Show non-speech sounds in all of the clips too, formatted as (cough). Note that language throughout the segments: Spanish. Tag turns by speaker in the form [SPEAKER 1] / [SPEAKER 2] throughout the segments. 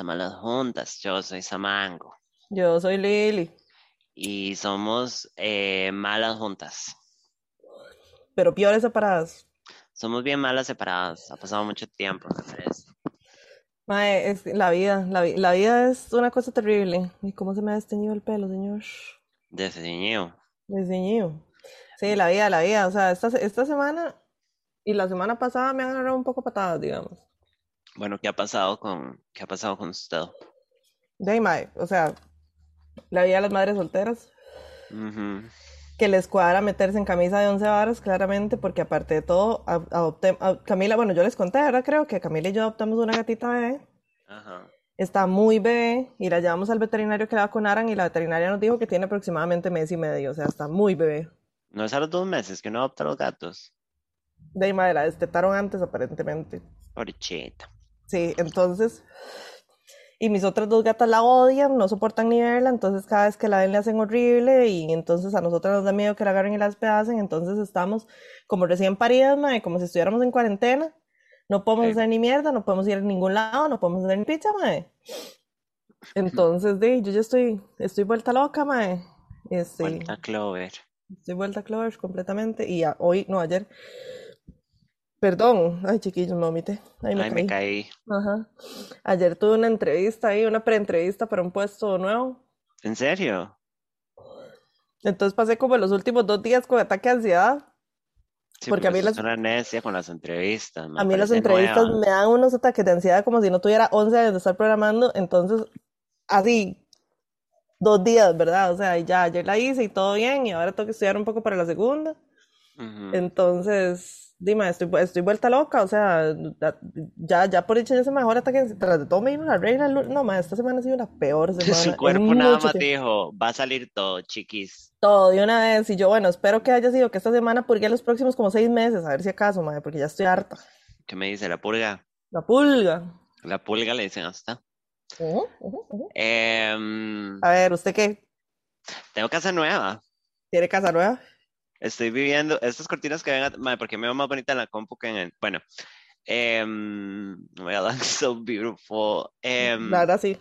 [SPEAKER 1] a malas juntas. Yo soy Samango
[SPEAKER 2] Yo soy Lili,
[SPEAKER 1] y somos eh, malas juntas.
[SPEAKER 2] pero peores separadas.
[SPEAKER 1] Somos bien malas separadas. Ha pasado mucho tiempo, me parece.
[SPEAKER 2] Mae, es la vida, la, vi- la vida es una cosa terrible. ¿Y cómo se me ha desteñido el pelo, señor?
[SPEAKER 1] Desde niño.
[SPEAKER 2] Desteñido. Sí, la vida, la vida. O sea, esta, esta semana y la semana pasada me han agarrado un poco patadas, digamos.
[SPEAKER 1] Bueno, ¿qué ha pasado con, qué ha pasado con usted?
[SPEAKER 2] Mae, o sea, la vida de las madres solteras. Que les cuadra meterse en camisa de once varas, claramente, porque aparte de todo, a- adopté, a- Camila, bueno, yo les conté, ¿verdad? Creo que Camila y yo adoptamos una gatita bebé,
[SPEAKER 1] Ajá.
[SPEAKER 2] está muy bebé, y la llevamos al veterinario que la vacunaran, y la veterinaria nos dijo que tiene aproximadamente mes y medio, o sea, está muy bebé.
[SPEAKER 1] No es a los dos meses que uno adopta los gatos.
[SPEAKER 2] De madre, la destetaron antes, aparentemente.
[SPEAKER 1] Porchita.
[SPEAKER 2] Sí, entonces, y mis otras dos gatas la odian, no soportan ni verla, entonces cada vez que la ven le hacen horrible y entonces a nosotras nos da miedo que la agarren y la despedacen, entonces estamos como recién paridas, mae, como si estuviéramos en cuarentena, no podemos
[SPEAKER 1] Sí.
[SPEAKER 2] hacer ni mierda, no podemos ir a ningún lado, no podemos hacer ni pizza, mae. Entonces, de, yo ya estoy, estoy vuelta loca, mae. Este,
[SPEAKER 1] Vuelta Clover.
[SPEAKER 2] estoy vuelta Clover completamente y a- hoy, no, ayer, perdón, ay chiquillos, me vomité, ay me
[SPEAKER 1] Ay,
[SPEAKER 2] caí.
[SPEAKER 1] me caí.
[SPEAKER 2] Ajá. Ayer tuve una entrevista ahí, una preentrevista para un puesto nuevo.
[SPEAKER 1] ¿En serio?
[SPEAKER 2] Entonces pasé como los últimos dos días con ataque de ansiedad.
[SPEAKER 1] Sí,
[SPEAKER 2] Porque a mí
[SPEAKER 1] usted es
[SPEAKER 2] las-
[SPEAKER 1] una necia con las entrevistas. me
[SPEAKER 2] A mí las entrevistas
[SPEAKER 1] nueva.
[SPEAKER 2] me dan unos ataques de ansiedad como si no tuviera 11 años de estar programando. Entonces, así, dos días, ¿verdad? O sea, ya ayer la hice y todo bien y ahora tengo que estudiar un poco para la segunda. Entonces, dime, estoy, estoy vuelta loca, o sea, ya, ya por dicho ya se mejora hasta que tras de todo me vino la regla. No, ma, esta semana ha sido la peor (laughs) semana
[SPEAKER 1] Su cuerpo nada más
[SPEAKER 2] tiempo.
[SPEAKER 1] dijo, va a salir todo, chiquis.
[SPEAKER 2] Todo de una vez. Y yo, bueno, espero que haya sido que esta semana purgue los próximos como seis meses, a ver si acaso, madre, porque ya estoy harta.
[SPEAKER 1] ¿Qué me dice la pulga?
[SPEAKER 2] La pulga.
[SPEAKER 1] La pulga le dicen hasta. Em,
[SPEAKER 2] A ver, ¿usted qué?
[SPEAKER 1] tengo casa nueva.
[SPEAKER 2] ¿Tiene casa nueva?
[SPEAKER 1] Estoy viviendo estas cortinas que ven, madre, porque me veo más bonita en la compu que en el. Bueno, em, oh my God, that's so beautiful. Em,
[SPEAKER 2] La verdad, sí.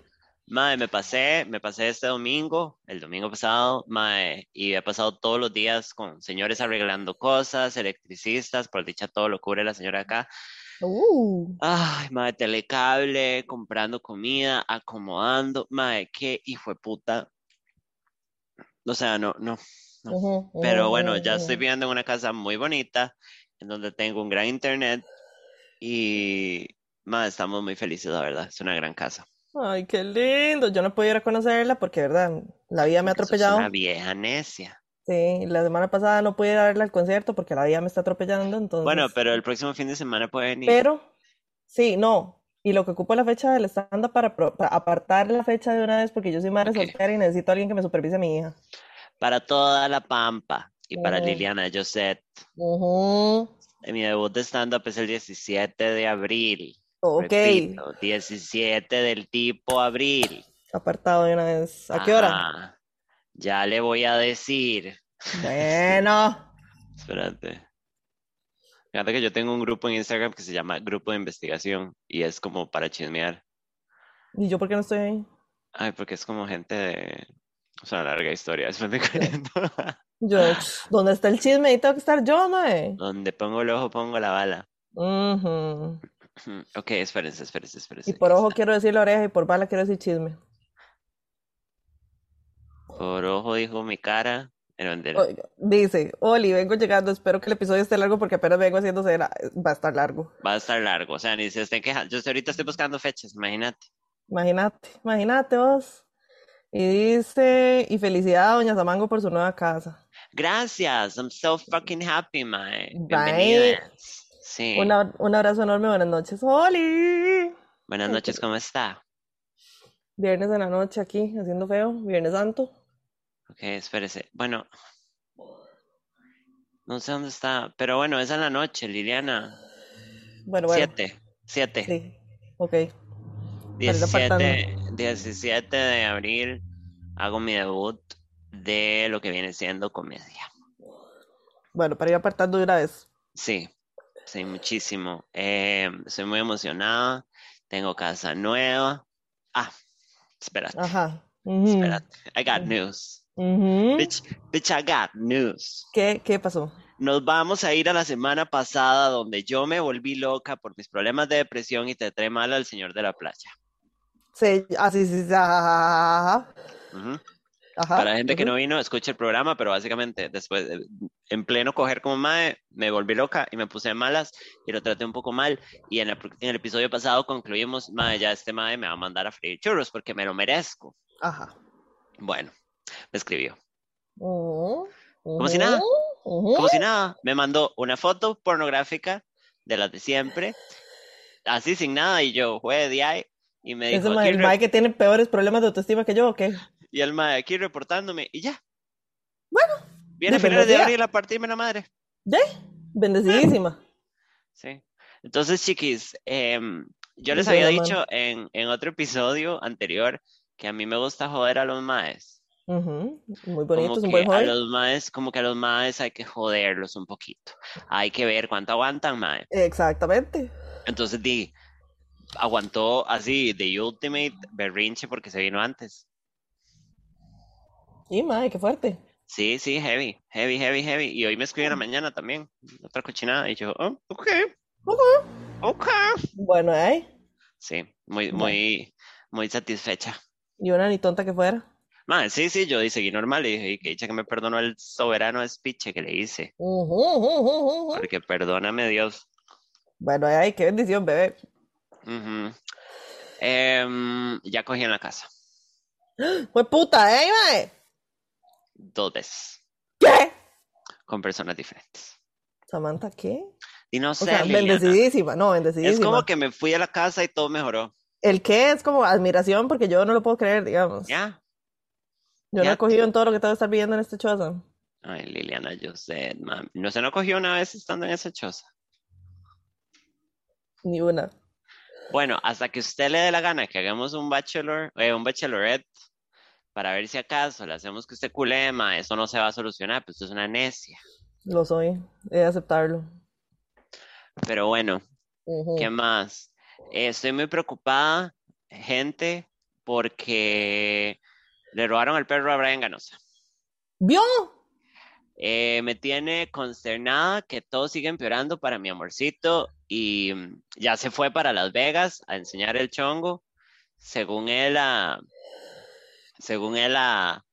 [SPEAKER 1] Mae, me pasé, me pasé este domingo, el domingo pasado, mae, y he pasado todos los días con señores arreglando cosas, electricistas, por dicha todo lo cubre la señora acá.
[SPEAKER 2] Uh,
[SPEAKER 1] Ay, mae, telecable, comprando comida, acomodando, mae, qué hijo de puta. O sea, no, no, no. Pero bueno, ya estoy viviendo en una casa muy bonita, en donde tengo un gran internet y, mae, estamos muy felices, la verdad, es una gran casa.
[SPEAKER 2] Ay, qué lindo. Yo no puedo ir a conocerla porque, verdad, la vida me ha atropellado.
[SPEAKER 1] una vieja necia.
[SPEAKER 2] Sí, la semana pasada no pude ir a verla al concierto porque la vida me está atropellando, entonces.
[SPEAKER 1] Bueno, pero el próximo fin de semana puede venir.
[SPEAKER 2] Pero, sí, no. Y lo que ocupo es la fecha del stand para, para apartar la fecha de una vez porque yo soy madre
[SPEAKER 1] Ok.
[SPEAKER 2] soltera y necesito a alguien que me supervise a mi hija.
[SPEAKER 1] Para toda la Pampa y para. Liliana Josette.
[SPEAKER 2] Ujú.
[SPEAKER 1] Mi debut de stand-up es el 17 de abril.
[SPEAKER 2] Ok,
[SPEAKER 1] Repito, 17 del tipo abril.
[SPEAKER 2] apartado de una vez. ¿A qué hora?
[SPEAKER 1] Ya le voy a decir.
[SPEAKER 2] Bueno, (laughs)
[SPEAKER 1] Espérate. Fíjate que yo tengo un grupo en Instagram que se llama Grupo de Investigación y es como para chismear.
[SPEAKER 2] ¿y yo por qué no estoy ahí?
[SPEAKER 1] Ay, porque es como gente de... Es una larga historia, (laughs) después te cuento.
[SPEAKER 2] Yo, ¿dónde está el chisme? Ahí tengo que estar yo, mae.
[SPEAKER 1] Donde pongo el ojo, pongo la bala.
[SPEAKER 2] Ujú. (clears throat)
[SPEAKER 1] Ok, espérense, espérense, espérense.
[SPEAKER 2] Y por ojo
[SPEAKER 1] está.
[SPEAKER 2] quiero decir la oreja y por bala quiero decir chisme.
[SPEAKER 1] Por ojo dijo mi cara.
[SPEAKER 2] Oiga, dice, Oli, vengo llegando, espero que el episodio esté largo porque apenas vengo haciendo cena, va a estar largo.
[SPEAKER 1] Va a estar largo. O sea, ni se estén quejando. Yo ahorita estoy buscando fechas, imagínate.
[SPEAKER 2] Imagínate, imagínate vos. Y dice, y felicidad a Doña Samango por su nueva casa.
[SPEAKER 1] Gracias. I'm so fucking happy, mae. Bienvenidas. Sí.
[SPEAKER 2] Una- un abrazo enorme, buenas noches. Oli.
[SPEAKER 1] Buenas noches, ¿cómo está?
[SPEAKER 2] Viernes en la noche aquí, haciendo feo, Viernes Santo.
[SPEAKER 1] Ok, espérese. Bueno. No sé dónde está. Pero bueno, es en la noche, Liliana.
[SPEAKER 2] Bueno, bueno.
[SPEAKER 1] Siete. Siete.
[SPEAKER 2] Sí, ok. apartando.
[SPEAKER 1] 17, 17 de abril hago mi debut de lo que viene siendo comedia.
[SPEAKER 2] Bueno, para ir apartando de una vez.
[SPEAKER 1] Sí, sí, muchísimo. Eh, estoy muy emocionada. tengo casa nueva. Ah, espérate,
[SPEAKER 2] Ajá. ujú,
[SPEAKER 1] espérate. I got news. bitch, I got news.
[SPEAKER 2] ¿Qué, qué pasó?
[SPEAKER 1] Nos vamos a ir a la semana pasada donde yo me volví loca por mis problemas de depresión y te trae mal al señor de la playa.
[SPEAKER 2] Sí, ah, sí, sí, sí, ajá,
[SPEAKER 1] Para la gente que no vino, escucha el programa, pero básicamente después, de- en pleno coger como mae, me volví loca y me puse malas y lo traté un poco mal. Y en el, en el episodio pasado concluimos, mae, ya este mae me va a mandar a freír churros porque me lo merezco.
[SPEAKER 2] Ajá.
[SPEAKER 1] Bueno, me escribió. Como si nada. Como si nada, me mandó una foto pornográfica de las de siempre, así sin nada, y yo, ahí, y me dijo, aquí
[SPEAKER 2] el mae que tiene peores problemas de autoestima que yo, ¿o qué?
[SPEAKER 1] y el mae aquí reportándome, y ya.
[SPEAKER 2] Bueno,
[SPEAKER 1] Viene a finales de abril a partirme la madre.
[SPEAKER 2] ¿De? Bendecidísima.
[SPEAKER 1] Sí. Entonces, chiquis, em, yo les había dicho en, en otro episodio anterior que a mí me gusta joder a los maes.
[SPEAKER 2] Ujú, Muy bonito,
[SPEAKER 1] Como
[SPEAKER 2] es un buen
[SPEAKER 1] a
[SPEAKER 2] hobby.
[SPEAKER 1] los maes, como que a los maes hay que joderlos un poquito. Hay que ver cuánto aguantan, mae.
[SPEAKER 2] Exactamente.
[SPEAKER 1] Entonces, di, aguantó así de ultimate berrinche porque se vino antes.
[SPEAKER 2] Y mae, qué fuerte.
[SPEAKER 1] Sí, sí, heavy, heavy, heavy, heavy. Y hoy me escribió en la mañana también, otra cochinada, y yo, oh, ok,
[SPEAKER 2] Ok.
[SPEAKER 1] ok.
[SPEAKER 2] Bueno, ¿eh?
[SPEAKER 1] Sí, muy, muy, muy satisfecha.
[SPEAKER 2] Y una ni tonta que fuera.
[SPEAKER 1] Madre, sí, sí, yo seguí normal y dije, "Y que dicha que me perdonó el soberano speech que le hice. Porque perdóname Dios.
[SPEAKER 2] Bueno, ay, qué bendición, bebé.
[SPEAKER 1] Em, ya cogí en la casa, (gasps)
[SPEAKER 2] Fue puta, ¿eh, mae?
[SPEAKER 1] dos veces,
[SPEAKER 2] ¿Qué?
[SPEAKER 1] con personas diferentes.
[SPEAKER 2] Samantha, ¿qué?
[SPEAKER 1] Y no
[SPEAKER 2] O
[SPEAKER 1] sé,
[SPEAKER 2] sea,
[SPEAKER 1] Liliana,
[SPEAKER 2] bendecidísima, no,
[SPEAKER 1] es
[SPEAKER 2] bendecidísima.
[SPEAKER 1] como que me fui a la casa y todo mejoró.
[SPEAKER 2] El qué es como admiración porque yo no lo puedo creer, digamos.
[SPEAKER 1] Ya.
[SPEAKER 2] Yo no he cogido en todo lo que tengo que estar viviendo en este choza.
[SPEAKER 1] Ay, Liliana, yo sé, mami. No se no cogió una vez estando en esa choza.
[SPEAKER 2] Ni una.
[SPEAKER 1] Bueno, hasta que usted le dé la gana que hagamos un bachelor, eh, un bachelorette, para ver si acaso le hacemos que usted culema, eso no se va a solucionar, pues usted es una necia.
[SPEAKER 2] Lo soy. He de aceptarlo.
[SPEAKER 1] Pero bueno. ¿qué más? Eh, estoy muy preocupada, gente, porque le robaron al perro a Brian Ganosa.
[SPEAKER 2] ¿Vio?
[SPEAKER 1] Eh, me tiene consternada que todo sigue empeorando para mi amorcito y mm, ya se fue para Las Vegas a enseñar el chongo, según él a, según él a,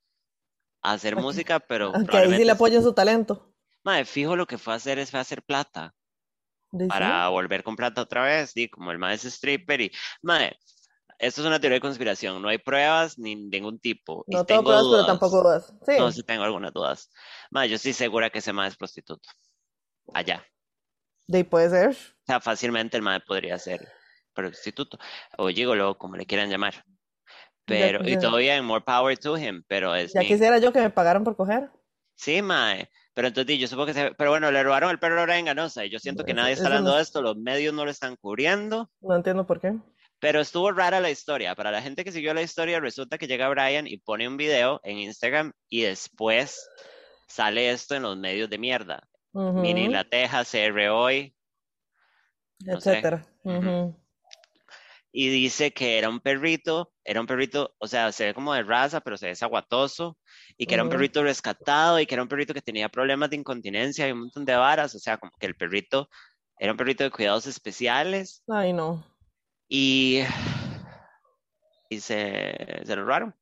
[SPEAKER 1] a hacer música, pero
[SPEAKER 2] Aunque ahí sí le apoyo su talento.
[SPEAKER 1] Mae, fijo lo que fue a hacer es fue a hacer plata para volver con plata otra vez, y como el mae es stripper y, mae, esto es una teoría de conspiración, no hay pruebas ni ningún tipo,
[SPEAKER 2] No tengo
[SPEAKER 1] tengo
[SPEAKER 2] pruebas, pero
[SPEAKER 1] dudas.
[SPEAKER 2] tampoco dudas. Sí.
[SPEAKER 1] No, sí tengo algunas dudas. Mae, yo estoy segura que ese mae es prostituto. Allá.
[SPEAKER 2] De ahí puede ser.
[SPEAKER 1] O sea, fácilmente el mae podría ser prostituto o gigolo, como le quieran llamar. Pero, y
[SPEAKER 2] ya.
[SPEAKER 1] todo bien, more power to him, pero es
[SPEAKER 2] Ya
[SPEAKER 1] mi...
[SPEAKER 2] quisiera yo que me pagaran por coger.
[SPEAKER 1] Sí, mae. Pero entonces yo supongo que se... Pero bueno, le robaron el perro ahora en Ganosa y yo siento que nadie está hablando
[SPEAKER 2] no-
[SPEAKER 1] de esto, los medios no lo están cubriendo,
[SPEAKER 2] No entiendo por qué.
[SPEAKER 1] pero estuvo rara la historia. Para la gente que siguió la historia, resulta que llega Brian y pone un video en Instagram y después sale esto en los medios de mierda.
[SPEAKER 2] Ujú,
[SPEAKER 1] Mini La Teja, CR Hoy, no
[SPEAKER 2] etcétera.
[SPEAKER 1] Y dice que era un perrito, era un perrito, o sea, se ve como de raza, pero se ve aguatoso, y que era un perrito rescatado, y que era un perrito que tenía problemas de incontinencia y un montón de varas, o sea, como que el perrito era un perrito de cuidados especiales,
[SPEAKER 2] Ay, no.
[SPEAKER 1] y, y se, se lo robaron.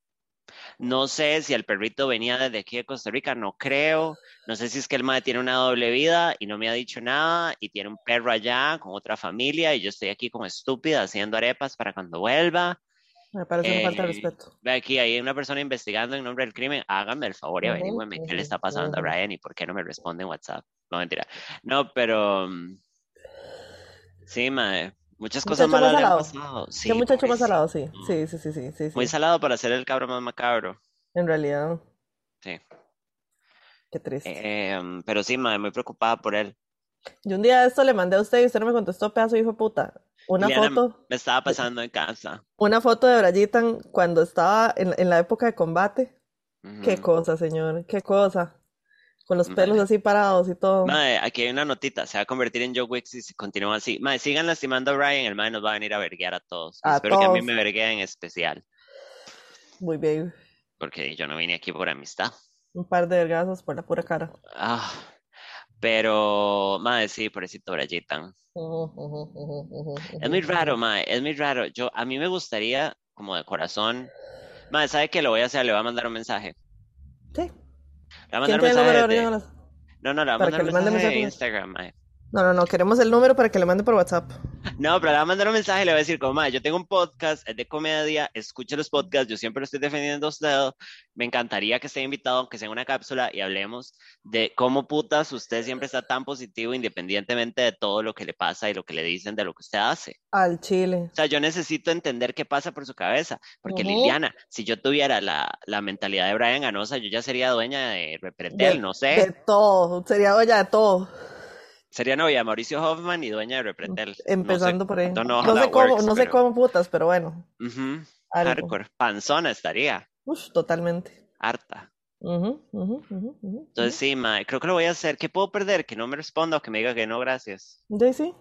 [SPEAKER 1] No sé si el perrito venía desde aquí de Costa Rica, no creo. No sé si es que el madre tiene una doble vida y no me ha dicho nada y tiene un perro allá con otra familia y yo estoy aquí como estúpida haciendo arepas para cuando vuelva.
[SPEAKER 2] Me parece una falta de
[SPEAKER 1] Eh,
[SPEAKER 2] respeto.
[SPEAKER 1] Ve aquí, hay una persona investigando en nombre del crimen. Háganme el favor y averígüenme qué le está pasando a. Brian y por qué no me responde en WhatsApp. No, mentira. No, pero... mm, Sí, mae. Muchas cosas
[SPEAKER 2] Muchacho
[SPEAKER 1] malas le han pasado. Sí,
[SPEAKER 2] Qué muchacho más salado, sí. Sí, sí, sí, sí, sí, sí.
[SPEAKER 1] Muy salado para ser el cabro más macabro.
[SPEAKER 2] En realidad,
[SPEAKER 1] Sí.
[SPEAKER 2] qué triste.
[SPEAKER 1] Em, pero sí, mae, muy preocupada por él.
[SPEAKER 2] Yo un día esto le mandé a usted y usted no me contestó, pedazo hijo de puta. Una
[SPEAKER 1] Liliana,
[SPEAKER 2] foto,
[SPEAKER 1] Me estaba pasando en casa.
[SPEAKER 2] una foto de Brayitan cuando estaba en, en la época de combate. Qué
[SPEAKER 1] Ujú.
[SPEAKER 2] cosa, señor, qué cosa. Con los pelos así parados y todo.
[SPEAKER 1] Madre, aquí hay una notita, se va a convertir en Joe Wicks si continúa así. Madre, sigan lastimando a Brian, el madre nos va a venir a verguear a todos.
[SPEAKER 2] A
[SPEAKER 1] Espero que a mí
[SPEAKER 2] todos.
[SPEAKER 1] me vergueen en especial,
[SPEAKER 2] Muy bien.
[SPEAKER 1] porque yo no vine aquí por amistad.
[SPEAKER 2] Un par de vergazos por la pura cara.
[SPEAKER 1] Ah, pero, madre, sí, pobrecito Brayitan. Es muy raro, mae, es muy raro. Yo, a mí me gustaría, como de corazón, mae, ¿sabe qué? Lo voy a hacer, le voy a mandar un mensaje.
[SPEAKER 2] Sí.
[SPEAKER 1] Le voy a. No, no, le voy a mandar un mensaje de? Instagram, mae.
[SPEAKER 2] No, no, no, queremos el número para que le mande por WhatsApp.
[SPEAKER 1] No, pero le voy a mandar un mensaje y le voy a decir, como, yo tengo un podcast, es de comedia, escuche los podcasts, yo siempre lo estoy defendiendo a usted, me encantaría que esté invitado, aunque sea en una cápsula, y hablemos de cómo putas usted siempre está tan positivo independientemente de todo lo que le pasa y lo que le dicen de lo que usted hace.
[SPEAKER 2] Al chile.
[SPEAKER 1] O sea, yo necesito entender qué pasa por su cabeza, porque. Liliana, si yo tuviera la, la mentalidad de Brian Ganosa, yo ya sería dueña de Repretel, no sé.
[SPEAKER 2] De todo. Sería olla de todo.
[SPEAKER 1] Sería novia de Mauricio Hoffman y dueña de Repretel.
[SPEAKER 2] Empezando por ahí. No sé cómo,
[SPEAKER 1] works,
[SPEAKER 2] no sé cómo putas, pero bueno. Algo.
[SPEAKER 1] Hardcore. Panzona estaría,
[SPEAKER 2] Uf, totalmente.
[SPEAKER 1] harta.
[SPEAKER 2] Ujú, ujú, ujú, ujú,
[SPEAKER 1] Entonces sí, mae, creo que lo voy a hacer. ¿Qué puedo perder? Que no me responda o que me diga que no, gracias.
[SPEAKER 2] Sí, sí.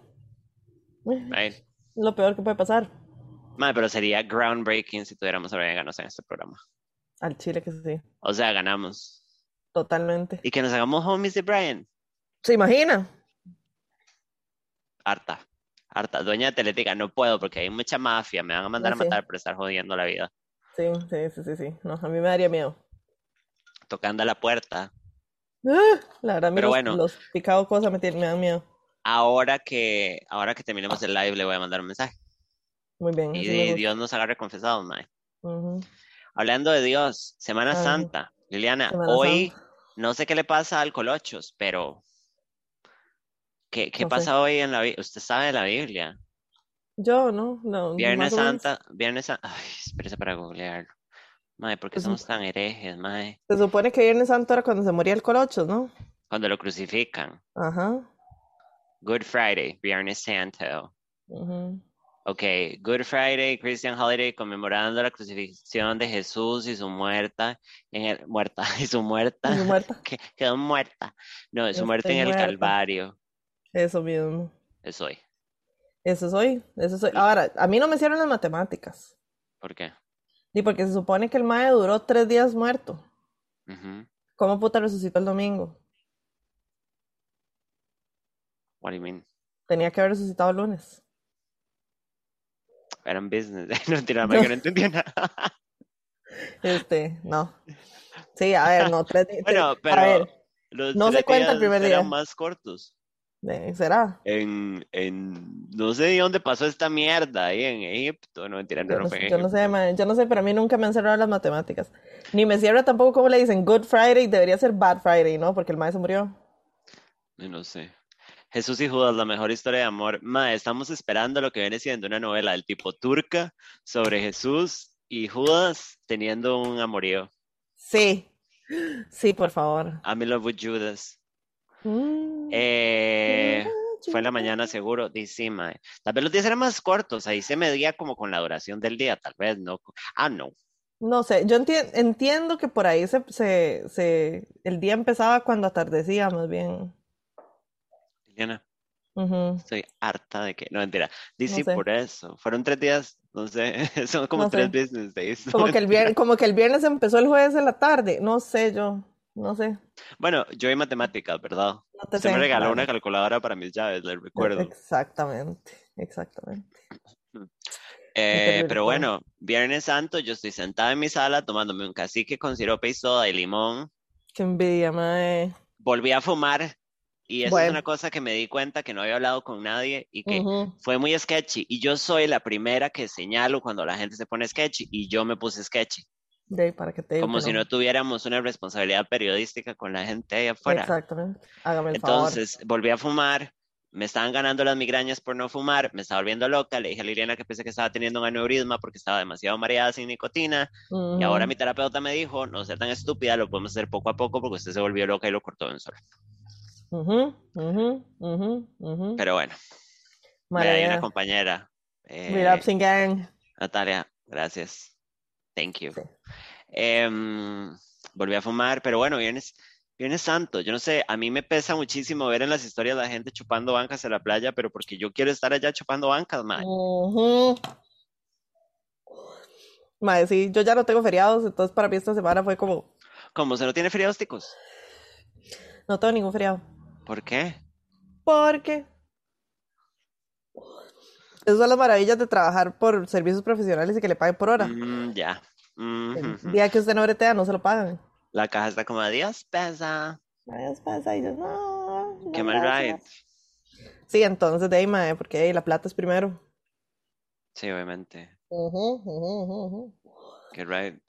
[SPEAKER 2] Lo peor que puede pasar.
[SPEAKER 1] Mae, pero sería groundbreaking si tuviéramos a Brian Ganosa en este programa.
[SPEAKER 2] Al chile que sí.
[SPEAKER 1] O sea, ganamos.
[SPEAKER 2] Totalmente.
[SPEAKER 1] Y que nos hagamos homies de Brian.
[SPEAKER 2] ¿Se imagina?
[SPEAKER 1] Harta, harta. Dueña de Teletica, no puedo porque hay mucha mafia, me van a mandar a matar por estar jodiendo la vida.
[SPEAKER 2] Sí, sí, sí, sí, sí. No, a mí me daría miedo.
[SPEAKER 1] Tocando a la puerta.
[SPEAKER 2] Ah, la verdad,
[SPEAKER 1] Pero
[SPEAKER 2] los,
[SPEAKER 1] bueno.
[SPEAKER 2] los picado cosas me, tienen- me dan miedo.
[SPEAKER 1] Ahora que, ahora que terminemos el live, le voy a mandar un mensaje.
[SPEAKER 2] Muy bien.
[SPEAKER 1] Y de. Dios nos agarre confesados, mae. Hablando de Dios, Semana
[SPEAKER 2] Ay.
[SPEAKER 1] Santa. Liliana,
[SPEAKER 2] Semana
[SPEAKER 1] hoy
[SPEAKER 2] Santa.
[SPEAKER 1] no sé qué le pasa al Colochos, pero ¿qué, qué
[SPEAKER 2] No sé.
[SPEAKER 1] pasa hoy en la Biblia? Usted sabe de la Biblia.
[SPEAKER 2] Yo, no, no.
[SPEAKER 1] Viernes. Santa, Viernes Santa. Ay, espérese para googlearlo. Mae, ¿por qué
[SPEAKER 2] Pues,
[SPEAKER 1] somos tan herejes, mae?
[SPEAKER 2] Se supone que Viernes Santo era cuando se moría el Colochos, ¿no?
[SPEAKER 1] Cuando lo crucifican.
[SPEAKER 2] Ajá.
[SPEAKER 1] Good Friday, Viernes Santo.
[SPEAKER 2] ujú.
[SPEAKER 1] Ok, Good Friday, Christian Holiday, conmemorando la crucifixión de Jesús y su muerta, en el, muerta, (laughs) y su muerta,
[SPEAKER 2] Y su muerta. (laughs)
[SPEAKER 1] que quedó muerta. No, su
[SPEAKER 2] Estoy
[SPEAKER 1] muerte en el
[SPEAKER 2] muerta.
[SPEAKER 1] Calvario.
[SPEAKER 2] Eso mismo.
[SPEAKER 1] Es hoy.
[SPEAKER 2] Eso soy. Eso soy. Ahora, a mí no me hicieron las matemáticas.
[SPEAKER 1] ¿Por qué?
[SPEAKER 2] Y porque se supone que el mae duró tres días muerto. ¿Cómo puta resucitó el domingo?
[SPEAKER 1] What do you mean?
[SPEAKER 2] Tenía que haber resucitado el lunes.
[SPEAKER 1] Era un business. (laughs) No, tira, que (laughs) no entendía nada.
[SPEAKER 2] Este, no. Sí, a ver, no, tres días. (laughs)
[SPEAKER 1] Bueno,
[SPEAKER 2] A
[SPEAKER 1] pero
[SPEAKER 2] ver,
[SPEAKER 1] los
[SPEAKER 2] no se cuenta el
[SPEAKER 1] días
[SPEAKER 2] primer
[SPEAKER 1] eran
[SPEAKER 2] día.
[SPEAKER 1] más cortos.
[SPEAKER 2] ¿Será?
[SPEAKER 1] En, en, no sé de dónde pasó esta mierda, ahí en Egipto. No, mentira, no,
[SPEAKER 2] Yo
[SPEAKER 1] no fue en
[SPEAKER 2] yo no sé, mae, yo no sé, pero a mí nunca me han cerrado las matemáticas. Ni me cierra tampoco como le dicen Good Friday, debería ser Bad Friday, ¿no? Porque el mae se murió.
[SPEAKER 1] No sé. Jesús y Judas, la mejor historia de amor. Ma, estamos esperando lo que viene siendo una novela del tipo turca sobre Jesús y Judas teniendo un amorío.
[SPEAKER 2] Sí. Sí, por favor.
[SPEAKER 1] I'm in love with Judas.
[SPEAKER 2] Mm,
[SPEAKER 1] Eh, fue en la mañana seguro, dice, mae. Tal vez los días eran más cortos, ahí se medía como con la duración del día, tal vez, ¿no? Ah, no.
[SPEAKER 2] No sé, yo enti- entiendo que por ahí se, se, se- el día empezaba cuando atardecía, más bien.
[SPEAKER 1] Liliana, estoy harta de que, no, mentira. Dice,
[SPEAKER 2] sé.
[SPEAKER 1] por eso, fueron tres días, no sé, (laughs) son como
[SPEAKER 2] No
[SPEAKER 1] tres
[SPEAKER 2] sé.
[SPEAKER 1] business days. no
[SPEAKER 2] Como (laughs) que el viernes, como que el viernes empezó el jueves en la tarde. No sé yo, no sé.
[SPEAKER 1] Bueno, yo en matemáticas, ¿verdad?
[SPEAKER 2] No te
[SPEAKER 1] Usted me regaló una calculadora para mis llaves, les recuerdo.
[SPEAKER 2] Exactamente, exactamente.
[SPEAKER 1] Eh, pero
[SPEAKER 2] bueno.
[SPEAKER 1] Viernes Santo, yo estoy sentada en mi sala tomándome un cacique con sirope y soda y limón.
[SPEAKER 2] Qué envidia, mae.
[SPEAKER 1] Volví a fumar y eso es una cosa que me di cuenta que no había hablado con nadie y que fue muy sketchy. Y yo soy la primera que señalo cuando la gente se pone sketchy y yo me puse sketchy.
[SPEAKER 2] De ahí, para que te diga
[SPEAKER 1] Como
[SPEAKER 2] que
[SPEAKER 1] si no tuviéramos una responsabilidad periodística con la gente ahí afuera.
[SPEAKER 2] Exactamente. Hágame el favor.
[SPEAKER 1] Entonces volví a fumar, me estaban ganando las migrañas por no fumar, me estaba volviendo loca, le dije a Liliana que pensé que estaba teniendo un aneurisma porque estaba demasiado mareada sin nicotina y ahora mi terapeuta me dijo, no sea tan estúpida, lo podemos hacer poco a poco porque usted se volvió loca y lo cortó de un solo. Pero bueno, ve, hay una compañera, eh,
[SPEAKER 2] Relapsing Gang.
[SPEAKER 1] Natalia, gracias, thank you.
[SPEAKER 2] Sí.
[SPEAKER 1] Em, volví a fumar, pero bueno, viernes, Viernes Santo, yo no sé, a mí me pesa muchísimo ver en las historias la gente chupando bancas en la playa, pero porque yo quiero estar allá chupando bancas.
[SPEAKER 2] Ujú. Mae, sí, yo ya no tengo feriados, entonces para mí esta semana fue como,
[SPEAKER 1] Como se no tiene feriados ticos.
[SPEAKER 2] no tengo ningún feriado.
[SPEAKER 1] ¿Por qué?
[SPEAKER 2] Porque esas son las maravillas de trabajar por servicios profesionales y que le paguen por hora.
[SPEAKER 1] Mm, ya. Mm,
[SPEAKER 2] El
[SPEAKER 1] ujú.
[SPEAKER 2] día que usted no bretea, no se lo pagan.
[SPEAKER 1] La caja está como, adiós, pesa.
[SPEAKER 2] Ay, Dios pasa, y yo, no, no,
[SPEAKER 1] Qué mal
[SPEAKER 2] gracias".
[SPEAKER 1] ride.
[SPEAKER 2] Sí, entonces de ahí, mae, porque ahí la plata es primero.
[SPEAKER 1] Sí, obviamente.
[SPEAKER 2] Ujú, ujú.
[SPEAKER 1] Qué ride.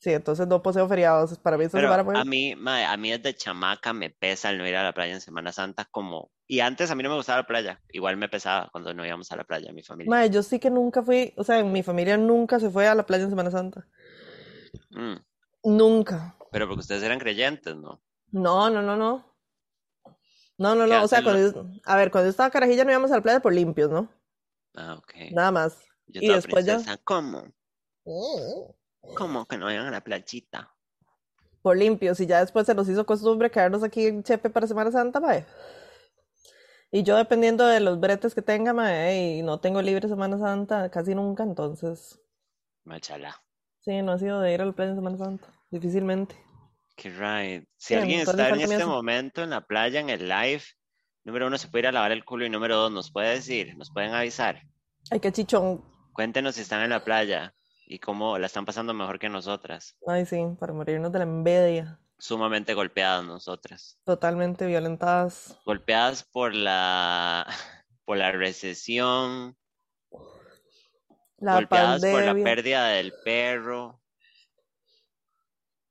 [SPEAKER 2] Sí, entonces no poseo feriados. Para mí
[SPEAKER 1] Pero
[SPEAKER 2] semana fue...
[SPEAKER 1] a mí, mae, a mí desde chamaca me pesa el no ir a la playa en Semana Santa como... Y antes a mí no me gustaba la playa. Igual me pesaba cuando no íbamos a la playa, mi familia.
[SPEAKER 2] Mae, yo sí que nunca fui, o sea, en mi familia nunca se fue a la playa en Semana Santa.
[SPEAKER 1] Mm,
[SPEAKER 2] Nunca.
[SPEAKER 1] Pero porque ustedes eran creyentes, ¿no?
[SPEAKER 2] No, no, no, no. No, no,
[SPEAKER 1] ¿Qué
[SPEAKER 2] no. O sea, cuando yo- a ver, cuando yo estaba carajilla no íbamos a la playa por limpios, ¿no?
[SPEAKER 1] Ah, ok.
[SPEAKER 2] Nada más.
[SPEAKER 1] Yo
[SPEAKER 2] y después ya-
[SPEAKER 1] ¿Cómo? ¿Cómo que no vayan a la playita?
[SPEAKER 2] Por limpios. Y ya después se nos hizo costumbre quedarnos aquí en Chepe para Semana Santa, mae. Y yo dependiendo de los bretes que tenga, mae, y no tengo libre Semana Santa casi nunca, entonces
[SPEAKER 1] Machala.
[SPEAKER 2] sí, no ha sido de ir a la playa en Semana Santa. Difícilmente.
[SPEAKER 1] Qué right. Si
[SPEAKER 2] Sí,
[SPEAKER 1] alguien está en este momento en la playa, en el live, número uno, se puede ir a lavar el culo y número dos, nos puede decir, nos pueden avisar.
[SPEAKER 2] Ay, qué chichón.
[SPEAKER 1] Cuéntenos si están en la playa y cómo la están pasando mejor que nosotras.
[SPEAKER 2] Ay, sí, para morirnos de la envidia.
[SPEAKER 1] Sumamente golpeadas nosotras.
[SPEAKER 2] Totalmente violentadas.
[SPEAKER 1] Golpeadas por la, (laughs) por la recesión,
[SPEAKER 2] La
[SPEAKER 1] golpeadas por la pérdida del perro.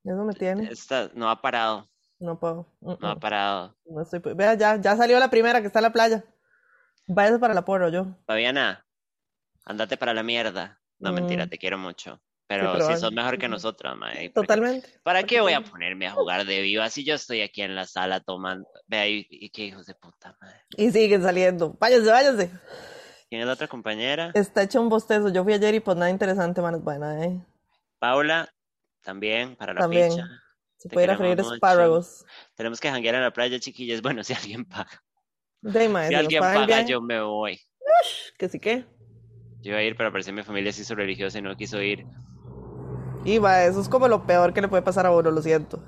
[SPEAKER 2] Eso me tiene.
[SPEAKER 1] Esta, no ha parado,
[SPEAKER 2] No puedo. Mm,
[SPEAKER 1] no ha
[SPEAKER 2] mm.
[SPEAKER 1] parado.
[SPEAKER 2] No estoy. Vea, ya, ya salió la primera que está en la playa. Váyase para la porro, yo.
[SPEAKER 1] Fabiana, andate para la mierda. No, mentira,
[SPEAKER 2] Mm.
[SPEAKER 1] te quiero mucho. Pero
[SPEAKER 2] pero
[SPEAKER 1] sí sos mejor que
[SPEAKER 2] ujú.
[SPEAKER 1] nosotras, mae.
[SPEAKER 2] Totalmente.
[SPEAKER 1] ¿Para qué voy a ponerme a jugar de viva si yo estoy aquí en la sala tomando? Vea, y, y qué hijos de puta madre.
[SPEAKER 2] Y siguen saliendo. Váyase, váyase.
[SPEAKER 1] ¿Quién es la otra compañera?
[SPEAKER 2] Está hecho un bostezo. Yo fui ayer y pues nada interesante, man, es buena, ¿eh?
[SPEAKER 1] Paula, también para la
[SPEAKER 2] También.
[SPEAKER 1] ficha.
[SPEAKER 2] Se puede ir a freír espárragos.
[SPEAKER 1] Tenemos que janguear en la playa, chiquillas. (laughs) Bueno, si alguien paga.
[SPEAKER 2] De mae,
[SPEAKER 1] Si
[SPEAKER 2] si
[SPEAKER 1] alguien paga,
[SPEAKER 2] viaje,
[SPEAKER 1] yo me voy.
[SPEAKER 2] que sí que.
[SPEAKER 1] Yo iba a ir, pero parecía mi familia se hizo religiosa y no quiso ir.
[SPEAKER 2] Y va, eso es como lo peor que le puede pasar a uno, lo siento.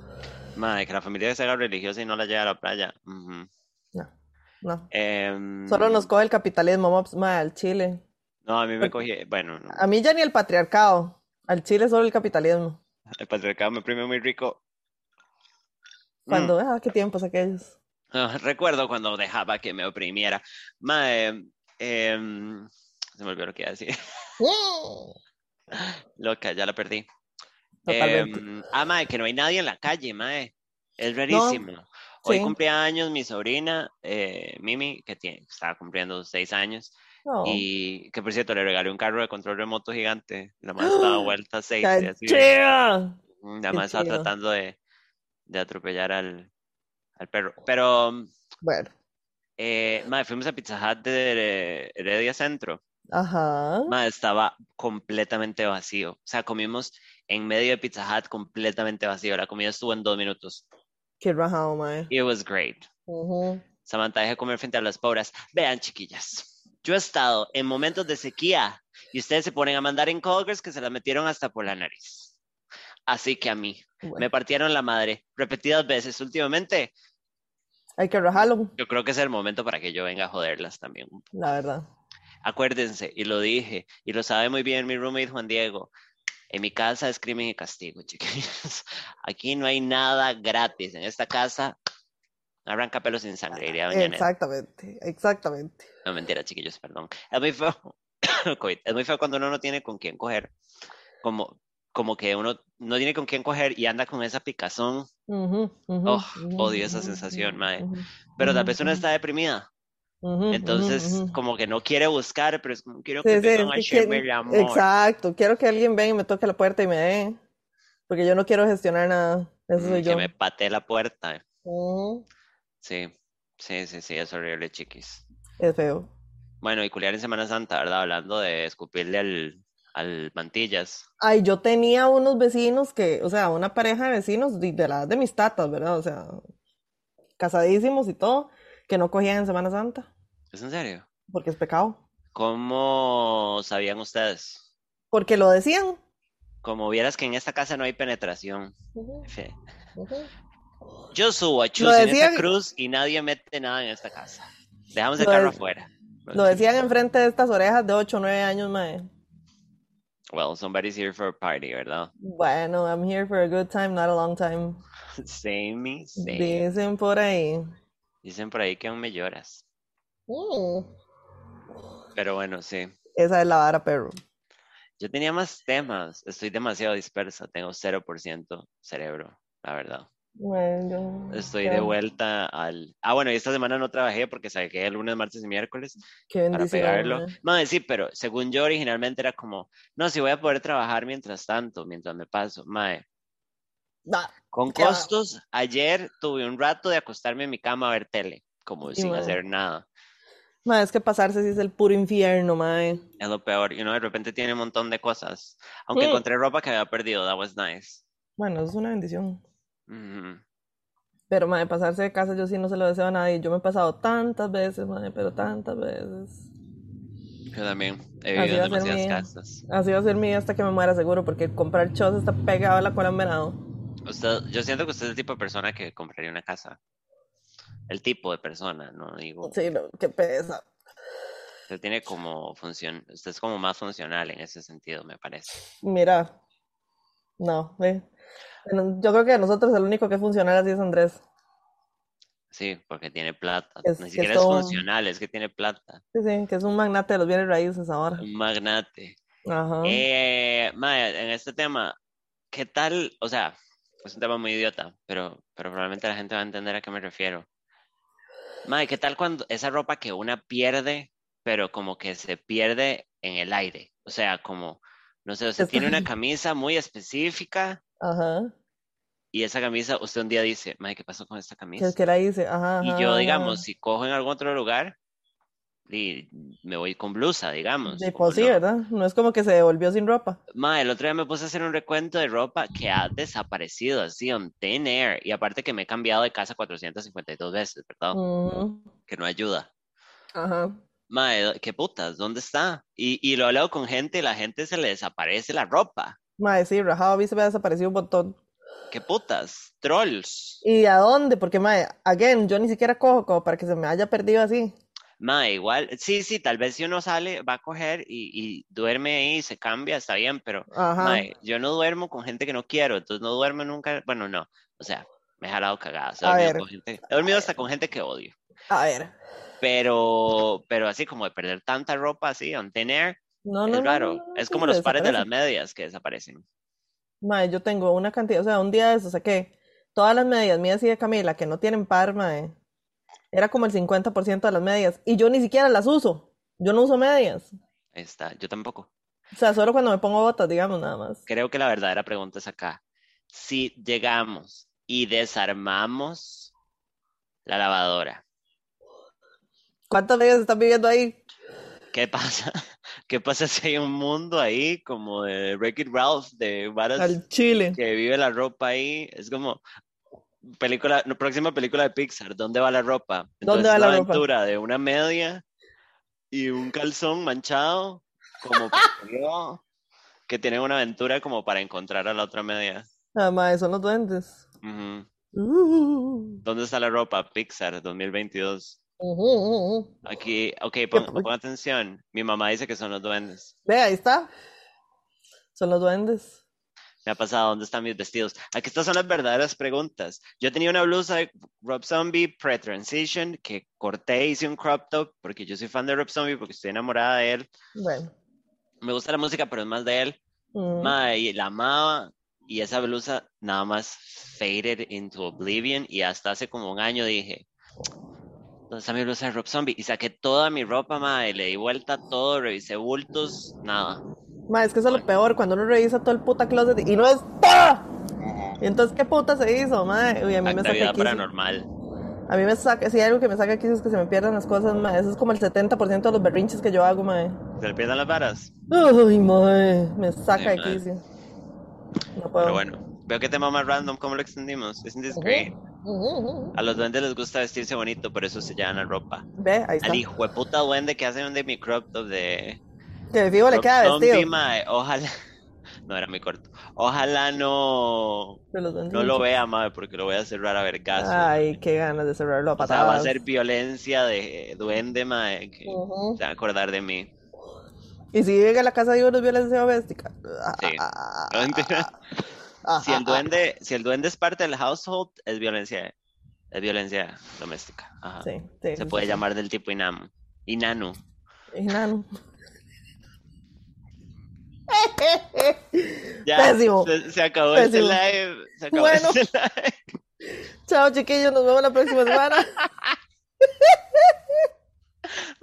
[SPEAKER 1] Madre, que la familia se haga religiosa y no la lleve a la playa.
[SPEAKER 2] No, no.
[SPEAKER 1] Em,
[SPEAKER 2] Solo nos coge el capitalismo, mae, al Chile.
[SPEAKER 1] No, a mí me cogí. Bueno, no.
[SPEAKER 2] A mí ya ni el patriarcado. Al Chile solo el capitalismo.
[SPEAKER 1] El patriarcado me prime muy rico. Mm.
[SPEAKER 2] Cuando, ah, qué tiempos aquellos.
[SPEAKER 1] Ah, recuerdo cuando dejaba que me oprimiera. Mae, em, se me olvidó lo que iba a decir. (laughs) Loca, ya la perdí. Em, ah, mae, que no hay nadie en la calle, mae. Es rarísimo. Hoy
[SPEAKER 2] sí.
[SPEAKER 1] cumplía años mi sobrina, eh, Mimi, que tiene, estaba cumpliendo seis años.
[SPEAKER 2] No.
[SPEAKER 1] Y que por cierto, le regalé un carro de control remoto gigante. La más estaba vuelta.
[SPEAKER 2] ¡Qué
[SPEAKER 1] así. La más estaba tratando de, de atropellar al, al perro. Pero,
[SPEAKER 2] Bueno,
[SPEAKER 1] eh, mae, fuimos a Pizza Hut de Heredia Centro.
[SPEAKER 2] Ajá.
[SPEAKER 1] Estaba completamente vacío. O sea, comimos en medio de Pizza Hut completamente vacío. La comida estuvo en dos minutos.
[SPEAKER 2] Qué rajado, mae.
[SPEAKER 1] It was great.
[SPEAKER 2] Ujú.
[SPEAKER 1] Samantha, deje comer frente a las pobres. Vean, chiquillas. Yo he estado en momentos de sequía y ustedes se ponen a mandar en Culver's que se la metieron hasta por la nariz. Así que a mí
[SPEAKER 2] Bueno,
[SPEAKER 1] me partieron la madre repetidas veces últimamente.
[SPEAKER 2] hay que rajarlo,
[SPEAKER 1] Yo creo que es el momento para que yo venga a joderlas también.
[SPEAKER 2] la verdad.
[SPEAKER 1] Acuérdense, y lo dije, y lo sabe muy bien mi roommate Juan Diego. En mi casa es crimen y castigo, (laughs) chiquillos. Aquí no hay nada gratis. En esta casa arranca pelos sin sangre, diría Doña Nena.
[SPEAKER 2] Exactamente, exactamente.
[SPEAKER 1] No, mentira, chiquillos, perdón. Es muy feo. (coughs) Es muy feo cuando uno no tiene con quién coger. Como, como que uno no tiene con quién coger y anda con esa picazón.
[SPEAKER 2] Ujú, ujú,
[SPEAKER 1] Oh,
[SPEAKER 2] ujú,
[SPEAKER 1] odio esa sensación,
[SPEAKER 2] ujú,
[SPEAKER 1] Pero tal vez uno está deprimida.
[SPEAKER 2] Ujú,
[SPEAKER 1] Entonces,
[SPEAKER 2] ujú, ujú.
[SPEAKER 1] como que no quiere buscar, pero es como quiero
[SPEAKER 2] Sí,
[SPEAKER 1] que
[SPEAKER 2] sí,
[SPEAKER 1] vengan a
[SPEAKER 2] es que
[SPEAKER 1] el amor.
[SPEAKER 2] Exacto, quiero que alguien venga y me toque la puerta y me dé, porque yo no quiero gestionar nada, eso
[SPEAKER 1] Mm,
[SPEAKER 2] soy
[SPEAKER 1] que
[SPEAKER 2] yo.
[SPEAKER 1] me patee la puerta.
[SPEAKER 2] Ujú,
[SPEAKER 1] Sí, sí, sí, sí, es horrible, chiquis.
[SPEAKER 2] Es feo.
[SPEAKER 1] Bueno, y culiar en Semana Santa, ¿verdad? Hablando de escupirle al, al mantillas.
[SPEAKER 2] Ay, yo tenía unos vecinos que, o sea, una pareja de vecinos de, de la de mis tatas, ¿verdad? O sea, casadísimos y todo, que no cogían en Semana Santa,
[SPEAKER 1] ¿Es en serio?
[SPEAKER 2] porque es pecado.
[SPEAKER 1] ¿Cómo sabían ustedes?
[SPEAKER 2] Porque lo decían.
[SPEAKER 1] Como vieras que en esta casa no hay penetración. Yo subo a Chus
[SPEAKER 2] Lo
[SPEAKER 1] en esta cruz y nadie mete nada en esta casa. Dejamos el
[SPEAKER 2] Lo
[SPEAKER 1] carro
[SPEAKER 2] de-
[SPEAKER 1] afuera.
[SPEAKER 2] Lo decían enfrente de estas orejas de 8 o 9 años, mae.
[SPEAKER 1] Well, somebody's here for a party, ¿verdad?
[SPEAKER 2] Bueno, I'm here for a good time, not a long time. (laughs)
[SPEAKER 1] Same, same.
[SPEAKER 2] Dicen por ahí.
[SPEAKER 1] Dicen por ahí que aún me lloras.
[SPEAKER 2] Mm.
[SPEAKER 1] Pero bueno, sí.
[SPEAKER 2] Esa es la vara, perro.
[SPEAKER 1] Yo tenía más temas. Estoy demasiado dispersa. Tengo 0% cerebro, la verdad.
[SPEAKER 2] Bueno,
[SPEAKER 1] Estoy
[SPEAKER 2] ya,
[SPEAKER 1] de vuelta al... Ah, bueno, y esta semana no trabajé porque saqué el lunes, martes y miércoles
[SPEAKER 2] Qué
[SPEAKER 1] para pegarlo.
[SPEAKER 2] mae.
[SPEAKER 1] Madre, sí, pero según yo originalmente era como, no, si voy a poder trabajar mientras tanto, mientras me paso. Madre, Con
[SPEAKER 2] va.
[SPEAKER 1] costos, ayer tuve un rato de acostarme en mi cama a ver tele, como
[SPEAKER 2] Sí,
[SPEAKER 1] sin hacer nada.
[SPEAKER 2] mae, es que pasarse sí es el puro infierno, mae.
[SPEAKER 1] Es lo peor. Y uno de repente tiene un montón de cosas. Aunque encontré ropa que había perdido, that was nice.
[SPEAKER 2] Bueno, eso es una bendición. Pero, mae, pasarse de casa yo sí no se lo deseo a nadie. Yo me he pasado tantas veces, mae, pero tantas veces.
[SPEAKER 1] Yo también he vivido en demasiadas casas.
[SPEAKER 2] Así va a ser mi hasta que me muera seguro, porque comprar chos está pegado a la cola en venado.
[SPEAKER 1] Usted, yo siento que usted es el tipo de persona que compraría una casa. El tipo de persona, no digo.
[SPEAKER 2] Sí, no, qué pesa.
[SPEAKER 1] Usted tiene como función, usted es como más funcional en ese sentido, me parece.
[SPEAKER 2] Mira, no. Bueno, yo creo que de nosotros el único que es funcional así es Andrés.
[SPEAKER 1] Sí, porque tiene plata.
[SPEAKER 2] Es-
[SPEAKER 1] Ni siquiera
[SPEAKER 2] es
[SPEAKER 1] funcional, es que tiene plata.
[SPEAKER 2] Sí, sí, que es un magnate de los bienes raíces ahora.
[SPEAKER 1] Un magnate.
[SPEAKER 2] Ajá.
[SPEAKER 1] Eh, Maya, en este tema, ¿qué tal? O sea, es un tema muy idiota, pero, pero probablemente la gente va a entender a qué me refiero. Maya, ¿qué tal cuando esa ropa que una pierde, pero como que se pierde en el aire? O sea, como, no sé, usted tiene una (laughs) camisa muy específica
[SPEAKER 2] Ajá.
[SPEAKER 1] y esa camisa, usted un día dice, Maya, ¿qué pasó con esta camisa?
[SPEAKER 2] que la hice, ajá,
[SPEAKER 1] Y yo, digamos, si cojo en algún otro lugar, y me voy con blusa, digamos. O
[SPEAKER 2] pues sí,
[SPEAKER 1] no.
[SPEAKER 2] ¿verdad? No es como que se devolvió sin ropa.
[SPEAKER 1] Ma, el otro día me puse a hacer un recuento de ropa que ha desaparecido así on thin air. Y aparte que me he cambiado de casa 452 veces, ¿verdad?
[SPEAKER 2] Ujú,
[SPEAKER 1] Que no ayuda.
[SPEAKER 2] Ajá.
[SPEAKER 1] Ma, eh, ¿qué putas? ¿Dónde está? Y, y lo he hablado con gente y la gente se le desaparece la ropa.
[SPEAKER 2] Mae, sí, rajado a mí se me ha desaparecido un montón.
[SPEAKER 1] ¿Qué putas? Trolls.
[SPEAKER 2] ¿Y a dónde? Porque, mae, again, yo ni siquiera cojo como para que se me haya perdido así.
[SPEAKER 1] Ma, igual, sí, sí, tal vez si uno sale, va a coger y, y duerme ahí y se cambia, está bien, pero yo no duermo con gente que no quiero, entonces no duermo nunca, bueno, no, o sea, me he jalado cagadas, he
[SPEAKER 2] A
[SPEAKER 1] dormido
[SPEAKER 2] ver.
[SPEAKER 1] con gente, he dormido hasta con gente que odio,
[SPEAKER 2] A ver.
[SPEAKER 1] pero, pero así como de perder tanta ropa así, on thin air,
[SPEAKER 2] No,
[SPEAKER 1] es
[SPEAKER 2] no,
[SPEAKER 1] raro,
[SPEAKER 2] no,
[SPEAKER 1] es como los pares de las medias que desaparecen.
[SPEAKER 2] Mae, yo tengo una cantidad, o sea, un día de eso saqué todas las medias mías y de Camila que no tienen par, mae. Era como el 50% de las medias. Y yo ni siquiera las uso. Yo no uso medias.
[SPEAKER 1] Ahí está, yo tampoco.
[SPEAKER 2] O sea, solo cuando me pongo botas, digamos, nada más.
[SPEAKER 1] Creo que la verdadera pregunta es acá, si llegamos y desarmamos la lavadora,
[SPEAKER 2] ¿Cuántas medias están viviendo ahí?
[SPEAKER 1] ¿qué pasa? (laughs) ¿Qué pasa si hay un mundo ahí como de Wreck-It Ralph, de varas
[SPEAKER 2] Al chile.
[SPEAKER 1] que vive la ropa ahí. Es como película, próxima película de Pixar, ¿dónde va la ropa?
[SPEAKER 2] ¿Dónde
[SPEAKER 1] Entonces,
[SPEAKER 2] va
[SPEAKER 1] es
[SPEAKER 2] la ropa?
[SPEAKER 1] aventura de una media y un calzón manchado, como (laughs) que tienen una aventura como para encontrar a la otra media.
[SPEAKER 2] Mae, son los duendes. Uh,
[SPEAKER 1] ¿Dónde está la ropa? Pixar 2022.
[SPEAKER 2] ujú, ujú.
[SPEAKER 1] Aquí, ok, pon,
[SPEAKER 2] pues.
[SPEAKER 1] pon atención. Mi mamá dice que son los duendes.
[SPEAKER 2] Ve, ahí está. Son los duendes.
[SPEAKER 1] Me ha pasado, ¿dónde están mis vestidos? Aquí estas son las verdaderas preguntas. Yo tenía una blusa de Rob Zombie pre-transition que corté, hice un crop top porque yo soy fan de Rob Zombie porque estoy enamorada de él.
[SPEAKER 2] Bueno.
[SPEAKER 1] Me gusta la música, pero es más de él.
[SPEAKER 2] Mm.
[SPEAKER 1] Ma, y la amaba y esa blusa nada más faded into oblivion y hasta hace como un año dije, ¿dónde está mi blusa de Rob Zombie? Y saqué toda mi ropa, ma, y le di vuelta a todo, revisé bultos, nada.
[SPEAKER 2] Ma, es que eso es lo peor, cuando uno revisa todo el puta closet y no está. Y entonces, ¿qué puta se hizo, madre? Uy, a mí me saca quicio.
[SPEAKER 1] paranormal.
[SPEAKER 2] A mí me saca, si hay algo que me saca quicio es que se me pierdan las cosas, madre. Eso es como el 70% de los berrinches que yo hago, madre.
[SPEAKER 1] ¿Se le pierden las varas?
[SPEAKER 2] Uy, madre, me saca
[SPEAKER 1] Sí,
[SPEAKER 2] de
[SPEAKER 1] madre.
[SPEAKER 2] quicio. No puedo.
[SPEAKER 1] Pero bueno, Veo que tema más random, ¿cómo lo extendimos? Isn't this great?
[SPEAKER 2] Ujú, ujú.
[SPEAKER 1] A los duendes les gusta vestirse bonito, por eso se llevan la ropa.
[SPEAKER 2] Ve, ahí está.
[SPEAKER 1] Al hijo de puta duende que hace un de mi crop top de.
[SPEAKER 2] Que fijo le queda vestido.
[SPEAKER 1] mae, Ojalá. (laughs) No, era muy corto. Ojalá no. No lo vea, madre, porque lo voy a cerrar a vergazo.
[SPEAKER 2] Ay, qué ganas de cerrarlo a
[SPEAKER 1] O sea,
[SPEAKER 2] patadas.
[SPEAKER 1] va a ser violencia de duende, mae, que
[SPEAKER 2] Ujú.
[SPEAKER 1] se va a acordar de mí.
[SPEAKER 2] Y si llega a la casa de uno es violencia doméstica.
[SPEAKER 1] Sí.
[SPEAKER 2] Ah, (laughs) ah,
[SPEAKER 1] Si el
[SPEAKER 2] ah,
[SPEAKER 1] duende, si el duende es parte del household, es violencia, es violencia doméstica. Ajá.
[SPEAKER 2] Sí, sí,
[SPEAKER 1] Se puede llamar del tipo Inam. Inanu.
[SPEAKER 2] Enano. (laughs)
[SPEAKER 1] Ya,
[SPEAKER 2] Pésimo.
[SPEAKER 1] Se, se acabó
[SPEAKER 2] Pésimo.
[SPEAKER 1] este live. Se acabó
[SPEAKER 2] Bueno.
[SPEAKER 1] este live. (laughs)
[SPEAKER 2] Chao, chiquillos. Nos vemos la próxima semana. (laughs)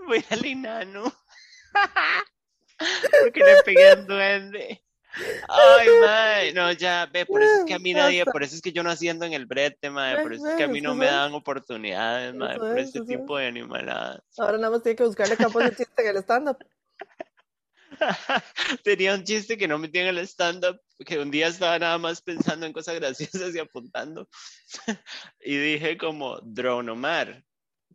[SPEAKER 1] Voy al Inanu. Porque le pegué al duende. Ay, mae, no, ya, ve, por eso es que a mí nadie, por eso es que yo no haciendo en el brete, mae, por eso es que a mí no me dan oportunidades,
[SPEAKER 2] Eso
[SPEAKER 1] por
[SPEAKER 2] es,
[SPEAKER 1] este tipo de animaladas.
[SPEAKER 2] Ahora nada más tiene que buscarle campo de chiste en el stand-up. (laughs)
[SPEAKER 1] Tenía un chiste que no metí en el stand-up, que un día estaba nada más pensando en cosas graciosas y apuntando. (laughs) Y dije como Drone Omar,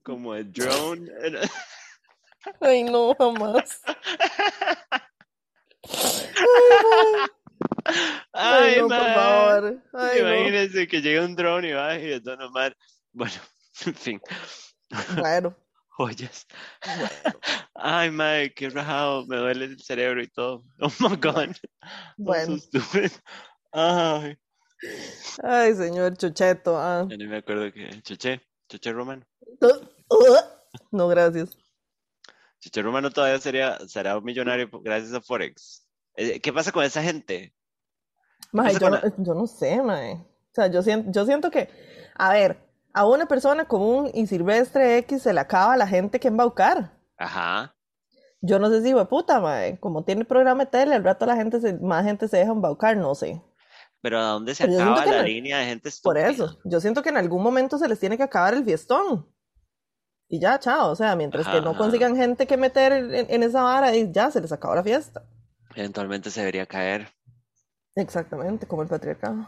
[SPEAKER 1] como el drone. (laughs)
[SPEAKER 2] Ay, no, jamás.
[SPEAKER 1] Ay,
[SPEAKER 2] Ay, no, por favor. Ay, no.
[SPEAKER 1] Imagínense que llega un drone y va y es Don Omar. Bueno, en fin,
[SPEAKER 2] Bueno,
[SPEAKER 1] joyas. (laughs) Ay, mae, qué rajado, me duele el cerebro y todo. (laughs) Oh my god.
[SPEAKER 2] Bueno.
[SPEAKER 1] Ay,
[SPEAKER 2] Ay, señor Chucheto. Ah.
[SPEAKER 1] ya ni me acuerdo que. Choche, Choche Romano. (laughs)
[SPEAKER 2] No, gracias.
[SPEAKER 1] Choche Romano todavía sería, será un millonario gracias a Forex. Eh, ¿Qué pasa con esa gente?
[SPEAKER 2] Mae, yo, no, yo no sé, mae. O sea, yo siento, yo siento que, a ver, a una persona común y silvestre X se le acaba la gente que embaucar.
[SPEAKER 1] Ajá.
[SPEAKER 2] Yo no sé si fue puta, mae. Como tiene programa de tele, al rato la gente se, más gente se deja embaucar, no sé.
[SPEAKER 1] Pero ¿a dónde se
[SPEAKER 2] Pero
[SPEAKER 1] acaba la línea de gente
[SPEAKER 2] Por eso, yo siento que en algún momento se les tiene que acabar el fiestón. Y ya, chao. O sea, mientras que no
[SPEAKER 1] Ajá.
[SPEAKER 2] consigan gente que meter en, en esa vara, y ya se les acabó la fiesta.
[SPEAKER 1] Eventualmente se debería caer.
[SPEAKER 2] Exactamente, como el patriarcado.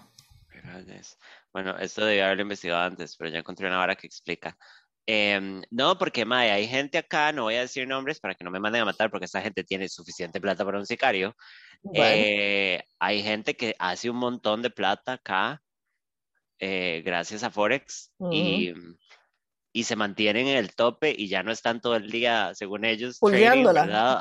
[SPEAKER 1] Bueno, esto debía haberlo investigado antes, pero ya encontré una vara que explica. Em, no, porque mae, hay gente acá, no voy a decir nombres para que no me manden a matar, porque esa gente tiene suficiente plata para un sicario.
[SPEAKER 2] Bueno,
[SPEAKER 1] Eh, hay gente que hace un montón de plata acá, eh, gracias a Forex, y, y se mantienen en el tope y ya no están todo el día, según ellos, trading,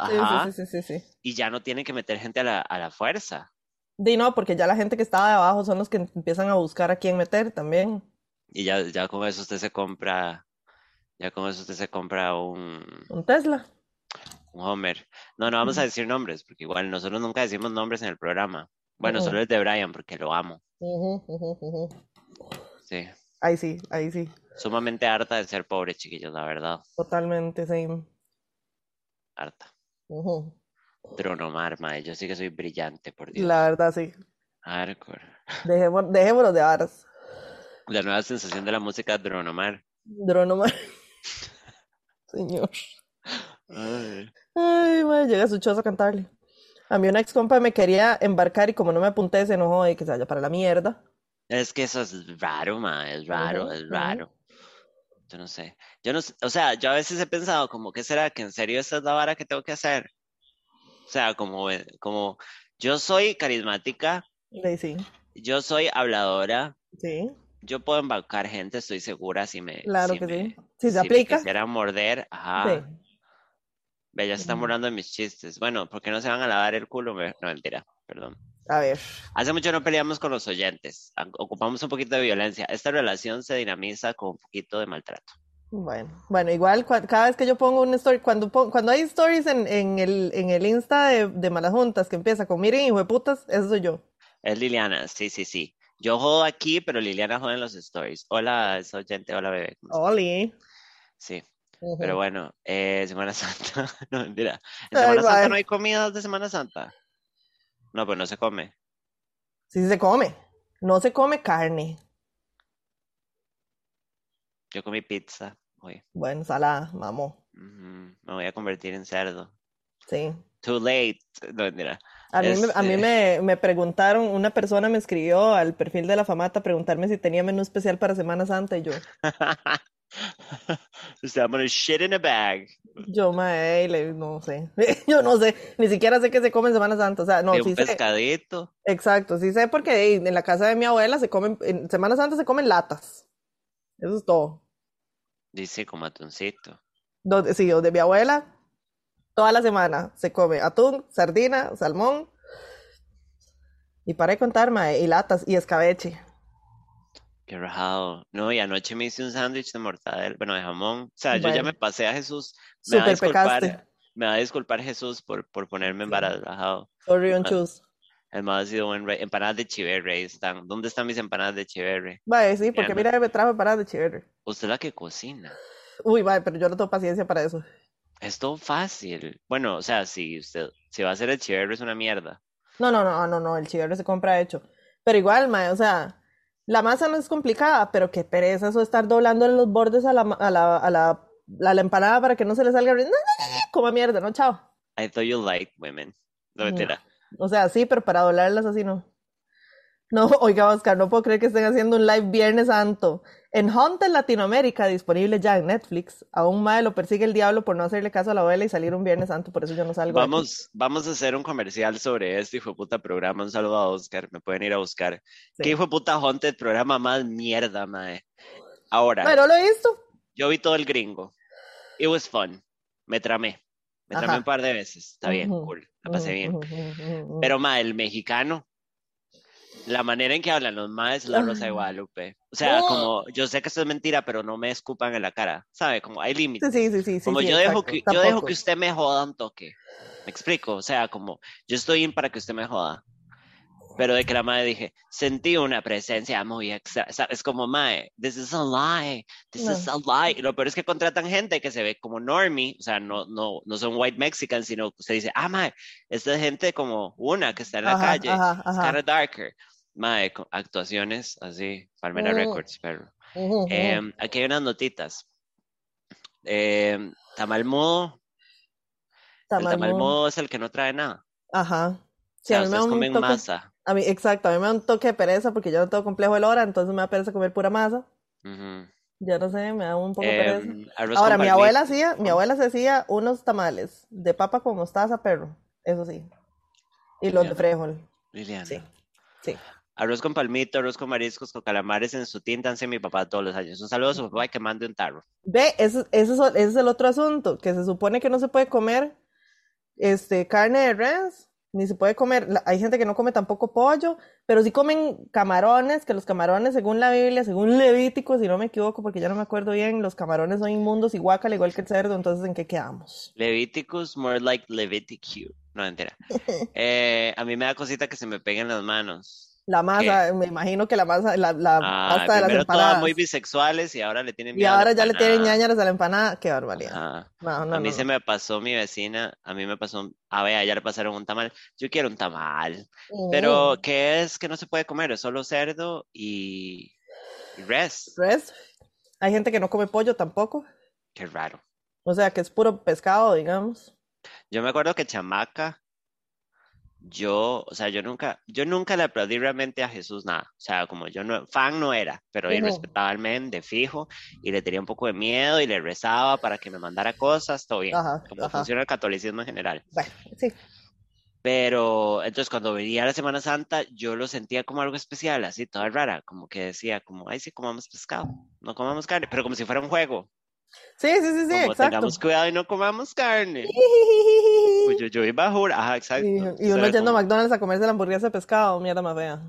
[SPEAKER 1] Ajá,
[SPEAKER 2] sí, sí, sí.
[SPEAKER 1] y ya no tienen que meter gente a la, a la fuerza.
[SPEAKER 2] Di no, porque ya la gente que estaba de abajo son los que empiezan a buscar a quién meter también.
[SPEAKER 1] Y ya, ya con eso usted se compra, ya con eso usted se compra un,
[SPEAKER 2] Un Tesla.
[SPEAKER 1] un Homer. No, no vamos a decir nombres, porque igual nosotros nunca decimos nombres en el programa. Bueno, solo el de Brian, porque lo amo. Sí.
[SPEAKER 2] Ahí sí, ahí sí.
[SPEAKER 1] Sumamente harta de ser pobre, chiquillos, la verdad.
[SPEAKER 2] Totalmente, sí.
[SPEAKER 1] Harta.
[SPEAKER 2] Ujú.
[SPEAKER 1] Dronomar, mae. Yo sí que soy brillante, por Dios.
[SPEAKER 2] La verdad, sí.
[SPEAKER 1] Hardcore.
[SPEAKER 2] Dejémos, dejémoslo de varas.
[SPEAKER 1] La nueva sensación de la música Dronomar.
[SPEAKER 2] Dronoma. (laughs) Señor.
[SPEAKER 1] Ay.
[SPEAKER 2] Ay, madre, llega su choza a cantarle. A mí una ex compa me quería embarcar y como no me apunté, se enojó y que se vaya para la mierda.
[SPEAKER 1] Es que eso es raro, mae. Es raro, es raro. Yo no sé. Yo no. O sea, yo a veces he pensado como, ¿qué será? ¿Que en serio esta es la vara que tengo que hacer? O sea, como, como yo soy carismática,
[SPEAKER 2] Sí,
[SPEAKER 1] yo soy habladora,
[SPEAKER 2] sí,
[SPEAKER 1] yo puedo embarcar gente, estoy segura si me,
[SPEAKER 2] claro
[SPEAKER 1] si
[SPEAKER 2] que
[SPEAKER 1] me,
[SPEAKER 2] sí. Si se
[SPEAKER 1] si me
[SPEAKER 2] aplica,
[SPEAKER 1] quisiera morder, ajá.
[SPEAKER 2] sí.
[SPEAKER 1] Ve, ya se están burlando de mis chistes. Bueno, ¿por qué no se van a lavar el culo? No, mentira, perdón.
[SPEAKER 2] A ver,
[SPEAKER 1] Hace mucho no peleamos con los oyentes. Ocupamos un poquito de violencia. Esta relación se dinamiza con un poquito de maltrato.
[SPEAKER 2] Bueno, bueno, igual cada vez que yo pongo una story, cuando, cuando hay stories en, en el, en el Insta de, de Malas Juntas que empieza con miren, hijo de putas, eso soy yo.
[SPEAKER 1] Es Liliana, sí, sí, sí. Yo jodo aquí, pero Liliana joda en los stories. Hola, es oyente, hola, bebé.
[SPEAKER 2] Oli.
[SPEAKER 1] Sí, pero bueno, eh, Semana (laughs) Santa. No, mentira. ¿En
[SPEAKER 2] Ay,
[SPEAKER 1] Semana Santa
[SPEAKER 2] bye.
[SPEAKER 1] no hay comidas de Semana Santa? No, pues no se come.
[SPEAKER 2] Sí se come, no se come carne.
[SPEAKER 1] Yo comí pizza hoy.
[SPEAKER 2] Bueno, salada, mamó.
[SPEAKER 1] Ujú, Me voy a convertir en cerdo.
[SPEAKER 2] Sí.
[SPEAKER 1] Too late. No, mentira.
[SPEAKER 2] A mí, me, a mí
[SPEAKER 1] Este,
[SPEAKER 2] me, me preguntaron, una persona me escribió al perfil de la Famata a preguntarme si tenía menú especial para Semana Santa y yo, (laughs)
[SPEAKER 1] Usted va a poner shit in a bag.
[SPEAKER 2] yo, mae, no sé, (laughs) yo no sé, ni siquiera sé qué se come en Semana Santa, o sea, no,
[SPEAKER 1] De un
[SPEAKER 2] sí sé,
[SPEAKER 1] pescadito.
[SPEAKER 2] exacto, sí sé porque en la casa de mi abuela se comen, en Semana Santa se comen latas, eso es todo.
[SPEAKER 1] Dice como atuncito.
[SPEAKER 2] Donde, sí, donde mi abuela, toda la semana se come atún, sardina, salmón, y para de contar, mae, y latas, y escabeche.
[SPEAKER 1] Qué rajado. No, y anoche me hice un sándwich de mortadela, bueno, de jamón. O sea, yo ya me pasé a Jesús. Me va a
[SPEAKER 2] super pecaste.
[SPEAKER 1] disculpar, me va a disculpar Jesús por, por ponerme embarazado.
[SPEAKER 2] Sorry, on
[SPEAKER 1] Ma-
[SPEAKER 2] choose.
[SPEAKER 1] El más ha sido buen rey. Empanadas de chiverre, están. ¿Dónde están mis empanadas de chiverre?
[SPEAKER 2] Vaya, sí, porque mira, me trajo paradas de chévere.
[SPEAKER 1] Usted es la que cocina.
[SPEAKER 2] Uy, vaya, pero yo no tengo paciencia para eso.
[SPEAKER 1] Es todo fácil. Bueno, o sea, si usted, si va a hacer el chiverre es una mierda.
[SPEAKER 2] No, no, no, no, no, el chivero se compra hecho. Pero igual, mae, o sea, la masa no es complicada, pero qué pereza eso de estar doblándole los bordes a la, a la, a la, a la empanada para que no se le salga. No, no, no, no, como mierda, no, chao.
[SPEAKER 1] I thought you liked women. No
[SPEAKER 2] No. O sea, sí, pero para doblarlas así no. No, (laughs) oiga, Oscar, no puedo creer que estén haciendo un live Viernes Santo. En Haunted Latinoamérica, disponible ya en Netflix, a un mae lo persigue el diablo por no hacerle caso a la abuela y salir un Viernes Santo, por eso yo no salgo aquí.
[SPEAKER 1] Vamos, vamos a hacer un comercial sobre este hijo de puta programa. Un saludo a Oscar. Me pueden ir a buscar. ¿Qué hijo de puta Haunted programa más mierda, mae? Ahora,
[SPEAKER 2] Bueno, lo he visto.
[SPEAKER 1] yo vi todo el gringo. It was fun. Me tramé. Me tramé un par de veces. Está bien, cool. La pasé bien. Pero, mae, el mexicano, la manera en que hablan los maes es la Rosa de. Guadalupe. O sea,
[SPEAKER 2] Oh.
[SPEAKER 1] como, yo sé que esto es mentira, pero no me escupan en la cara. ¿Sabe? Como hay límites.
[SPEAKER 2] sí, sí, sí, sí,
[SPEAKER 1] Como
[SPEAKER 2] sí,
[SPEAKER 1] yo dejo que, yo dejo que usted me joda un toque. Me explico. O sea, como yo estoy in para que usted me joda. Pero de que la madre dije, sentí una presencia muy extra. Es como, mae, this is a lie. This
[SPEAKER 2] No.
[SPEAKER 1] is a lie. Y lo peor es que contratan gente que se ve como normie. O sea, no, no, no son white mexicans, sino que usted dice, ah, mae, esta es gente como una que está en la
[SPEAKER 2] Ajá,
[SPEAKER 1] calle.
[SPEAKER 2] ajá,
[SPEAKER 1] Es
[SPEAKER 2] ajá.
[SPEAKER 1] kind of darker. Mae, actuaciones así, Palmera
[SPEAKER 2] Mm.
[SPEAKER 1] Records, perro.
[SPEAKER 2] Ujú, ujú.
[SPEAKER 1] Em, aquí hay unas notitas. Em, tamal mudo. El
[SPEAKER 2] Tamal
[SPEAKER 1] tamal
[SPEAKER 2] mudo.
[SPEAKER 1] mudo es el que no trae nada.
[SPEAKER 2] Ajá.
[SPEAKER 1] O
[SPEAKER 2] Sí, a
[SPEAKER 1] sea, ustedes comen
[SPEAKER 2] toque,
[SPEAKER 1] masa.
[SPEAKER 2] A mí, exacto, a mí me da un toque de pereza porque yo no tengo complejo de lora, entonces me da pereza comer pura masa.
[SPEAKER 1] Ujú.
[SPEAKER 2] Ya no sé, me da un poco de pereza.
[SPEAKER 1] Em, arroz
[SPEAKER 2] Ahora, mi abuela hacía, mi abuela se hacía unos tamales de papa con mostaza, perro, eso sí. Y los de frijol.
[SPEAKER 1] Liliana.
[SPEAKER 2] Sí, sí.
[SPEAKER 1] Arroz con palmito, arroz con mariscos, con calamares en su tinta, hace mi papá todos los años. Un saludo a su papá y que mande un tarro.
[SPEAKER 2] Ve, ese, ese es, ese es el otro asunto, que se supone que no se puede comer este, carne de res, ni se puede comer, hay gente que no come tampoco pollo, pero sí comen camarones, que los camarones, según la Biblia, según Levítico, si no me equivoco, porque ya no me acuerdo bien, los camarones son inmundos y guácala igual que el cerdo, entonces ¿en qué quedamos?
[SPEAKER 1] Leviticus, more like Leviticus. No, mentira. (laughs) Eh, a mí me da cosita que se me peguen las manos.
[SPEAKER 2] La
[SPEAKER 1] ¿Qué?
[SPEAKER 2] masa, me imagino que la masa, la, la
[SPEAKER 1] Ah,
[SPEAKER 2] pasta de las empanadas.
[SPEAKER 1] muy bisexuales y ahora le tienen
[SPEAKER 2] Y
[SPEAKER 1] miedo a la
[SPEAKER 2] ahora ya le tienen ñañaras a la empanada, qué barbaridad.
[SPEAKER 1] Ajá.
[SPEAKER 2] No, no,
[SPEAKER 1] A mí
[SPEAKER 2] no,
[SPEAKER 1] se me pasó mi vecina, a mí me pasó, a ver, ayer pasaron un tamal. Yo quiero un tamal, pero
[SPEAKER 2] Mm,
[SPEAKER 1] ¿qué es que no se puede comer? Es solo cerdo y, y res.
[SPEAKER 2] res. Hay gente que no come pollo tampoco,
[SPEAKER 1] Qué raro.
[SPEAKER 2] o sea que es puro pescado, digamos.
[SPEAKER 1] Yo me acuerdo que chamaca, yo, o sea, yo nunca, yo nunca le aplaudí realmente a Jesús nada. O sea, como yo no, fan no era, pero
[SPEAKER 2] Ujú.
[SPEAKER 1] respetaba al men de fijo y le tenía un poco de miedo y le rezaba para que me mandara cosas, todo bien,
[SPEAKER 2] Ajá,
[SPEAKER 1] como
[SPEAKER 2] ajá.
[SPEAKER 1] funciona el catolicismo en general.
[SPEAKER 2] Bueno, sí.
[SPEAKER 1] Pero entonces cuando venía la Semana Santa, yo lo sentía como algo especial, así, toda rara, como que decía, como, ay, sí, comamos pescado, no comamos carne, pero como si fuera un juego,
[SPEAKER 2] Sí, sí, sí, sí,
[SPEAKER 1] como
[SPEAKER 2] exacto.
[SPEAKER 1] tengamos cuidado y no comamos carne. (laughs) Pues yo, yo iba a jurar, ajá, exacto.
[SPEAKER 2] Y, y uno yendo a McDonald's a comerse la hamburguesa de pescado, mierda más fea.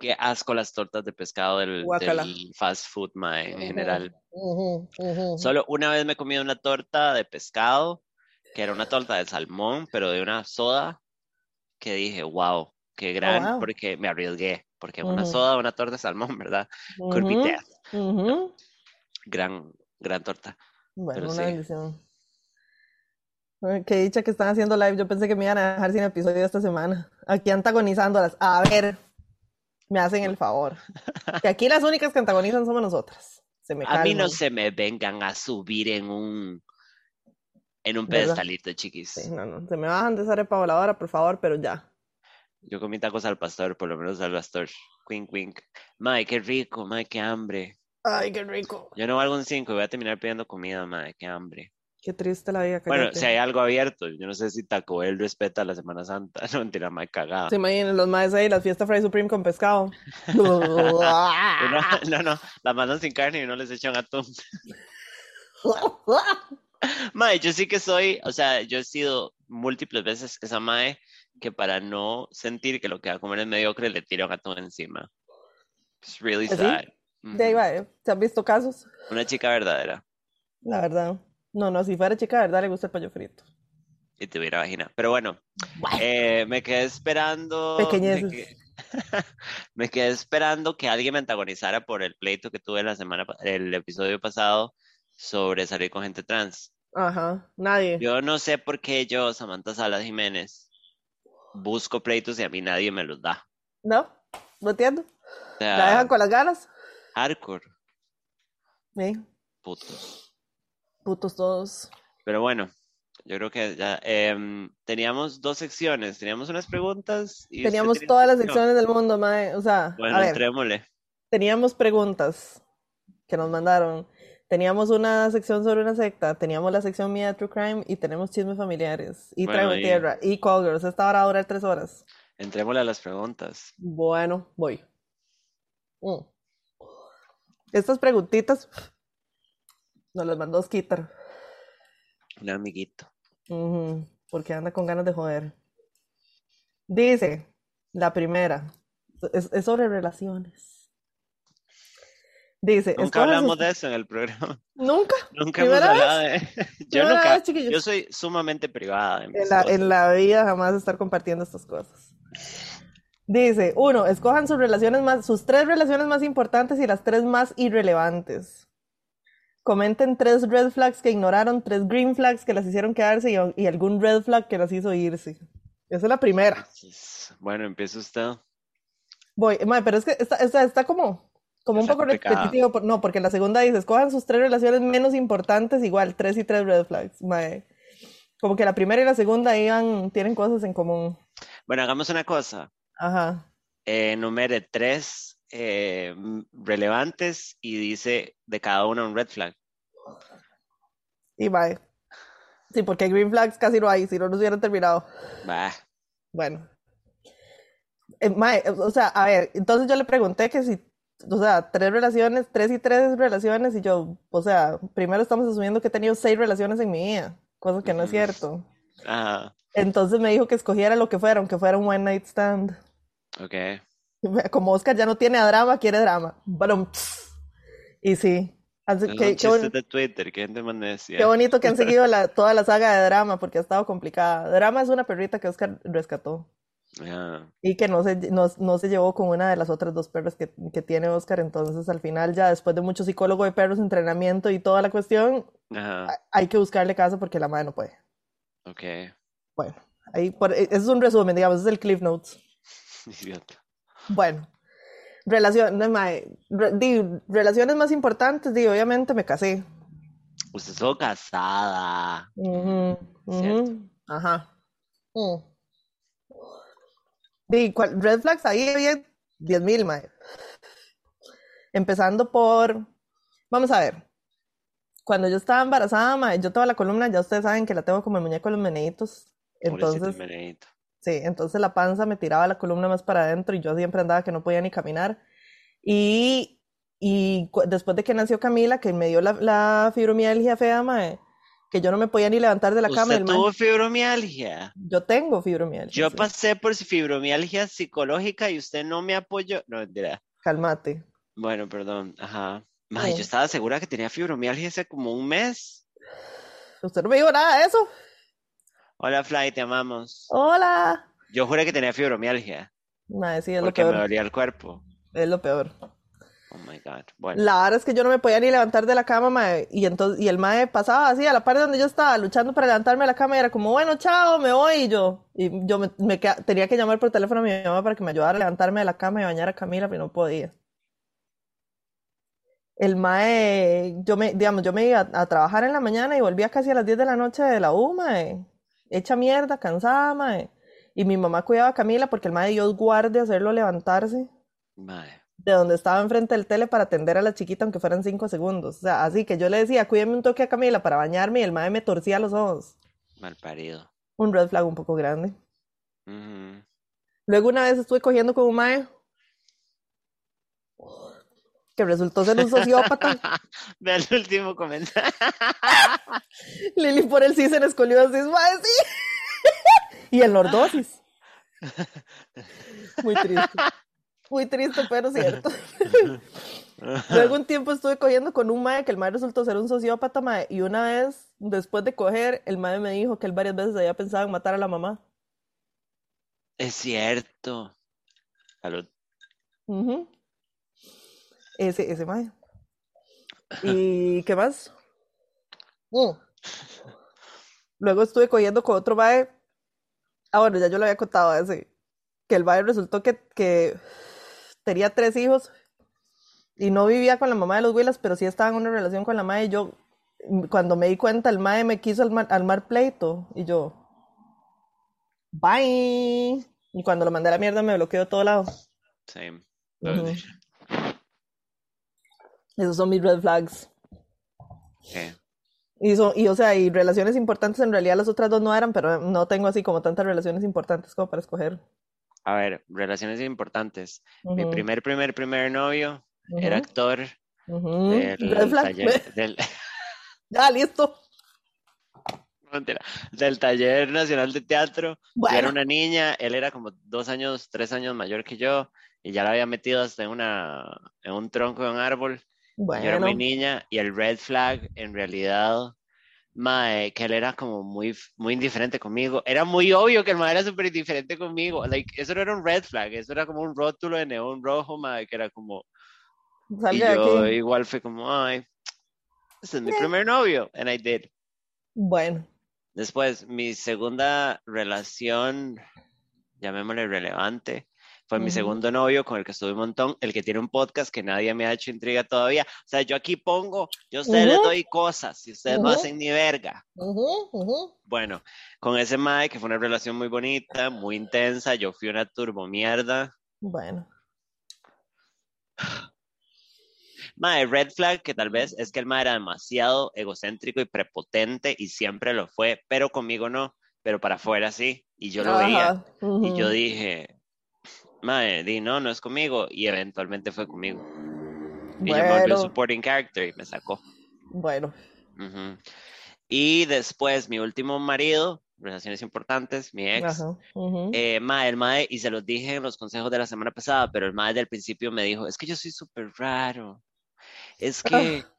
[SPEAKER 1] qué asco las tortas de pescado del, del fast food, mae, en
[SPEAKER 2] Ujú,
[SPEAKER 1] general.
[SPEAKER 2] ujú, ujú.
[SPEAKER 1] Solo una vez me comido una torta de pescado, que era una torta de salmón, pero de una soda, que dije, wow, qué gran,
[SPEAKER 2] Oh, wow.
[SPEAKER 1] porque me arriesgué, porque una soda, una torta de salmón, (laughs) ¿verdad? Could be
[SPEAKER 2] ujú,
[SPEAKER 1] death.
[SPEAKER 2] ujú.
[SPEAKER 1] Gran, gran torta.
[SPEAKER 2] Bueno,
[SPEAKER 1] Pero
[SPEAKER 2] una
[SPEAKER 1] sí.
[SPEAKER 2] bendición. Ay, Qué dicha que están haciendo live. Yo pensé que me iban a dejar sin episodio esta semana. Aquí antagonizándolas. A ver, me hacen el favor. (laughs) Que aquí las únicas que antagonizan somos nosotras. Se me
[SPEAKER 1] A mí no se me vengan a subir en un En un
[SPEAKER 2] ¿verdad?
[SPEAKER 1] pedestalito, chiquis.
[SPEAKER 2] Sí, no, no, se me bajan de esa arepa voladora, por favor, pero ya.
[SPEAKER 1] Yo comí tacos al pastor, por lo menos al pastor. Wink, wink. Mae, qué rico, mae, qué hambre.
[SPEAKER 2] Ay, qué rico.
[SPEAKER 1] Yo no valgo un 5 voy a terminar pidiendo comida, mae, qué hambre.
[SPEAKER 2] Qué triste la vida,
[SPEAKER 1] Bueno, si hay algo abierto, yo no sé si Taco Bell respeta la Semana Santa. (laughs) No, mentira, mae, cagada.
[SPEAKER 2] Se imaginen los maes ahí, la fiesta Fry Supreme con pescado. (laughs)
[SPEAKER 1] Uno- (laughs) no, no, la mandan sin carne y no les echan atún. Mae, yo sí que soy, o sea, yo he sido múltiples veces esa mae que para no sentir que lo que va a comer es mediocre le tiro un atún encima. It's really
[SPEAKER 2] ¿Ah, sí? De ahí va, ¿eh? ¿Se han visto casos?
[SPEAKER 1] Una chica verdadera
[SPEAKER 2] La verdad. No, no, si fuera chica, verdad le gusta el pollo frito.
[SPEAKER 1] y tuviera vagina. Pero bueno, eh, me quedé esperando. Me,
[SPEAKER 2] Pequeñeces.
[SPEAKER 1] que- (laughs) me quedé esperando que alguien me antagonizara por el pleito que tuve la semana, el episodio pasado sobre salir con gente trans.
[SPEAKER 2] Ajá, nadie.
[SPEAKER 1] Yo no sé por qué yo, Samantha Salas Jiménez, busco pleitos y a mí nadie me los da.
[SPEAKER 2] ¿No? ¿No entiendo?
[SPEAKER 1] O
[SPEAKER 2] ¿La
[SPEAKER 1] sea,
[SPEAKER 2] dejan con las ganas?
[SPEAKER 1] Hardcore,
[SPEAKER 2] Sí,
[SPEAKER 1] putos.
[SPEAKER 2] putos todos.
[SPEAKER 1] Pero bueno, yo creo que ya em, teníamos dos secciones. Teníamos unas preguntas y
[SPEAKER 2] Teníamos
[SPEAKER 1] tenía
[SPEAKER 2] todas las secciones del mundo, mae. O sea,
[SPEAKER 1] Bueno,
[SPEAKER 2] a ver,
[SPEAKER 1] entrémosle.
[SPEAKER 2] teníamos preguntas que nos mandaron. Teníamos una sección sobre una secta, teníamos la sección mía True Crime y tenemos chismes familiares. Y
[SPEAKER 1] Bueno,
[SPEAKER 2] Traigo
[SPEAKER 1] y-
[SPEAKER 2] Tierra y Call Girls. Esta hora va a durar tres horas.
[SPEAKER 1] Entrémosle a las preguntas.
[SPEAKER 2] Bueno, voy. Mm. Estas preguntitas nos las mandó Skitter.
[SPEAKER 1] Un amiguito.
[SPEAKER 2] Porque anda con ganas de joder. Dice, la primera, es, es sobre relaciones. Dice,
[SPEAKER 1] Nunca hablamos
[SPEAKER 2] sus-
[SPEAKER 1] de eso en el programa.
[SPEAKER 2] Nunca,
[SPEAKER 1] Nunca hemos
[SPEAKER 2] ¿Primera
[SPEAKER 1] hablado de. Yo nunca.
[SPEAKER 2] vez.
[SPEAKER 1] Yo soy sumamente privada
[SPEAKER 2] en la, en la vida jamás estar compartiendo estas cosas. Dice, uno, escojan sus relaciones más, sus tres relaciones más importantes y las tres más irrelevantes. Comenten tres red flags que ignoraron, tres green flags que las hicieron quedarse y, y algún red flag que las hizo irse. Esa es la primera.
[SPEAKER 1] Bueno, empieza usted.
[SPEAKER 2] Voy, mae, pero es que está, está, está como, como un poco repetitivo. no, porque la segunda dice, escojan sus tres relaciones menos importantes, igual, tres y tres red flags. mae. Como que la primera y la segunda iban, tienen cosas en común.
[SPEAKER 1] Bueno, hagamos una cosa.
[SPEAKER 2] Ajá.
[SPEAKER 1] Eh, numere tres eh, relevantes y dice de cada una un red flag.
[SPEAKER 2] Y bye. Sí, porque green flags casi no hay, si no nos hubieran terminado.
[SPEAKER 1] Bah.
[SPEAKER 2] Bueno. Eh, mae, o sea, a ver, entonces yo le pregunté que si, o sea, tres relaciones, tres y tres relaciones, y yo, o sea, primero estamos asumiendo que he tenido seis relaciones en mi vida, cosa que no es cierto.
[SPEAKER 1] Ajá.
[SPEAKER 2] Entonces me dijo que escogiera lo que fuera, aunque fuera un one night stand.
[SPEAKER 1] Ok. (laughs)
[SPEAKER 2] Como Oscar ya no tiene a drama, quiere drama. Bueno, y sí. Así que- qué, bon-
[SPEAKER 1] de Twitter que gente
[SPEAKER 2] qué bonito que han (laughs) seguido la, toda la saga de drama, porque ha estado complicada. Drama es una perrita que Oscar rescató.
[SPEAKER 1] Ajá.
[SPEAKER 2] Y que no se, no, no se llevó con una de las otras dos perras que, que tiene Oscar. Entonces, al final, ya después de mucho psicólogo de perros, entrenamiento y toda la cuestión, hay que buscarle casa porque la madre no puede.
[SPEAKER 1] Ok.
[SPEAKER 2] Bueno, ahí por, ese es un resumen, digamos, es el Cliff Notes. (laughs)
[SPEAKER 1] Idiota.
[SPEAKER 2] Bueno, relaciones, mae, re- di, relaciones más importantes, di, obviamente me casé.
[SPEAKER 1] Usted estuvo casada. Cierto.
[SPEAKER 2] Ajá. Mm. Di, ¿cuál- red flags ahí había 10 mil, mae. Empezando por, vamos a ver, cuando yo estaba embarazada, mae, yo toda la columna, ya ustedes saben que la tengo como el muñeco de los meneitos. Entonces. Sí, entonces la panza me tiraba la columna más para adentro y yo siempre andaba que no podía ni caminar. Y, y después de que nació Camila, que me dio la, la fibromialgia fea, mae, que yo no me podía ni levantar de la cama.
[SPEAKER 1] Usted tuvo fibromialgia.
[SPEAKER 2] Yo tengo fibromialgia.
[SPEAKER 1] Yo
[SPEAKER 2] sí.
[SPEAKER 1] pasé por fibromialgia psicológica y usted no me apoyó. No, mentira.
[SPEAKER 2] Cálmate.
[SPEAKER 1] Bueno, perdón. Ajá. May, yo estaba segura que tenía fibromialgia hace como un mes.
[SPEAKER 2] Usted no me dijo nada de eso.
[SPEAKER 1] Hola, Fly, te amamos.
[SPEAKER 2] Hola.
[SPEAKER 1] Yo juré que tenía fibromialgia
[SPEAKER 2] Mae, sí, es lo
[SPEAKER 1] porque me
[SPEAKER 2] peor.
[SPEAKER 1] dolía el cuerpo.
[SPEAKER 2] Es lo peor.
[SPEAKER 1] Oh my God. Bueno,
[SPEAKER 2] La verdad es que yo no me podía ni levantar de la cama, mae, y entonces, y el mae pasaba así a la par de donde yo estaba, luchando para levantarme de la cama, y era como, bueno, chao, me voy, y yo, y yo me, me tenía que llamar por teléfono a mi mamá para que me ayudara a levantarme de la cama y bañar a Camila, pero no podía. el mae, yo me, digamos, yo me iba a, a trabajar en la mañana y volvía casi a las 10 de la noche de la U, mae, hecha mierda, cansada, mae. Y mi mamá cuidaba a Camila porque el mae Dios guarde hacerlo levantarse
[SPEAKER 1] Mae.
[SPEAKER 2] de donde estaba enfrente del tele para atender a la chiquita aunque fueran 5 segundos. O sea, así que yo le decía, cuídeme un toque a Camila para bañarme y el mae me torcía los ojos.
[SPEAKER 1] Mal parido.
[SPEAKER 2] Un red flag un poco grande. Luego una vez estuve cogiendo con un mae que resultó ser un sociópata. (laughs)
[SPEAKER 1] Ve el último comentario. (laughs)
[SPEAKER 2] Lili por el sí se escoliosis, mae, sí. (laughs) y en lordosis. Muy triste. Muy triste, pero cierto. Luego un tiempo estuve cogiendo con un mae que el mae resultó ser un sociópata, mae, y una vez, después de coger, el mae me dijo que él varias veces había pensado en matar a la mamá.
[SPEAKER 1] Es cierto. Salud.
[SPEAKER 2] Ese, ese mae. (laughs) ¿Y qué más? Mm. Luego estuve cogiendo con otro mae. Ah, bueno, ya yo lo había contado ese. Que el mae resultó que, que tenía tres hijos y no vivía con la mamá de los Willas, pero sí estaba en una relación con la madre. Y yo, cuando me di cuenta, el mae me quiso armar, armar pleito. Y yo, bye. Y cuando lo mandé a la mierda me bloqueó de todo lado.
[SPEAKER 1] Same.
[SPEAKER 2] Ujú. Esos son mis red flags. Y, so- y o sea, y relaciones importantes en realidad las otras dos no eran, pero no tengo así como tantas relaciones importantes como para escoger.
[SPEAKER 1] A ver, relaciones importantes. Mi primer, primer, primer novio era actor del
[SPEAKER 2] Red flag.
[SPEAKER 1] taller, (laughs) del,
[SPEAKER 2] Ya, listo. (laughs)
[SPEAKER 1] mentira, del taller nacional de teatro. Yo era una niña, él era como dos años, tres años mayor que yo, y ya la había metido hasta en una, en un tronco de un árbol. Yo era muy
[SPEAKER 2] bueno.
[SPEAKER 1] niña, y el red flag, en realidad, mae, que él era como muy, muy indiferente conmigo. Era muy obvio que el mae era súper indiferente conmigo. Like, eso no era un red flag, eso era como un rótulo de neón rojo, mae, que era como, y yo
[SPEAKER 2] aquí.
[SPEAKER 1] igual fue como, ay, este es mi primer novio, and I did.
[SPEAKER 2] Bueno.
[SPEAKER 1] Después, mi segunda relación, llamémosle relevante, fue mi segundo novio con el que estuve un montón, el que tiene un podcast que nadie me ha hecho intriga todavía. O sea, yo aquí pongo, yo a ustedes les doy cosas y ustedes no
[SPEAKER 2] ujú,
[SPEAKER 1] hacen ni verga. Bueno, con ese Mae, que fue una relación muy bonita, muy intensa, yo fui una turbo mierda.
[SPEAKER 2] Bueno. (sighs)
[SPEAKER 1] Mae, red flag que tal vez es que el Mae era demasiado egocéntrico y prepotente y siempre lo fue, pero conmigo no, pero para afuera sí, y yo lo veía. Y yo dije, Mae, di no, no es conmigo, y eventualmente fue conmigo. Y yo me volví
[SPEAKER 2] Bueno.
[SPEAKER 1] supporting character y me sacó.
[SPEAKER 2] Bueno.
[SPEAKER 1] Ujú. Y después, mi último marido, relaciones importantes, mi ex,
[SPEAKER 2] Ajá. ujú.
[SPEAKER 1] eh, mae, el mae, y se los dije en los consejos de la semana pasada, pero el mae del principio me dijo, es que yo soy súper raro, es que, (laughs)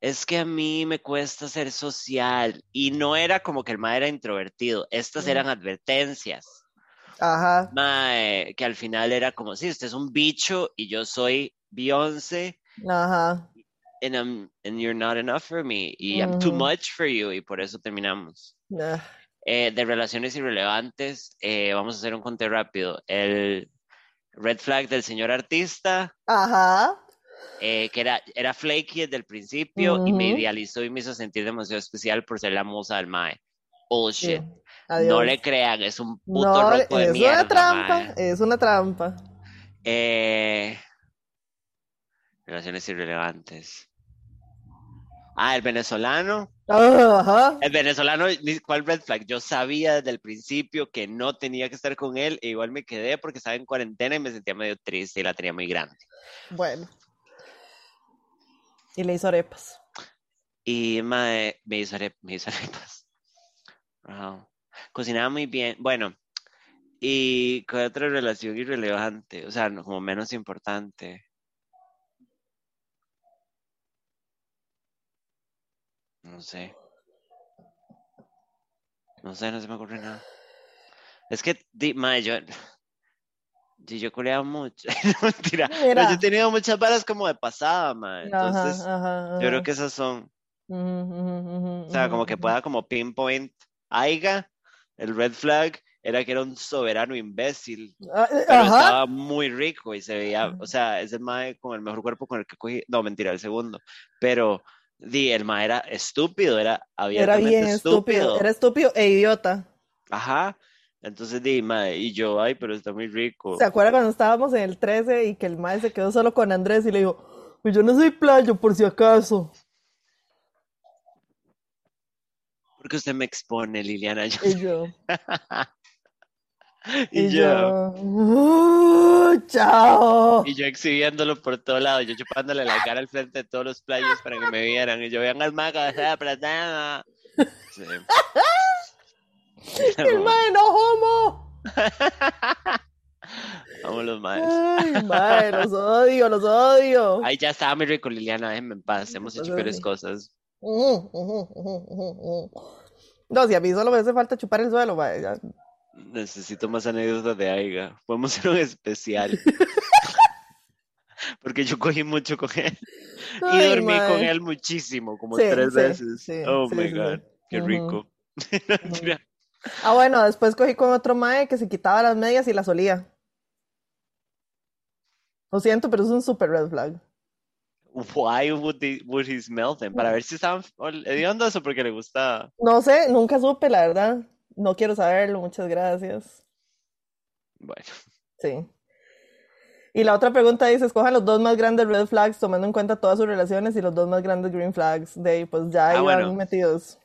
[SPEAKER 1] es que a mí me cuesta ser social, y no era como que el mae era introvertido, estas eran advertencias,
[SPEAKER 2] Ajá.
[SPEAKER 1] mae, que al final era como, sí, usted es un bicho y yo soy Beyoncé,
[SPEAKER 2] Ajá.
[SPEAKER 1] and, I'm- and you're not enough for me, y I'm too
[SPEAKER 2] ujú.
[SPEAKER 1] much for you, y por eso terminamos.
[SPEAKER 2] Ah,
[SPEAKER 1] Eh, de relaciones irrelevantes, eh, vamos a hacer un conteo rápido. El red flag del señor artista,
[SPEAKER 2] Ajá.
[SPEAKER 1] eh, que era, era flaky desde el principio y me
[SPEAKER 2] ujú.
[SPEAKER 1] idealizó y me hizo sentir demasiado especial por ser la musa del Mae. Bullshit.
[SPEAKER 2] Adiós.
[SPEAKER 1] le crean, es un puto
[SPEAKER 2] No,
[SPEAKER 1] roto de
[SPEAKER 2] es
[SPEAKER 1] mierda,
[SPEAKER 2] una trampa. Es una trampa.
[SPEAKER 1] Eh, relaciones irrelevantes. Ah, el venezolano.
[SPEAKER 2] Ajá.
[SPEAKER 1] El venezolano, ¿cuál red flag? Yo sabía desde el principio que no tenía que estar con él e igual me quedé porque estaba en cuarentena y me sentía medio triste y la tenía muy grande.
[SPEAKER 2] Bueno. Y le hizo arepas.
[SPEAKER 1] Y mae, me hizo, are- me hizo arepas. Wow. Cocinaba muy bien. Bueno, y con otra relación irrelevante, o sea, no- como menos importante. No sé. No sé, no se me ocurre nada. Es que, di, mae, yo, (laughs) di, yo culeaba mucho. (laughs) No, mentira. Pero yo he tenido muchas varas como de pasada.
[SPEAKER 2] Ajá,
[SPEAKER 1] Entonces,
[SPEAKER 2] ajá,
[SPEAKER 1] yo creo que esas son. O sea, como que pueda como pinpoint, aiga, el red flag, era que era un soberano imbécil.
[SPEAKER 2] Ah, eh,
[SPEAKER 1] Pero estaba muy rico y se veía, o sea, es el mae con el mejor cuerpo con el que cogí. No, mentira, el segundo. Pero, di, el mae era estúpido, era
[SPEAKER 2] Era
[SPEAKER 1] abiertamente
[SPEAKER 2] bien estúpido. Era estúpido e idiota.
[SPEAKER 1] Ajá. Entonces, di, mae, y yo, ay, pero está muy rico.
[SPEAKER 2] ¿Se acuerda cuando estábamos en el 13 y que el mae se quedó solo con Andrés y le dijo, pues yo no soy playo por si acaso?
[SPEAKER 1] Porque usted me expone, Liliana. Yo-
[SPEAKER 2] Y yo, (laughs)
[SPEAKER 1] y,
[SPEAKER 2] y
[SPEAKER 1] yo,
[SPEAKER 2] yo, "Uh, chao.
[SPEAKER 1] y yo exhibiéndolo por todo lado, yo chupándole la cara al frente de todos los playos para que me vieran. Y yo, vean al maga, sea platada. Sí. (laughs)
[SPEAKER 2] El mae no homo. (laughs)
[SPEAKER 1] Vamos los maes.
[SPEAKER 2] Ay, mae, los odio, los odio.
[SPEAKER 1] Ahí ya estaba muy rico, Liliana, déjenme en paz. Hemos hecho peores cosas.
[SPEAKER 2] No, si a mí solo me hace falta chupar el suelo, ya.
[SPEAKER 1] Necesito más anécdotas de Aiga. Podemos hacer un especial. (laughs) Porque yo cogí mucho con él. Y dormí con él muchísimo, como
[SPEAKER 2] Sí,
[SPEAKER 1] tres
[SPEAKER 2] sí,
[SPEAKER 1] veces.
[SPEAKER 2] sí,
[SPEAKER 1] oh my God, qué rico. (laughs) No.
[SPEAKER 2] Ah, bueno, después cogí con otro mae que se quitaba las medias y las olía. Lo siento, pero es un super red flag.
[SPEAKER 1] Why would, they, would he smell them? Para ver si estaban hediondos o porque le gustaba.
[SPEAKER 2] No sé, nunca supe, la verdad. No quiero saberlo, muchas gracias.
[SPEAKER 1] Bueno,
[SPEAKER 2] Sí. Y la otra pregunta dice, escojan los dos más grandes red flags tomando en cuenta todas sus relaciones y los dos más grandes green flags. De ahí, pues ya
[SPEAKER 1] Ah,
[SPEAKER 2] iban
[SPEAKER 1] bueno.
[SPEAKER 2] metidos.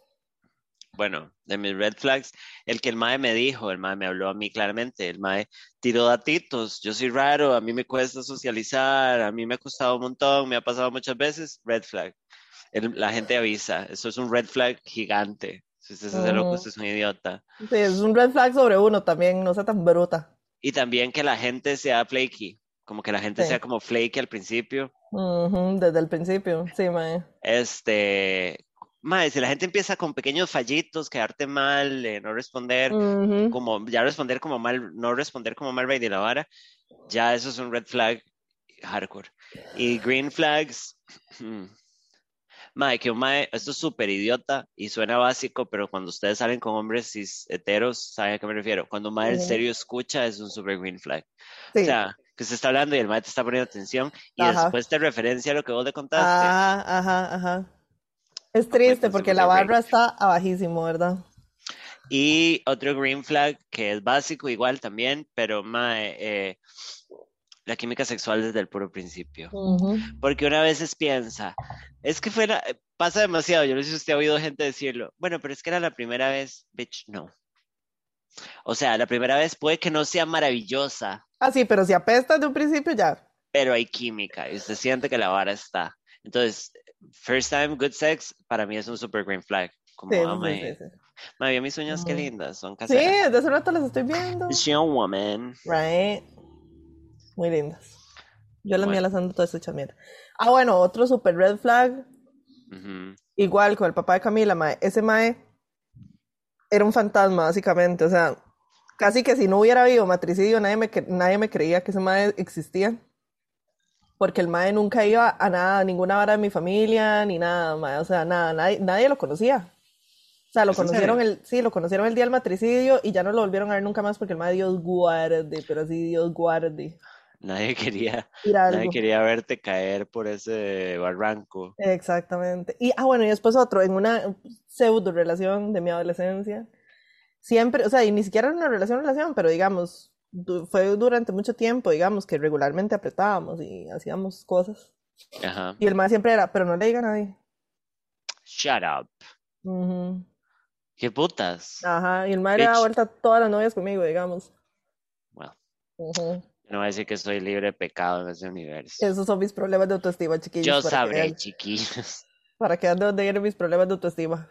[SPEAKER 1] Bueno, de mis red flags, el que el mae me dijo, el mae me habló a mí claramente, el mae tiró datitos, yo soy raro, a mí me cuesta socializar, a mí me ha costado un montón, me ha pasado muchas veces, red flag. El- la gente avisa, eso es un red flag gigante. Si usted se hace loco, usted es un idiota.
[SPEAKER 2] Sí, es un red flag sobre uno también, no sea tan bruta.
[SPEAKER 1] Y también que la gente sea flaky, como que la gente
[SPEAKER 2] Sí.
[SPEAKER 1] sea como flaky al principio.
[SPEAKER 2] Desde el principio, sí, mae.
[SPEAKER 1] Este, mae, si la gente empieza con pequeños fallitos, quedarte mal, eh, no responder, como ya responder como mal, no responder como mal de la vara, ya eso es un red flag hardcore. Y green flags, (clears throat) hmm, mae, que un mae, esto es súper idiota y suena básico, pero cuando ustedes salen con hombres cis heteros, ¿saben a qué me refiero? Cuando un mae en
[SPEAKER 2] Ujú.
[SPEAKER 1] serio escucha, es un super green flag.
[SPEAKER 2] Sí.
[SPEAKER 1] O sea, que se está hablando y el mae te está poniendo atención y
[SPEAKER 2] Ajá.
[SPEAKER 1] después te referencia a lo que vos le contaste.
[SPEAKER 2] Ajá, ajá, ajá. Es triste porque la barra está abajísimo, ¿verdad?
[SPEAKER 1] Y otro green flag que es básico igual también, pero mae, eh, la química sexual desde el puro principio. Porque una vez piensa, es que fuera, eh, pasa demasiado, yo no sé si usted ha oído gente decirlo, bueno, pero es que era la primera vez, bitch, no. O sea, la primera vez puede que no sea maravillosa,
[SPEAKER 2] Ah, sí, pero si apestas de un principio ya.
[SPEAKER 1] pero hay química y usted siente que la vara está. Entonces, first time good sex para mí es un super green flag. Como,
[SPEAKER 2] Sí, sí, sí, sí.
[SPEAKER 1] vio mis uñas, qué lindas, son
[SPEAKER 2] Sí,
[SPEAKER 1] caseras.
[SPEAKER 2] desde hace rato las estoy viendo.
[SPEAKER 1] She a woman.
[SPEAKER 2] Right. Muy lindas. Yo las
[SPEAKER 1] Bueno.
[SPEAKER 2] mías las ando todas hechas mierda. Ah, bueno, otro super red flag. Igual con el papá de Camila, mae. Ese mae era un fantasma, básicamente. O sea, casi que si no hubiera habido matricidio, nadie me, nadie me creía que ese mae existía. Porque el mae nunca iba a nada, a ninguna hora de mi familia, ni nada, mae. O sea, nada, nadie, nadie lo conocía. O sea, lo
[SPEAKER 1] ¿Es en
[SPEAKER 2] conocieron el, sí, lo conocieron el día del matricidio y ya no lo volvieron a ver nunca más porque el mae Dios guarde, pero así Dios guarde.
[SPEAKER 1] Nadie (laughs) quería, nadie quería verte caer por ese barranco.
[SPEAKER 2] Exactamente. Y, ah, bueno, y después otro, en una pseudo relación de mi adolescencia, siempre, o sea, y ni siquiera era una relación, relación, pero digamos, du- fue durante mucho tiempo, digamos, que regularmente apretábamos y hacíamos cosas.
[SPEAKER 1] Ajá.
[SPEAKER 2] Y el más siempre era, pero no le diga a nadie.
[SPEAKER 1] Shut up.
[SPEAKER 2] Ujú.
[SPEAKER 1] ¿Qué putas?
[SPEAKER 2] Ajá, y el daba
[SPEAKER 1] Bitch.
[SPEAKER 2] vuelta a todas las novias conmigo, digamos.
[SPEAKER 1] Bueno,
[SPEAKER 2] Ujú.
[SPEAKER 1] no voy a decir que estoy libre de pecado en ese universo.
[SPEAKER 2] Esos son mis problemas de autoestima, chiquillos.
[SPEAKER 1] Yo
[SPEAKER 2] que
[SPEAKER 1] sabré,
[SPEAKER 2] vean,
[SPEAKER 1] chiquillos.
[SPEAKER 2] para que vean de dónde vienen mis problemas de autoestima.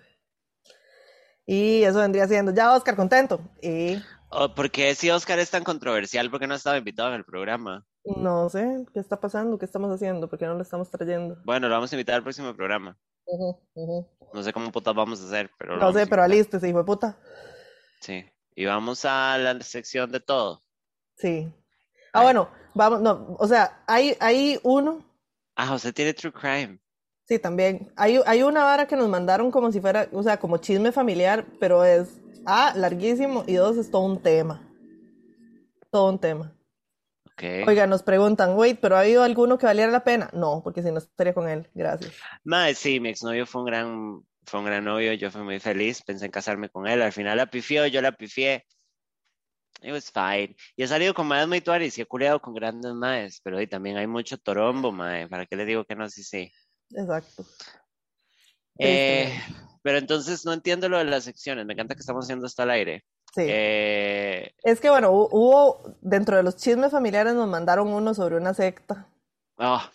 [SPEAKER 2] Y eso vendría siendo, ya Oscar, contento. Y
[SPEAKER 1] Oh, ¿Por qué si Oscar es tan controversial? ¿Por qué no estaba invitado en el programa?
[SPEAKER 2] No sé, ¿qué está pasando? ¿Qué estamos haciendo? ¿Por qué no lo estamos trayendo?
[SPEAKER 1] Bueno, lo vamos a invitar al próximo programa. No sé cómo putas vamos a hacer, pero lo
[SPEAKER 2] No sé, pero alístese, hijo de puta.
[SPEAKER 1] Sí. Y vamos a la sección de todo.
[SPEAKER 2] Sí. Ah,
[SPEAKER 1] Ay.
[SPEAKER 2] bueno, vamos, no, o sea, hay, hay uno,
[SPEAKER 1] Ah, usted tiene True Crime.
[SPEAKER 2] Sí, también. Hay, hay una vara que nos mandaron como si fuera, o sea, como chisme familiar, pero es, ah, larguísimo, y dos, es todo un tema. Todo un tema.
[SPEAKER 1] Ok.
[SPEAKER 2] Oiga, nos preguntan, wait, ¿pero ha habido alguno que valiera la pena? No, porque si no estaría con él. Gracias.
[SPEAKER 1] Mae, sí, mi exnovio fue un gran, fue un gran novio, yo fui muy feliz, pensé en casarme con él, al final la pifió, yo la pifié. It was fine. Y he salido con maes muy tuaris y he culeado con grandes maes, pero hoy también hay mucho torombo, mae. ¿Para qué le digo que no? Sí, sí.
[SPEAKER 2] Exacto.
[SPEAKER 1] Eh, pero entonces no entiendo lo de las secciones. Me encanta que estamos haciendo esto al aire.
[SPEAKER 2] Sí.
[SPEAKER 1] Eh,
[SPEAKER 2] Es que bueno, hu- hubo, dentro de los chismes familiares nos mandaron uno sobre una secta.
[SPEAKER 1] ah,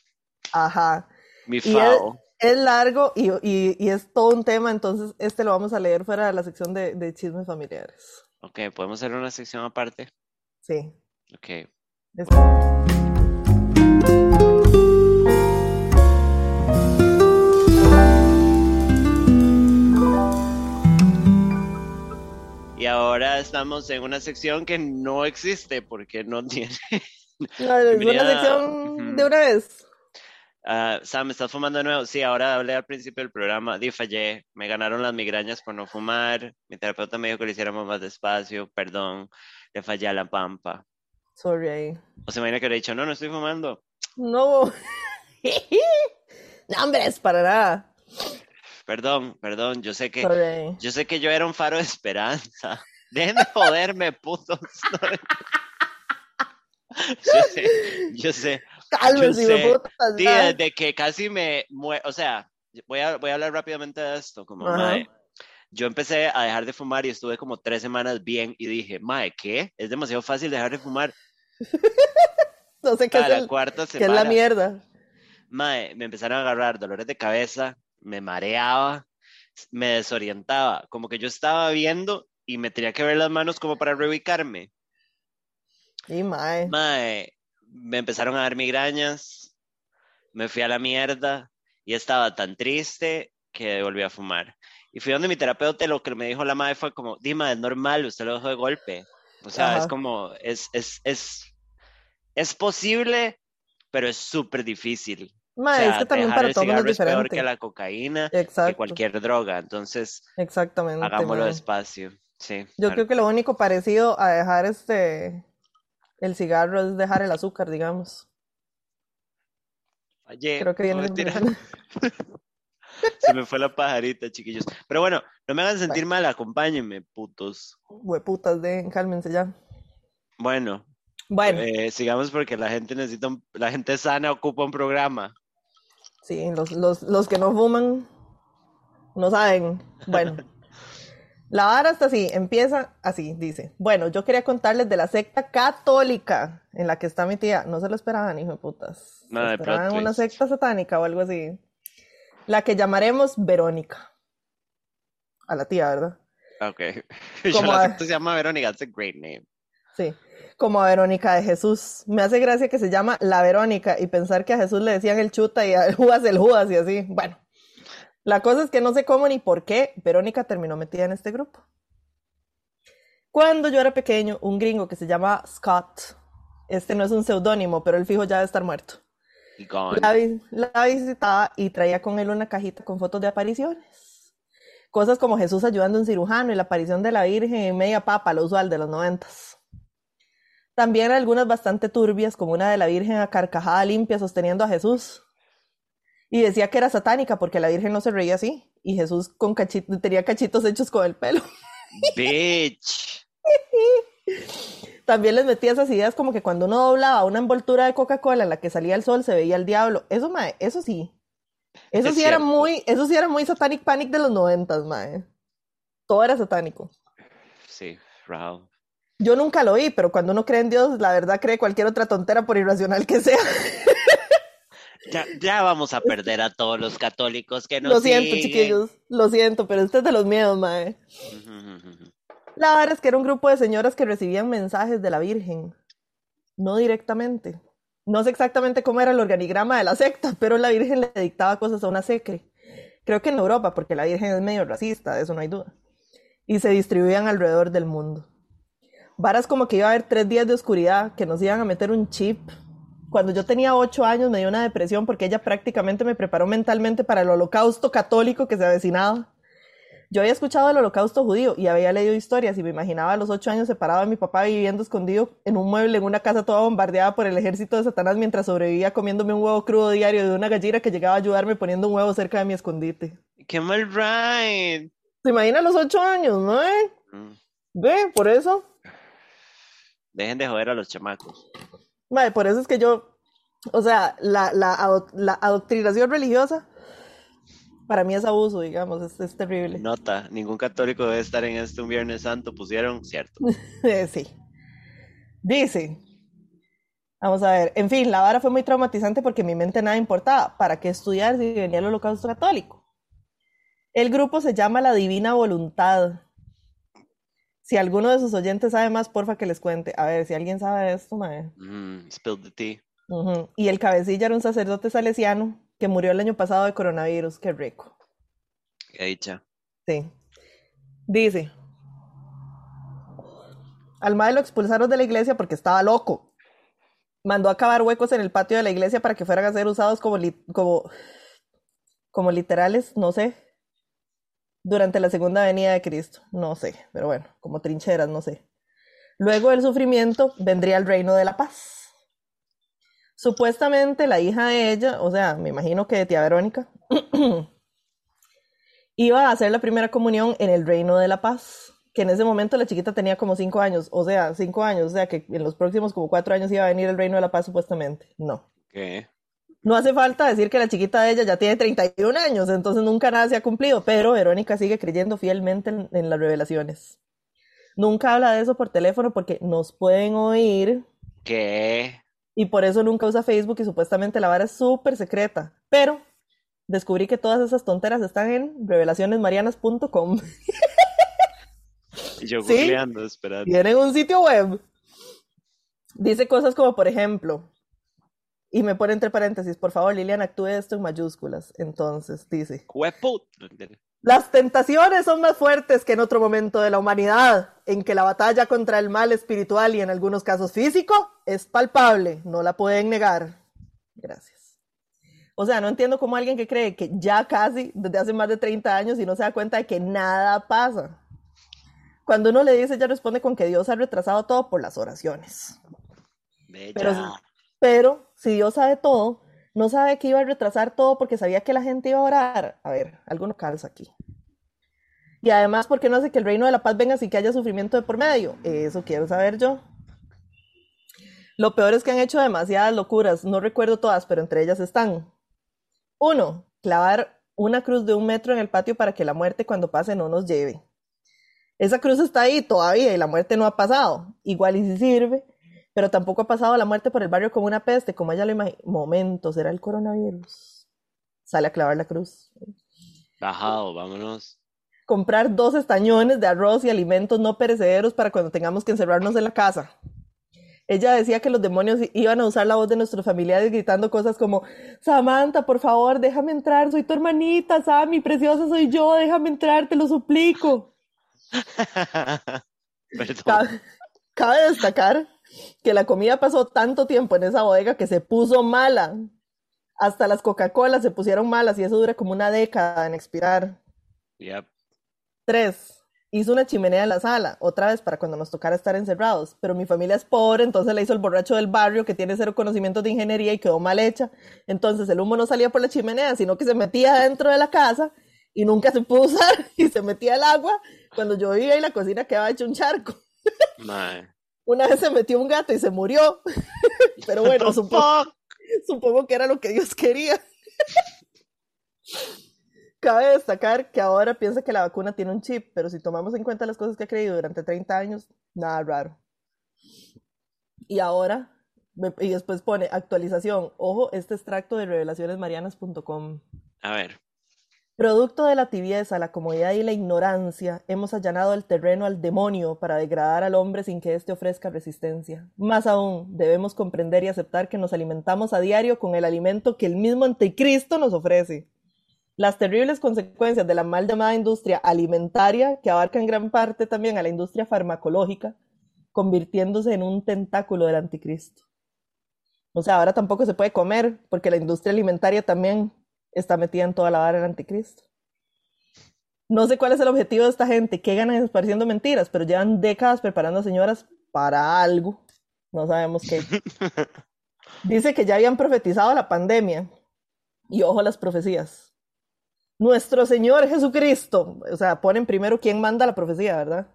[SPEAKER 2] Ajá.
[SPEAKER 1] mi
[SPEAKER 2] es,
[SPEAKER 1] fao.
[SPEAKER 2] es largo y, y- y es todo un tema, entonces este lo vamos a leer fuera de la sección de, de chismes familiares.
[SPEAKER 1] Ok, podemos hacer una sección aparte.
[SPEAKER 2] Sí.
[SPEAKER 1] Ok.
[SPEAKER 2] es-
[SPEAKER 1] Y ahora estamos en una sección que no existe porque no tiene.
[SPEAKER 2] No, es una sección
[SPEAKER 1] Ujú.
[SPEAKER 2] de una vez.
[SPEAKER 1] Ah, Sam, ¿estás fumando de nuevo? Sí, ahora hablé al principio del programa. Di, fallé. Me ganaron las migrañas por no fumar. Mi terapeuta me dijo que lo hiciéramos más despacio. Perdón. Le fallé a la pampa.
[SPEAKER 2] Sorry ahí.
[SPEAKER 1] O se imagina que le he dicho, no, no estoy fumando.
[SPEAKER 2] No. (laughs) No, hombre, es para nada.
[SPEAKER 1] Perdón, perdón. Yo sé que,
[SPEAKER 2] Sorry
[SPEAKER 1] yo sé que yo era un faro de esperanza. (laughs) Dejen de joderme, putos. (laughs) yo sé, yo sé.
[SPEAKER 2] Cálmense,
[SPEAKER 1] Yo sé. Sí,
[SPEAKER 2] ya.
[SPEAKER 1] desde que casi me o sea, voy a, voy a hablar rápidamente de esto, como, mae, yo empecé a dejar de fumar y estuve como tres semanas bien y dije, mae, ¿qué? Es demasiado fácil dejar de fumar. (laughs)
[SPEAKER 2] No sé qué
[SPEAKER 1] A
[SPEAKER 2] es,
[SPEAKER 1] la
[SPEAKER 2] el-
[SPEAKER 1] cuarta
[SPEAKER 2] qué es la
[SPEAKER 1] semana,
[SPEAKER 2] mierda.
[SPEAKER 1] Mae, me empezaron a agarrar dolores de cabeza, me mareaba, me desorientaba, como que yo estaba viendo y me tenía que ver las manos como para reubicarme.
[SPEAKER 2] Y mae.
[SPEAKER 1] Mae, me empezaron a dar migrañas, me fui a la mierda y estaba tan triste que volví a fumar. Y fui donde mi terapeuta y lo que me dijo la madre fue como, Dima, es normal, usted lo dejó de golpe. O sea,
[SPEAKER 2] Ajá.
[SPEAKER 1] es como, es, es, es, es posible, pero es súper difícil. O
[SPEAKER 2] Mae,
[SPEAKER 1] sea,
[SPEAKER 2] es que también para todo es
[SPEAKER 1] es peor que
[SPEAKER 2] diferente.
[SPEAKER 1] la cocaína, que
[SPEAKER 2] Exacto.
[SPEAKER 1] cualquier droga. Entonces,
[SPEAKER 2] Exactamente.
[SPEAKER 1] hagámoslo despacio. Sí.
[SPEAKER 2] Yo
[SPEAKER 1] claro.
[SPEAKER 2] creo que lo único parecido a dejar este el cigarro es dejar el azúcar, digamos.
[SPEAKER 1] Fallé,
[SPEAKER 2] Creo que viene
[SPEAKER 1] no. (laughs) Se me fue la pajarita, chiquillos. Pero bueno, no me hagan sentir mal, acompáñenme, putos.
[SPEAKER 2] Hueputas de, cálmense ya.
[SPEAKER 1] Bueno,
[SPEAKER 2] Bueno,
[SPEAKER 1] eh, sigamos porque la gente necesita, un- la gente sana ocupa un programa.
[SPEAKER 2] Sí, los, los, los que no fuman no saben. Bueno, (laughs) la vara está así, empieza así, dice. Bueno, yo quería contarles de la secta católica en la que está mi tía. No se lo esperaban, hijo de putas.
[SPEAKER 1] Nada de
[SPEAKER 2] esperaban una
[SPEAKER 1] twist.
[SPEAKER 2] secta satánica o algo así. La que llamaremos Verónica. A la tía, ¿verdad?
[SPEAKER 1] Ok. (laughs) Yo
[SPEAKER 2] Como
[SPEAKER 1] la
[SPEAKER 2] a-
[SPEAKER 1] secta se llama Verónica, that's a great name.
[SPEAKER 2] Sí, como a Verónica de Jesús. Me hace gracia que se llama la Verónica y pensar que a Jesús le decían el chuta y a (laughs) Judas el Judas y así. Bueno, la cosa es que no sé cómo ni por qué Verónica terminó metida en este grupo. Cuando yo era pequeño, un gringo que se llama Scott, este no es un seudónimo, pero el fijo ya debe estar muerto, la, la visitaba y traía con él una cajita con fotos de apariciones. Cosas como Jesús ayudando a un cirujano y la aparición de la Virgen en media papa, lo usual de los noventas. También algunas bastante turbias, como una de la Virgen a carcajada limpia sosteniendo a Jesús. Y decía que era satánica porque la Virgen no se reía así. Y Jesús con tenía cachitos hechos con el pelo.
[SPEAKER 1] Bitch. (laughs)
[SPEAKER 2] También les metía esas ideas como que cuando uno doblaba una envoltura de Coca-Cola en la que salía el sol se veía el diablo. Eso, mae, eso sí. Eso
[SPEAKER 1] Es
[SPEAKER 2] sí era muy, eso sí era muy Satanic Panic de los noventas, mae. Todo era satánico.
[SPEAKER 1] Sí, Raúl.
[SPEAKER 2] Yo nunca lo vi, pero cuando uno cree en Dios, la verdad cree cualquier otra tontera por irracional que sea. (laughs)
[SPEAKER 1] Ya, ya vamos a perder a todos los católicos que nos
[SPEAKER 2] Lo siento,
[SPEAKER 1] siguen.
[SPEAKER 2] chiquillos. Lo siento, pero este es de los miedos, mae. La verdad es que era un grupo de señoras que recibían mensajes de la Virgen. No directamente. No sé exactamente cómo era el organigrama de la secta, pero la Virgen le dictaba cosas a una secre. Creo que en Europa, porque la Virgen es medio racista, de eso no hay duda. Y se distribuían alrededor del mundo. Varas como que iba a haber tres días de oscuridad, que nos iban a meter un chip cuando yo tenía ocho años me dio una depresión porque ella prácticamente me preparó mentalmente para el holocausto católico que se avecinaba. Yo había escuchado el holocausto judío y había leído historias y me imaginaba a los ocho años separado de mi papá viviendo escondido en un mueble en una casa toda bombardeada por el ejército de Satanás mientras sobrevivía comiéndome un huevo crudo diario de una gallina que llegaba a ayudarme poniendo un huevo cerca de mi escondite.
[SPEAKER 1] Qué mal ride.
[SPEAKER 2] ¿Te imaginas los ocho años, no? Eh?
[SPEAKER 1] Mm.
[SPEAKER 2] Ve, por eso.
[SPEAKER 1] Dejen de joder a los chamacos.
[SPEAKER 2] Mae, por eso es que yo, o sea, la, la, la adoctrinación religiosa para mí es abuso, digamos, es, es terrible.
[SPEAKER 1] Nota, ningún católico debe estar en este un Viernes Santo, pusieron, cierto. (laughs)
[SPEAKER 2] Eh, sí. Dice, vamos a ver, en fin, la vara fue muy traumatizante porque mi mente nada importaba. ¿Para qué estudiar si venía el holocausto católico? El grupo se llama La Divina Voluntad. Si alguno de sus oyentes sabe más, porfa que les cuente. A ver, si alguien sabe esto, mae.
[SPEAKER 1] Mm, spill the tea.
[SPEAKER 2] Y el cabecilla era un sacerdote salesiano que murió el año pasado de coronavirus. Qué rico.
[SPEAKER 1] Qué dicha.
[SPEAKER 2] Sí. Dice. Al mae lo expulsaron de la iglesia porque estaba loco. Mandó a cavar huecos en el patio de la iglesia para que fueran a ser usados como, li- como, como literales, no sé, durante la segunda venida de Cristo. No sé, pero bueno, como trincheras, no sé. Luego del sufrimiento vendría el reino de la paz. Supuestamente la hija de ella, o sea, me imagino que de tía Verónica, (clears throat) iba a hacer la primera comunión en el reino de la paz, que en ese momento la chiquita tenía como cinco años, o sea, cinco años, o sea, que en los próximos como cuatro años iba a venir el reino de la paz supuestamente. No.
[SPEAKER 1] ¿Qué?
[SPEAKER 2] No hace falta decir que la chiquita de ella ya tiene 31 años, entonces nunca nada se ha cumplido, pero Verónica sigue creyendo fielmente en, en las revelaciones. Nunca habla de eso por teléfono porque nos pueden oír
[SPEAKER 1] ¿Qué?
[SPEAKER 2] y por eso nunca usa Facebook y supuestamente la vara es súper secreta. Pero descubrí que todas esas tonteras están en revelacionesmarianas.com.
[SPEAKER 1] Yo (laughs)
[SPEAKER 2] ¿Sí?
[SPEAKER 1] googleando, esperando.
[SPEAKER 2] Tienen un sitio web. Dice cosas como, por ejemplo, y me pone entre paréntesis, por favor, Lilian, actúe esto en mayúsculas. Entonces, dice,
[SPEAKER 1] Hueput.
[SPEAKER 2] las tentaciones son más fuertes que en otro momento de la humanidad, en que la batalla contra el mal espiritual y en algunos casos físico es palpable, no la pueden negar. Gracias. O sea, no entiendo cómo alguien que cree que ya casi, desde hace más de 30 años, y no se da cuenta de que nada pasa. Cuando uno le dice, ella responde con que Dios ha retrasado todo por las oraciones.
[SPEAKER 1] Bella.
[SPEAKER 2] Pero, pero si Dios sabe todo, no sabe que iba a retrasar todo porque sabía que la gente iba a orar. A ver, algo no calza aquí. Y además, ¿por qué no hace que el reino de la paz venga sin que haya sufrimiento de por medio? Eso quiero saber yo. Lo peor es que han hecho demasiadas locuras. No recuerdo todas, pero entre ellas están. Uno, clavar una cruz de un metro en el patio para que la muerte cuando pase no nos lleve. Esa cruz está ahí todavía y la muerte no ha pasado. Igual y si sirve, pero tampoco ha pasado la muerte por el barrio como una peste, como ella lo imagina. Momento, será el coronavirus. Sale a clavar la cruz.
[SPEAKER 1] Bajado, vámonos.
[SPEAKER 2] Comprar dos estañones de arroz y alimentos no perecederos para cuando tengamos que encerrarnos en la casa. Ella decía que los demonios iban a usar la voz de nuestros familiares gritando cosas como, Samantha, por favor, déjame entrar, soy tu hermanita, Sammy, preciosa soy yo, déjame entrar, te lo suplico. (laughs)
[SPEAKER 1] Perdón.
[SPEAKER 2] Cabe, cabe destacar que la comida pasó tanto tiempo en esa bodega que se puso mala. Hasta las Coca-Cola se pusieron malas y eso dura como una década en expirar.
[SPEAKER 1] Yep.
[SPEAKER 2] Tres, hizo una chimenea en la sala, otra vez para cuando nos tocara estar encerrados. Pero mi familia es pobre, entonces la hizo el borracho del barrio que tiene cero conocimientos de ingeniería y quedó mal hecha. Entonces el humo no salía por la chimenea, sino que se metía dentro de la casa y nunca se pudo usar (laughs) y se metía el agua cuando llovía y la cocina quedaba hecha un charco. Una vez se metió un gato y se murió. (laughs) Pero bueno, supongo, supongo que era lo que Dios quería. (laughs) Cabe destacar que ahora piensa que la vacuna tiene un chip, pero si tomamos en cuenta las cosas que ha creído durante 30 años, nada raro. Y ahora, y después pone actualización. Ojo, este extracto de revelacionesmarianas.com.
[SPEAKER 1] A ver.
[SPEAKER 2] Producto de la tibieza, la comodidad y la ignorancia, hemos allanado el terreno al demonio para degradar al hombre sin que éste ofrezca resistencia. Más aún, debemos comprender y aceptar que nos alimentamos a diario con el alimento que el mismo anticristo nos ofrece. Las terribles consecuencias de la mal llamada industria alimentaria, que abarca en gran parte también a la industria farmacológica, convirtiéndose en un tentáculo del anticristo. O sea, ahora tampoco se puede comer porque la industria alimentaria también está metida en toda la vara del anticristo. No sé cuál es el objetivo de esta gente, qué ganan esparciendo mentiras, pero llevan décadas preparando a señoras para algo. No sabemos qué. (laughs) Dice que ya habían profetizado la pandemia. Y ojo a las profecías. Nuestro Señor Jesucristo, o sea, ponen primero quién manda la profecía, ¿verdad?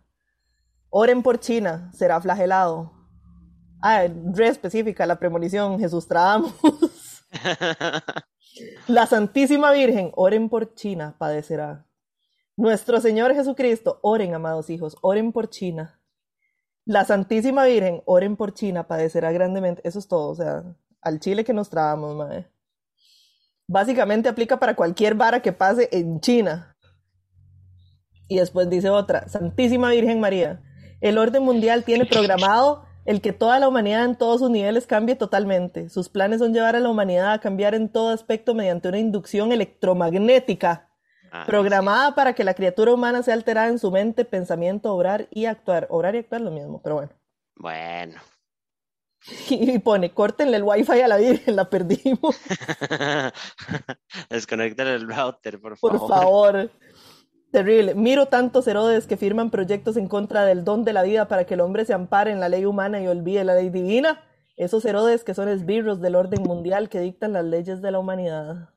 [SPEAKER 2] Oren por China, será flagelado. Ah, re específica, la premonición, Jesús traamos. (laughs) (laughs) la Santísima Virgen, oren por China, padecerá. Nuestro Señor Jesucristo, oren, amados hijos, oren por China. La Santísima Virgen, oren por China, padecerá grandemente. Eso es todo, o sea, al Chile que nos trabamos, madre. Básicamente aplica para cualquier vara que pase en China. Y después dice otra, Santísima Virgen María, el orden mundial tiene programado el que toda la humanidad en todos sus niveles cambie totalmente. Sus planes son llevar a la humanidad a cambiar en todo aspecto mediante una inducción electromagnética
[SPEAKER 1] Ah,
[SPEAKER 2] programada para que la criatura humana sea alterada en su mente, pensamiento, obrar y actuar. Obrar y actuar lo mismo, pero bueno.
[SPEAKER 1] Bueno. (laughs)
[SPEAKER 2] Y pone, córtenle el wifi a la Virgen, la perdimos. (laughs)
[SPEAKER 1] Desconecten el router, por favor.
[SPEAKER 2] Por favor. Terrible. Miro tantos Herodes que firman proyectos en contra del don de la vida para que el hombre se ampare en la ley humana y olvide la ley divina. Esos Herodes que son esbirros del orden mundial que dictan las leyes de la humanidad.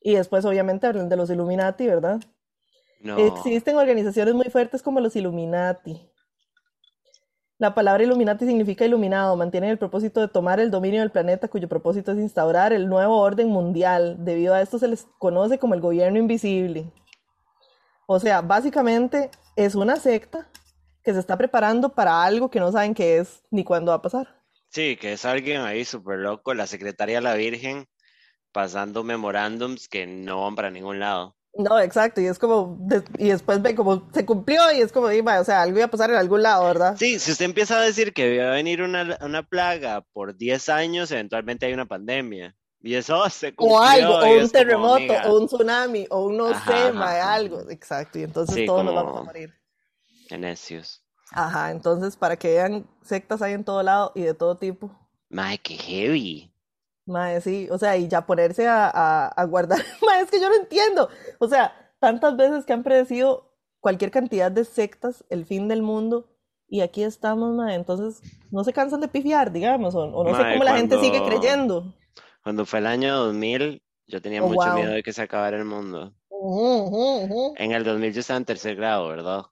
[SPEAKER 2] Y después obviamente hablan de los Illuminati, ¿verdad?
[SPEAKER 1] No.
[SPEAKER 2] Existen organizaciones muy fuertes como los Illuminati. La palabra Illuminati significa iluminado, mantienen el propósito de tomar el dominio del planeta cuyo propósito es instaurar el nuevo orden mundial. Debido a esto se les conoce como el gobierno invisible. O sea, básicamente es una secta que se está preparando para algo que no saben qué es ni cuándo va a pasar.
[SPEAKER 1] Sí, que es alguien ahí súper loco, la secretaria de la Virgen, pasando memorándums que no van para ningún lado.
[SPEAKER 2] No, exacto, y es como, de- y después ve como se cumplió y es como, y, va, o sea, algo iba a pasar en algún lado, ¿verdad?
[SPEAKER 1] Sí, si usted empieza a decir que va a venir una, una plaga por 10 años, eventualmente hay una pandemia. Y eso se cumplió.
[SPEAKER 2] O algo, o un
[SPEAKER 1] como,
[SPEAKER 2] terremoto,
[SPEAKER 1] amiga,
[SPEAKER 2] o un tsunami, o un no sé, algo, exacto, y entonces
[SPEAKER 1] Sí,
[SPEAKER 2] todos nos
[SPEAKER 1] como-
[SPEAKER 2] vamos a morir.
[SPEAKER 1] qué necios.
[SPEAKER 2] Ajá, entonces para que vean, sectas hay en todo lado y de todo tipo.
[SPEAKER 1] Mae, qué heavy.
[SPEAKER 2] Mae, sí, o sea, y ya ponerse a, a, a guardar, (laughs) mae, es que yo no entiendo, o sea, tantas veces que han predecido cualquier cantidad de sectas, el fin del mundo, y aquí estamos, mae, entonces no se cansan de pifiar, digamos, o, o no sé
[SPEAKER 1] Mae,
[SPEAKER 2] cómo la gente sigue creyendo.
[SPEAKER 1] Cuando fue el año 2000, yo tenía
[SPEAKER 2] Oh,
[SPEAKER 1] mucho
[SPEAKER 2] wow.
[SPEAKER 1] miedo de que se acabara el mundo. En el 2000 yo estaba en tercer grado, ¿verdad?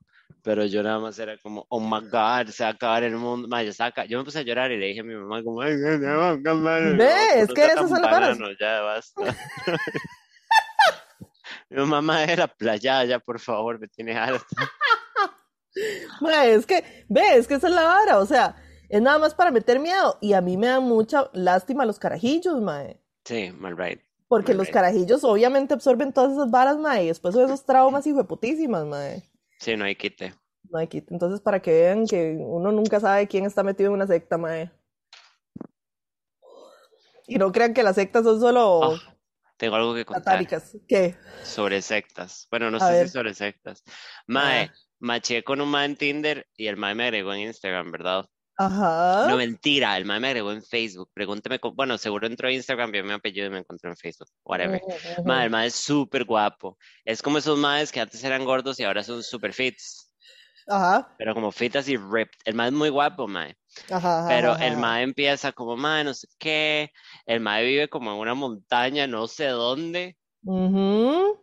[SPEAKER 1] Pero yo nada más era como, oh my God, se va a acabar el mundo. Yo, yo me puse a llorar y le dije a mi mamá como, ay, se va a acabar el
[SPEAKER 2] Ve,
[SPEAKER 1] mundo,
[SPEAKER 2] es
[SPEAKER 1] no
[SPEAKER 2] que esas son las
[SPEAKER 1] ya basta. (laughs) Mi mamá era playa, ya por favor, me tiene harta. (laughs)
[SPEAKER 2] Es que, ve, es que esa es la vara, o sea, es nada más para meter miedo, y a mí me da mucha lástima los carajillos, mae.
[SPEAKER 1] Sí, mal right.
[SPEAKER 2] Porque los carajillos obviamente absorben todas esas varas, mae, y después son esos traumas hijueputísimas, mae.
[SPEAKER 1] Sí, no hay quite.
[SPEAKER 2] No hay quite. Entonces, para que vean que uno nunca sabe quién está metido en una secta, mae. Y no crean que las sectas son solo
[SPEAKER 1] Ah, tengo algo que contar.
[SPEAKER 2] ¿Qué?
[SPEAKER 1] sobre sectas. Bueno, no
[SPEAKER 2] A
[SPEAKER 1] sé
[SPEAKER 2] ver.
[SPEAKER 1] si sobre sectas. Mae,
[SPEAKER 2] Ah.
[SPEAKER 1] maché con un mae en Tinder y el mae me agregó en Instagram, ¿verdad?
[SPEAKER 2] Ajá.
[SPEAKER 1] No, mentira, el mae me agregó en Facebook. Pregúnteme, cómo- bueno, seguro entró a Instagram, vio mi apellido y me encontró en Facebook. Whatever. Mae, el mae es súper guapo. Es como esos maes que antes eran gordos y ahora son súper fits.
[SPEAKER 2] Ajá.
[SPEAKER 1] Pero como fit así ripped. El mae es muy guapo, mae.
[SPEAKER 2] Ajá. ajá,
[SPEAKER 1] Pero
[SPEAKER 2] ajá,
[SPEAKER 1] el
[SPEAKER 2] ajá.
[SPEAKER 1] mae empieza como, mae, no sé qué. El mae vive como en una montaña, no sé dónde.
[SPEAKER 2] Ujú.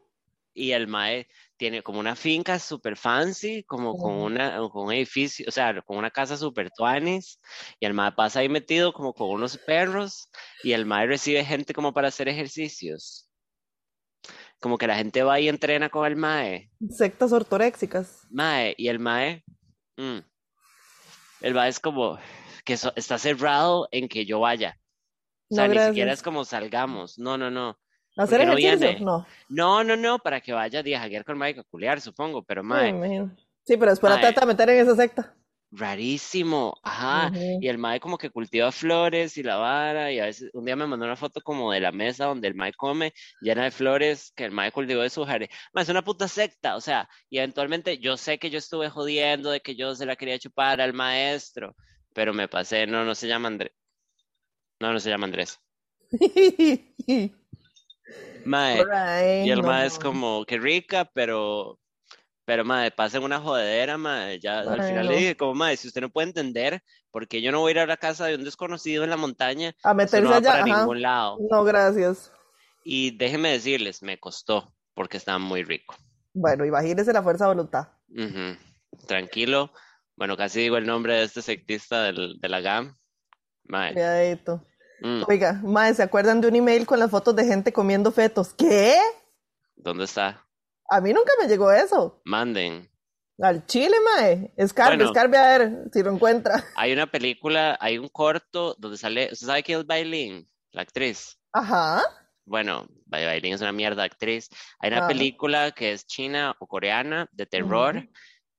[SPEAKER 1] Y el mae tiene como una finca súper fancy, como con, una, con un edificio, o sea, con una casa súper tuanis. Y el mae pasa ahí metido como con unos perros. Y el mae recibe gente como para hacer ejercicios. Como que la gente va y entrena con el mae.
[SPEAKER 2] Sectas ortoréxicas.
[SPEAKER 1] Mae, y el Mae, mm, el Mae es como que so- está cerrado en que yo vaya. O sea,
[SPEAKER 2] No,
[SPEAKER 1] ni siquiera
[SPEAKER 2] gracias.
[SPEAKER 1] es como salgamos. No, no, no.
[SPEAKER 2] ¿Hacer
[SPEAKER 1] no
[SPEAKER 2] ejercicio?
[SPEAKER 1] viene?
[SPEAKER 2] No.
[SPEAKER 1] No, no, no, para que vaya a jaguear con Mae a culiar, supongo, pero
[SPEAKER 2] me imagino. Sí, pero después la
[SPEAKER 1] Mae.
[SPEAKER 2] trata de meter en esa secta.
[SPEAKER 1] rarísimo. Ajá. Y el Mae como que cultiva flores y la vara, y a veces un día me mandó una foto como de la mesa donde el Mae come, llena de flores que el Mae cultivó de su jardín. Mae, es una puta secta, o sea, y eventualmente yo sé que yo estuve jodiendo de que yo se la quería chupar al maestro, pero me pasé, no, no se llama André. No, no se llama Andrés. (laughs)
[SPEAKER 2] Mae,
[SPEAKER 1] y el mae es como, que rica, pero, pero mae, pasen una jodedera, mae. Ya al final
[SPEAKER 2] no.
[SPEAKER 1] le dije, como mae, si usted no puede entender, porque yo no voy a ir a la casa de un desconocido en la montaña,
[SPEAKER 2] A meterse
[SPEAKER 1] no va
[SPEAKER 2] allá,
[SPEAKER 1] para
[SPEAKER 2] ajá.
[SPEAKER 1] ningún lado.
[SPEAKER 2] No, gracias.
[SPEAKER 1] Y déjenme decirles, me costó, porque estaba muy rico.
[SPEAKER 2] Bueno, imagínese la fuerza de voluntad.
[SPEAKER 1] Tranquilo. Bueno, casi digo el nombre de este sectista del, de la GAM. Mae.
[SPEAKER 2] Cuidadito.
[SPEAKER 1] Mm,
[SPEAKER 2] Oiga, mae, ¿se acuerdan de un email con las fotos de gente comiendo fetos? ¿Qué?
[SPEAKER 1] ¿Dónde está?
[SPEAKER 2] A mí nunca me llegó eso.
[SPEAKER 1] Manden.
[SPEAKER 2] Al chile, mae. Escarbe,
[SPEAKER 1] Bueno.
[SPEAKER 2] escarbe a ver si lo encuentra. (laughs)
[SPEAKER 1] Hay una película, hay un corto donde sale, ¿usted sabe quién es Bailin? La actriz.
[SPEAKER 2] Ajá.
[SPEAKER 1] Bueno, Bai- Bailin es una mierda actriz. Hay una
[SPEAKER 2] Ah.
[SPEAKER 1] película que es china o coreana de terror,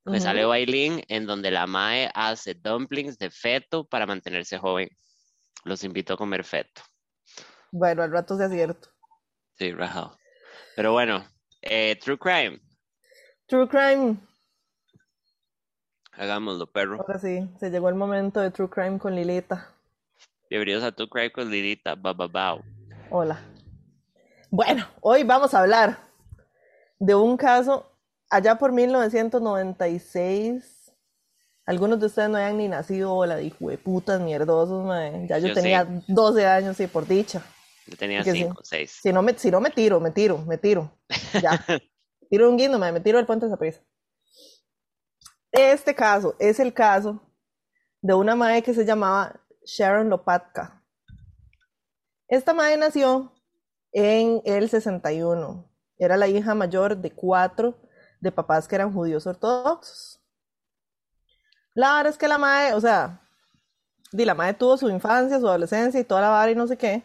[SPEAKER 2] ujú.
[SPEAKER 1] sale Bailin, en donde la mae hace dumplings de feto para mantenerse joven. Los invito a comer feto.
[SPEAKER 2] Bueno, al rato sea cierto.
[SPEAKER 1] Sí, rajado. Pero bueno, eh, True Crime,
[SPEAKER 2] True Crime.
[SPEAKER 1] hagámoslo, perro.
[SPEAKER 2] Ahora sí, se llegó el momento de True Crime con Lilita.
[SPEAKER 1] Bienvenidos a True Crime con Lidita, bababao.
[SPEAKER 2] Hola. Bueno, hoy vamos a hablar de un caso allá por 1996. Algunos de ustedes no hayan ni nacido, hola, de putas mierdosos, mae. Ya yo,
[SPEAKER 1] Yo
[SPEAKER 2] tenía 12 años, sí, por dicha.
[SPEAKER 1] Yo tenía
[SPEAKER 2] Que sí.
[SPEAKER 1] cinco, seis.
[SPEAKER 2] Si no me, si no me tiro, me tiro, me tiro. Ya. (laughs) tiro un guindo, mae, me tiro del puente de prisa. Este caso es el caso de una madre que se llamaba Sharon Lopatka. Esta madre nació en el 61. Era la hija mayor de cuatro de papás que eran judíos ortodoxos. La verdad es que la madre, o sea, di, la madre tuvo su infancia, su adolescencia y toda la vara y no sé qué.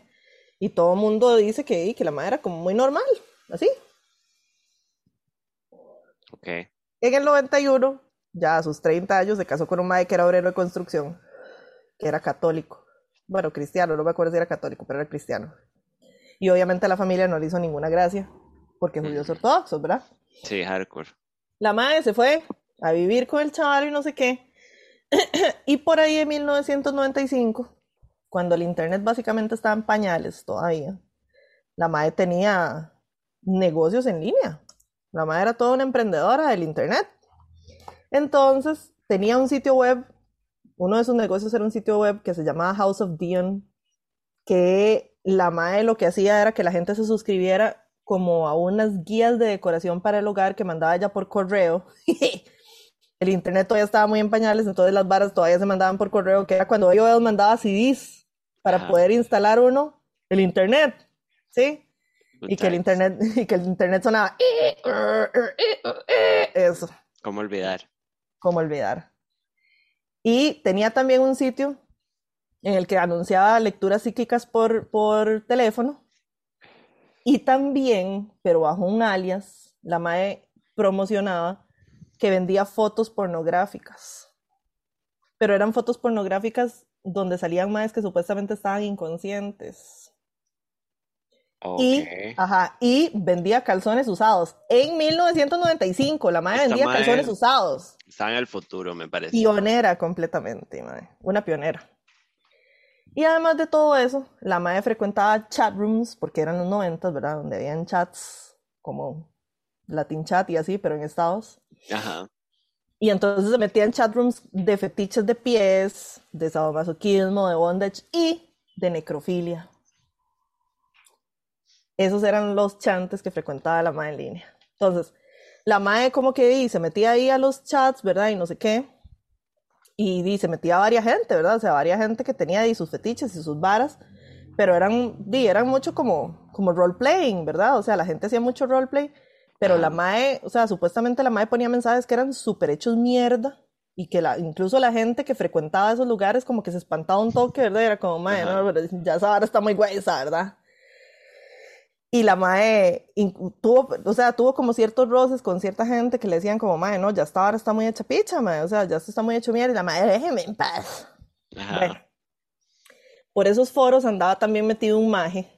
[SPEAKER 2] Y todo el mundo dice que, que la madre era como muy normal, así.
[SPEAKER 1] Ok.
[SPEAKER 2] En el 91, ya a sus 30 años, se casó con un mae que era obrero de construcción, que era católico. Bueno, cristiano, no me acuerdo si era católico, pero era cristiano. Y obviamente a la familia no le hizo ninguna gracia, porque judíos ortodoxos, ¿verdad?
[SPEAKER 1] Sí, hardcore.
[SPEAKER 2] La madre se fue a vivir con el chaval y no sé qué. (coughs) y por ahí en 1995, cuando el internet básicamente estaba en pañales todavía, la madre tenía negocios en línea. La madre era toda una emprendedora del internet. Entonces, tenía un sitio web, uno de sus negocios era un sitio web que se llamaba House of Dion, que la madre lo que hacía era que la gente se suscribiera como a unas guías de decoración para el hogar que mandaba ella por correo. (laughs) el internet todavía estaba muy en pañales, entonces las varas todavía se mandaban por correo, que era cuando yo mandaba CDs para
[SPEAKER 1] Ajá.
[SPEAKER 2] poder instalar uno, el internet, ¿sí?
[SPEAKER 1] Good
[SPEAKER 2] Y que el internet, (laughs) y que el internet sonaba eso,
[SPEAKER 1] ¿Cómo olvidar?
[SPEAKER 2] como olvidar. Y tenía también un sitio en el que anunciaba lecturas psíquicas por, por teléfono. Y también, pero bajo un alias, la MAE promocionaba que vendía fotos pornográficas. Pero eran fotos pornográficas donde salían maes que supuestamente estaban inconscientes. Y,
[SPEAKER 1] Ok.
[SPEAKER 2] ajá, y vendía calzones usados. En 1995, la madre
[SPEAKER 1] Esta
[SPEAKER 2] vendía calzones usados.
[SPEAKER 1] Está en el futuro, me parece.
[SPEAKER 2] Pionera completamente, mae. Una pionera. Y además de todo eso, la madre frecuentaba chat rooms, porque eran los 90, ¿verdad? Donde habían chats como Latin Chat y así, pero en Estados.
[SPEAKER 1] Ajá.
[SPEAKER 2] Y entonces se metía en chat rooms de fetiches de pies, de sadomasoquismo, de bondage y de necrofilia. Esos eran los chantes que frecuentaba la madre en línea. Entonces, la madre como que di, se metía ahí a los chats, ¿verdad? Y no sé qué. Y di, se metía a varias gente, ¿verdad? O sea, varias gente que tenía ahí sus fetiches y sus varas. Pero eran, di, eran mucho como, como role-playing, ¿verdad? O sea, la gente hacía mucho roleplay. Pero la mae, o sea, supuestamente la mae ponía mensajes que eran súper hechos mierda. Y que la, incluso la gente que frecuentaba esos lugares como que se espantaba un toque, ¿verdad? Era como, mae, no, ya esa vara está muy guaysa, ¿verdad? Y la mae tuvo, o sea, tuvo como ciertos roces con cierta gente que le decían como, mae, no, ya esta vara está muy hecha picha, mae, o sea, ya esto está muy hecho mierda. Y la mae, déjeme en paz.
[SPEAKER 1] Ajá.
[SPEAKER 2] Bueno, por esos foros andaba también metido un maje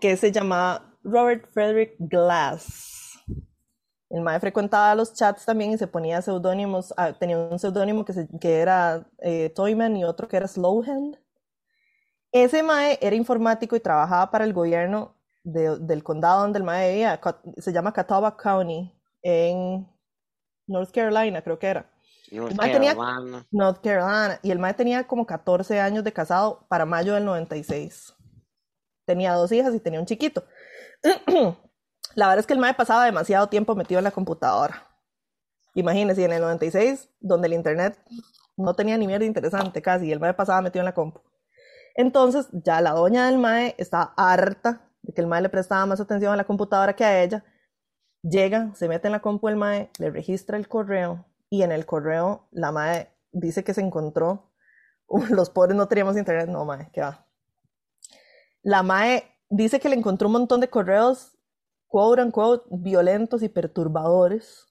[SPEAKER 2] que se llamaba Robert Frederick Glass. El maje frecuentaba los chats también y se ponía seudónimos, ah, tenía un seudónimo que, que era eh, Toyman y otro que era Slowhand. Ese mae era informático y trabajaba para el gobierno de- del condado donde el mae vivía. Se llama Catawba County, en North Carolina, creo que era.
[SPEAKER 1] North
[SPEAKER 2] mae tenía-
[SPEAKER 1] Carolina.
[SPEAKER 2] North Carolina. Y el mae tenía como 14 años de casado para mayo del 96. Tenía dos hijas y tenía un chiquito. (clears throat) La verdad es que el mae pasaba demasiado tiempo metido en la computadora. Imagínense, en el 96, donde el internet no tenía ni mierda interesante casi, el mae pasaba metido en la compu. Entonces, ya la doña del mae estaba harta de que el mae le prestaba más atención a la computadora que a ella. Llega, se mete en la compu del mae, le registra el correo, y en el correo la mae dice que se encontró. (laughs) Los pobres no teníamos internet, no, mae, que va. La mae dice que le encontró un montón de correos, quote unquote, violentos y perturbadores,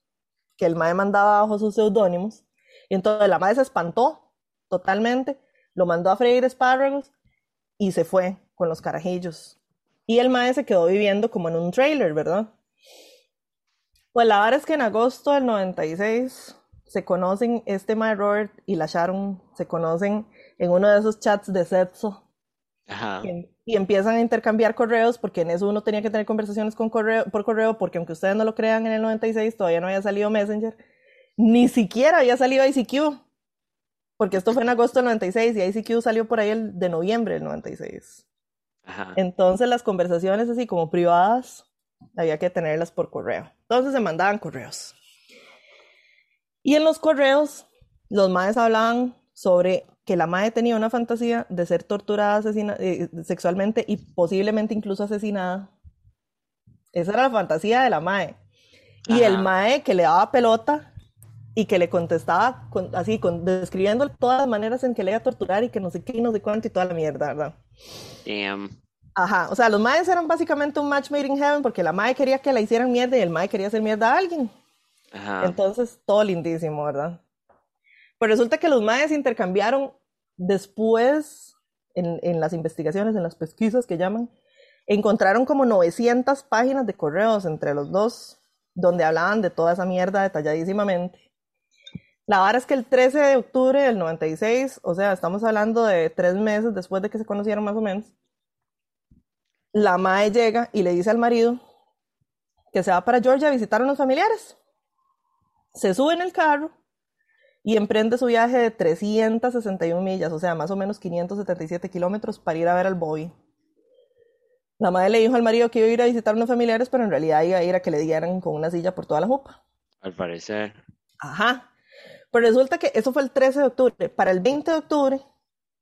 [SPEAKER 2] que el mae mandaba bajo sus seudónimos. Y entonces la mae se espantó totalmente, lo mandó a freír espárragos y se fue con los carajillos. Y el mae se quedó viviendo como en un trailer, ¿verdad? Pues la verdad es que en agosto del 96 se conocen este mae Robert y la Sharon, se conocen en uno de esos chats de sexo
[SPEAKER 1] Ajá.
[SPEAKER 2] y, y empiezan a intercambiar correos porque en eso uno tenía que tener conversaciones con correo, por correo porque aunque ustedes no lo crean en el 96 todavía no había salido Messenger. Ni siquiera había salido ICQ porque esto fue en agosto del 96 y ICQ salió por ahí el de noviembre del 96
[SPEAKER 1] Ajá.
[SPEAKER 2] entonces las conversaciones así como privadas había que tenerlas por correo. Entonces se mandaban correos. Y en los correos los maes hablaban sobre que la mae tenía una fantasía de ser torturada asesina eh, sexualmente y posiblemente incluso asesinada. Esa era la fantasía de la mae. Y el mae que le daba pelota y que le contestaba con- así, con, describiendo todas las maneras en que le iba a torturar y que no sé qué y no sé cuánto y toda la mierda, ¿verdad?
[SPEAKER 1] Damn.
[SPEAKER 2] Ajá, o sea, los maes eran básicamente un match made in heaven porque la mae quería que la hicieran mierda y el mae quería hacer mierda a alguien.
[SPEAKER 1] Ajá.
[SPEAKER 2] Entonces, todo lindísimo, ¿verdad? Pues resulta que los maes intercambiaron después, en, las investigaciones, en las pesquisas que llaman, encontraron como 900 páginas de correos entre los dos, donde hablaban de toda esa mierda detalladísimamente. La vara es que el 13 de octubre del 96, o sea, estamos hablando de tres meses después de que se conocieron más o menos, la mae llega y le dice al marido que se va para Georgia a visitar a unos familiares se sube en el carro y emprende su viaje de 361 millas, o sea, más o menos 577 kilómetros para ir a ver al Bobby. La madre le dijo al marido que iba a ir a visitar a unos familiares, pero en realidad iba a ir a que le dieran con una silla por toda la jupa.
[SPEAKER 1] Al parecer.
[SPEAKER 2] Ajá. Pero resulta que eso fue el 13 de octubre. Para el 20 de octubre,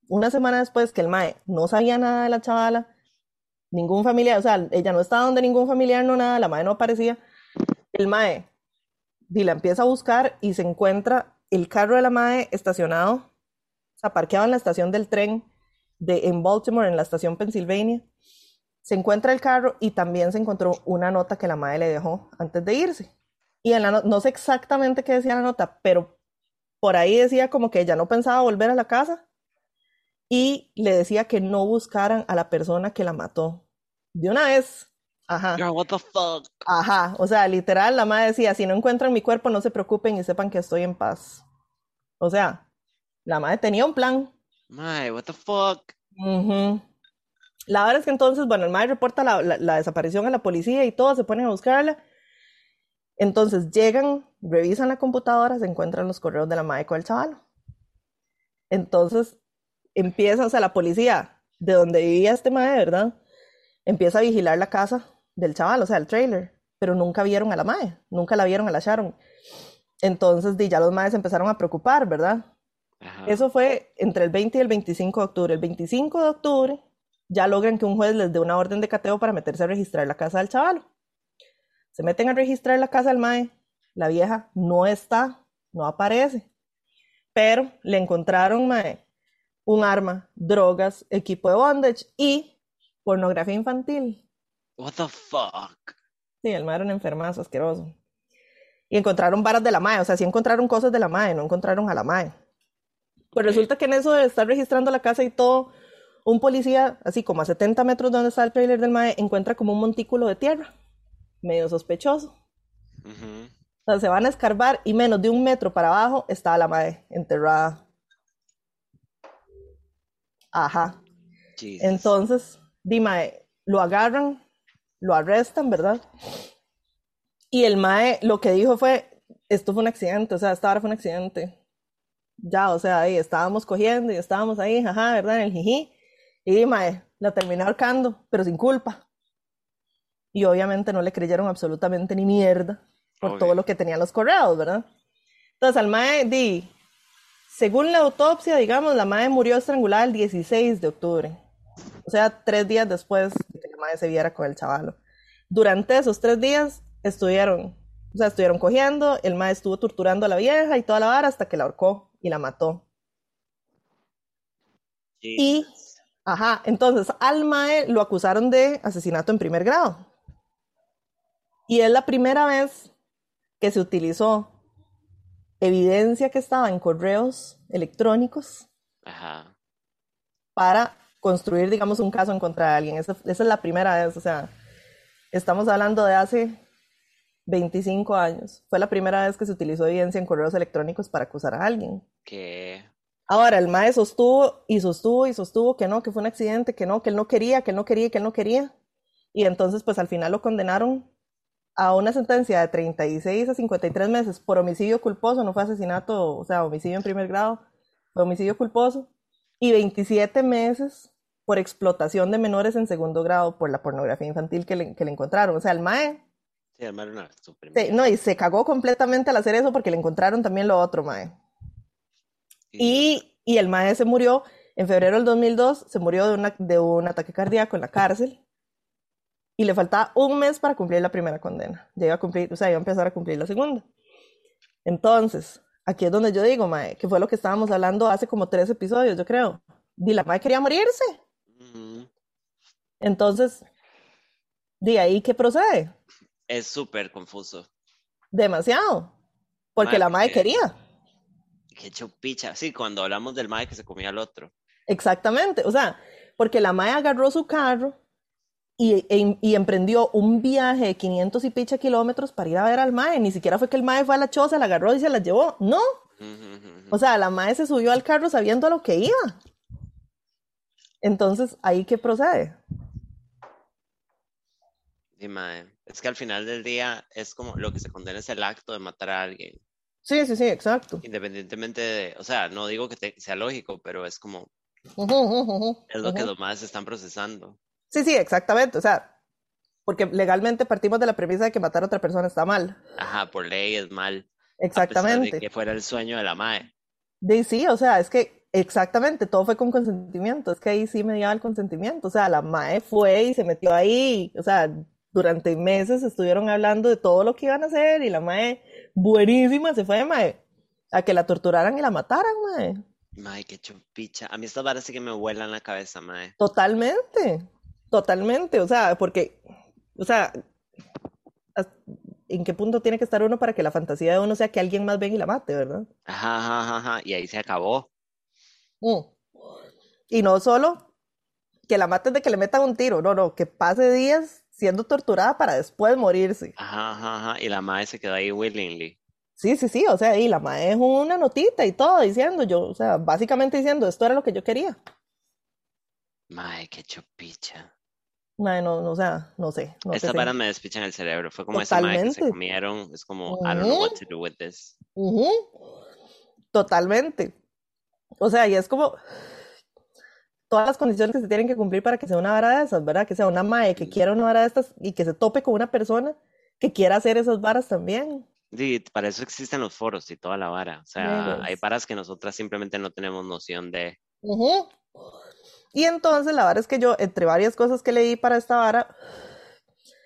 [SPEAKER 2] una semana después que el mae no sabía nada de la chavala, ningún familiar, o sea, ella no estaba donde ningún familiar, no nada, la mae no aparecía. El mae y la empieza a buscar y se encuentra el carro de la mae estacionado, o sea, parqueado en la estación del tren de, en Baltimore, en la estación Pennsylvania. Se encuentra el carro y también se encontró una nota que la mae le dejó antes de irse. Y en la no, no sé exactamente qué decía la nota, pero por ahí decía como que ella no pensaba volver a la casa y le decía que no buscaran a la persona que la mató. De una vez. Ajá.
[SPEAKER 1] Girl, what the fuck?
[SPEAKER 2] Ajá, o sea, literal, la madre decía, si no encuentran mi cuerpo, no se preocupen y sepan que estoy en paz. O sea, la madre tenía un plan.
[SPEAKER 1] My, what the fuck?
[SPEAKER 2] La verdad es que entonces, bueno, el madre reporta la, la- la desaparición a la policía y todo, se ponen a buscarla. Entonces llegan, revisan la computadora, se encuentran los correos de la madre con el chaval. Entonces empieza, o sea, la policía de donde vivía este madre, ¿verdad? Empieza a vigilar la casa del chaval, o sea, el trailer, pero nunca vieron a la madre, nunca la vieron a la Sharon. Entonces, di, ya los madres empezaron a preocupar, ¿verdad?
[SPEAKER 1] Ajá.
[SPEAKER 2] Eso fue entre el 20 y el 25 de octubre. El 25 de octubre ya logran que un juez les dé una orden de cateo para meterse a registrar la casa del chaval. Se meten a registrar la casa del mae. La vieja no está, no aparece. Pero le encontraron, mae, un arma, drogas, equipo de bondage y pornografía infantil.
[SPEAKER 1] What the fuck?
[SPEAKER 2] Sí, el mae era un enfermazo asqueroso. Y encontraron varas de la mae, o sea, sí encontraron cosas de la mae, no encontraron a la mae. Pues resulta que en eso de estar registrando la casa y todo, un policía, así como a 70 metros de donde está el trailer del mae, encuentra como un montículo de tierra, medio sospechoso.
[SPEAKER 1] Ujú.
[SPEAKER 2] O sea, se van a escarbar y menos de un metro para abajo está la mae enterrada. Ajá.
[SPEAKER 1] Jesus.
[SPEAKER 2] Entonces, di, mae, lo agarran, lo arrestan, ¿verdad? Y el mae lo que dijo fue, esto fue un accidente, o sea, esta hora fue un accidente. Ya, o sea, ahí estábamos cogiendo y estábamos ahí, jaja, ¿verdad? En el jijí. Y mae, la terminé ahorcando, pero sin culpa. Y obviamente no le creyeron absolutamente ni mierda por
[SPEAKER 1] Obvio.
[SPEAKER 2] todo lo que tenían los correos, ¿verdad? Entonces, al mae, di, según la autopsia, digamos, la mae murió estrangulada el 16 de octubre. O sea, tres días después la madre se viera con el chavalo. Durante esos tres días estuvieron, o sea, estuvieron cogiendo, el mae estuvo torturando a la vieja y toda la vara hasta que la ahorcó y la mató. Y, ajá, entonces al mae lo acusaron de asesinato en primer grado. Y es la primera vez que se utilizó evidencia que estaba en correos electrónicos
[SPEAKER 1] Ajá.
[SPEAKER 2] para construir, digamos, un caso en contra de alguien. Esa, esa es la primera vez, o sea, estamos hablando de hace 25 años. Fue la primera vez que se utilizó evidencia en correos electrónicos para acusar a alguien.
[SPEAKER 1] Que.
[SPEAKER 2] Ahora, el MAE sostuvo y sostuvo y sostuvo que no, que fue un accidente, que no, que él no quería, que él no quería, que él no quería. Y entonces, pues al final lo condenaron a una sentencia de 36 a 53 meses por homicidio culposo, no fue asesinato, o sea, homicidio en primer grado, fue homicidio culposo, y 27 meses por explotación de menores en segundo grado por la pornografía infantil que le, que le encontraron. O sea, el MAE,
[SPEAKER 1] Sí, además era una
[SPEAKER 2] se- no, y se cagó completamente al hacer eso porque le encontraron también lo otro, MAE. Y, y el MAE se murió en febrero del 2002, se murió de, una- de un ataque cardíaco en la cárcel y le faltaba un mes para cumplir la primera condena. Ya iba a cumplir, o sea, iba a empezar a cumplir la segunda. Entonces, aquí es donde yo digo, Mae, que fue lo que estábamos hablando hace como tres episodios, yo creo. Di, la Mae quería morirse. Entonces, de ahí que procede.
[SPEAKER 1] Es súper confuso.
[SPEAKER 2] Demasiado. Porque la
[SPEAKER 1] porque-
[SPEAKER 2] quería.
[SPEAKER 1] Qué chupicha. Sí, cuando hablamos del mae que se comía al otro.
[SPEAKER 2] Exactamente, o sea, porque la Mae agarró su carro y, e- y emprendió un viaje de 500 y picha kilómetros para ir a ver al Mae. Ni siquiera fue que el Mae fue a la choza, la agarró y se la llevó. No, o sea, la Mae se subió al carro sabiendo a lo que iba. Entonces, ¿ahí qué procede?
[SPEAKER 1] Sí, mae. Es que al final del día es como lo que se condena es el acto de matar a alguien.
[SPEAKER 2] Sí, sí, sí, exacto.
[SPEAKER 1] Independientemente de, o sea, no digo que te- sea lógico, pero es como, es lo que los más están procesando.
[SPEAKER 2] Sí, sí, exactamente. O sea, porque legalmente partimos de la premisa de que matar a otra persona está mal.
[SPEAKER 1] Ajá, por ley es mal. A pesar de
[SPEAKER 2] Exactamente.
[SPEAKER 1] que fuera el sueño de la mae.
[SPEAKER 2] De sí, o sea, es que exactamente, todo fue con consentimiento, es que ahí sí mediaba el consentimiento, o sea, la MAE fue y se metió ahí, o sea, durante meses estuvieron hablando de todo lo que iban a hacer y la MAE, buenísima, se fue, MAE, a que la torturaran y la mataran, MAE,
[SPEAKER 1] Mae, qué chupicha. A mí estas varas sí que me vuelan la cabeza, mae.
[SPEAKER 2] totalmente, totalmente, o sea, porque, o sea, ¿en qué punto tiene que estar uno para que la fantasía de uno sea que alguien más venga y la mate, verdad?
[SPEAKER 1] Ajá, ajá, ajá, ajá. Y ahí se acabó.
[SPEAKER 2] Mm. Y no solo que la maten de que le metan un tiro, no, no, que pase días siendo torturada para después morirse.
[SPEAKER 1] Ajá, ajá, ajá. Y la mae se quedó ahí willingly.
[SPEAKER 2] Sí, sí, sí, o sea, y la mae es una notita y todo diciendo, yo, o sea, básicamente diciendo, esto era lo que yo quería.
[SPEAKER 1] Mae, qué chupicha.
[SPEAKER 2] Mae, no, no, o sea, no sé, no
[SPEAKER 1] Estas varas me despichan el cerebro. Fue como esa mae que se
[SPEAKER 2] Totalmente.
[SPEAKER 1] comieron. Es como, I don't know what to do with this.
[SPEAKER 2] Ujú. Totalmente. O sea, y es como todas las condiciones que se tienen que cumplir para que sea una vara de esas, ¿verdad? Que sea una mae que quiera una vara de estas y que se tope con una persona que quiera hacer esas varas también.
[SPEAKER 1] Sí, para eso existen los foros y toda la vara. O sea, hay varas que nosotras simplemente no tenemos noción de.
[SPEAKER 2] Ujú. Y entonces la vara es que yo, entre varias cosas que leí para esta vara,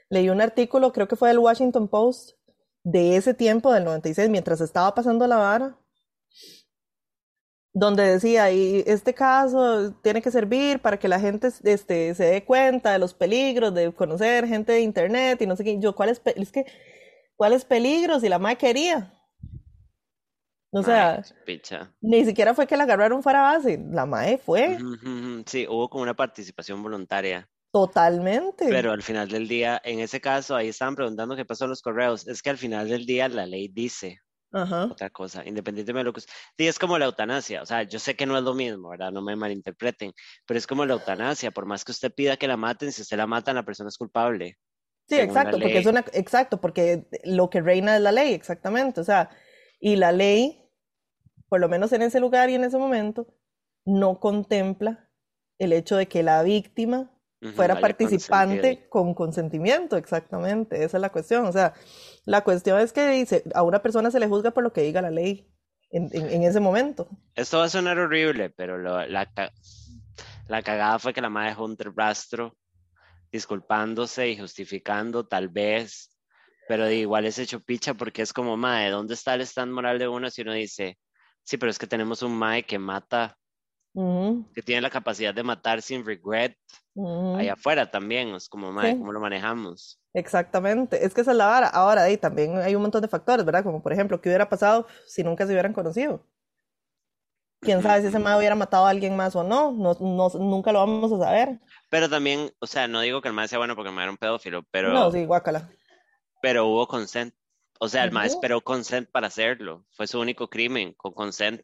[SPEAKER 2] leí un artículo, creo que fue del Washington Post, de ese tiempo, del 96, mientras estaba pasando la vara, donde decía, y este caso tiene que servir para que la gente este, se dé cuenta de los peligros de conocer gente de internet y no sé qué. Yo, ¿cuáles es que, ¿cuáles peligros? Y la madre quería. O sea, ni siquiera fue que la agarraron fuera base, la mae fue.
[SPEAKER 1] Sí, hubo como una participación voluntaria.
[SPEAKER 2] totalmente.
[SPEAKER 1] Pero al final del día, en ese caso, ahí estaban preguntando qué pasó en los correos. Es que al final del día la ley dice
[SPEAKER 2] Ajá.
[SPEAKER 1] otra cosa, independientemente de lo que... Sí, es como la eutanasia, o sea, yo sé que no es lo mismo, ¿verdad? No me malinterpreten, pero es como la eutanasia, por más que usted pida que la maten, si usted la mata, la persona es culpable.
[SPEAKER 2] Sí, exacto, porque es una, exacto, porque lo que reina es la ley, exactamente. O sea, y la ley, por lo menos en ese lugar y en ese momento, no contempla el hecho de que la víctima Fuera participante con consentimiento, exactamente, esa es la cuestión. O sea, la cuestión es que dice, a una persona se le juzga por lo que diga la ley en, en- en ese momento.
[SPEAKER 1] Esto va a sonar horrible, pero lo- la, la cagada fue que la madre dejó un rastro disculpándose y justificando, tal vez, pero de igual es hecho picha porque es como, madre, ¿dónde está el stand moral de uno si uno dice, sí, pero es que tenemos un mae que mata,
[SPEAKER 2] Ujú,
[SPEAKER 1] que tiene la capacidad de matar sin regret
[SPEAKER 2] ujú.
[SPEAKER 1] allá afuera también, es como, madre,
[SPEAKER 2] Sí.
[SPEAKER 1] ¿cómo lo manejamos?
[SPEAKER 2] Exactamente, es que esa es la vara. Ahora, ahí también hay un montón de factores, ¿verdad? Como por ejemplo, ¿qué hubiera pasado si nunca se hubieran conocido? Quién sabe si ese mae hubiera matado a alguien más o no, no, no- nunca lo vamos a saber.
[SPEAKER 1] Pero también, o sea, no digo que el mae sea bueno porque el mae era un pedófilo, pero,
[SPEAKER 2] No, sí, guácala.
[SPEAKER 1] pero hubo consent. O sea, el mae
[SPEAKER 2] Ujú.
[SPEAKER 1] esperó consent para hacerlo. Fue su único crimen, con consent.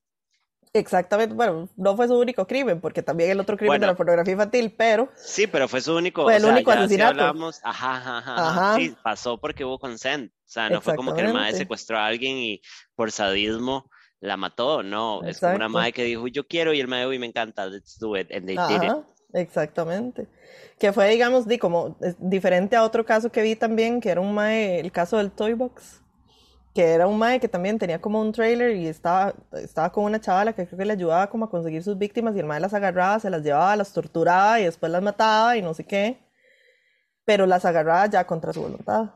[SPEAKER 2] Exactamente, bueno, no fue su único crimen, porque también el otro crimen de
[SPEAKER 1] Bueno.
[SPEAKER 2] la pornografía infantil, pero
[SPEAKER 1] Sí, pero fue su único,
[SPEAKER 2] Fue
[SPEAKER 1] o
[SPEAKER 2] el
[SPEAKER 1] sea,
[SPEAKER 2] único
[SPEAKER 1] ya si
[SPEAKER 2] asesinato.
[SPEAKER 1] hablamos, ajá, ajá, ajá, ajá,
[SPEAKER 2] Ajá.
[SPEAKER 1] sí, pasó porque hubo consent. O sea, no fue como que el
[SPEAKER 2] Exactamente.
[SPEAKER 1] secuestró a alguien y por sadismo la mató, no, es como una
[SPEAKER 2] Exacto.
[SPEAKER 1] mae que dijo, yo quiero, y el mae, uy, me encanta, let's do it, and they did it.
[SPEAKER 2] Ajá, exactamente. Que fue, digamos, di, como diferente a otro caso que vi también, que era un mae, el caso del Toy Box, que era un mae que también tenía como un trailer y estaba, estaba con una chavala que creo que le ayudaba como a conseguir sus víctimas y el mae las agarraba, se las llevaba, las torturaba y después las mataba y no sé qué, pero las agarraba ya contra su voluntad.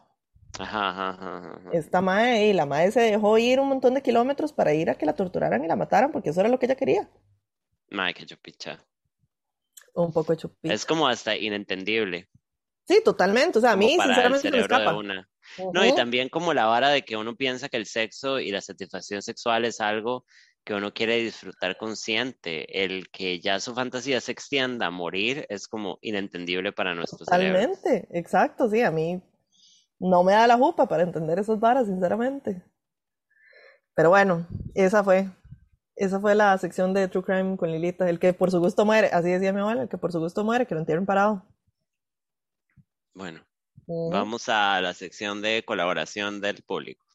[SPEAKER 1] Ajá, ajá, ajá, ajá.
[SPEAKER 2] Esta mae, y la mae se dejó ir un montón de kilómetros para ir a que la torturaran y la mataran porque eso era lo que ella quería.
[SPEAKER 1] Mae, qué chupicha.
[SPEAKER 2] Un poco chupito.
[SPEAKER 1] Es como hasta inentendible,
[SPEAKER 2] Sí, totalmente. O sea, a mí sinceramente se me
[SPEAKER 1] de No, y también como la vara de que uno piensa que el sexo y la satisfacción sexual es algo que uno quiere disfrutar consciente. El que ya su fantasía se extienda a morir es como inentendible para nuestro cerebro.
[SPEAKER 2] Totalmente, exacto, sí, a mí no me da la jupa para entender esas varas, sinceramente. Pero bueno, esa fue, esa fue la sección de True Crime con Lilita, el que por su gusto muere, así decía mi abuela, el que por su gusto muere, que lo entierren parado.
[SPEAKER 1] Bueno, Vamos a la sección de colaboración del público.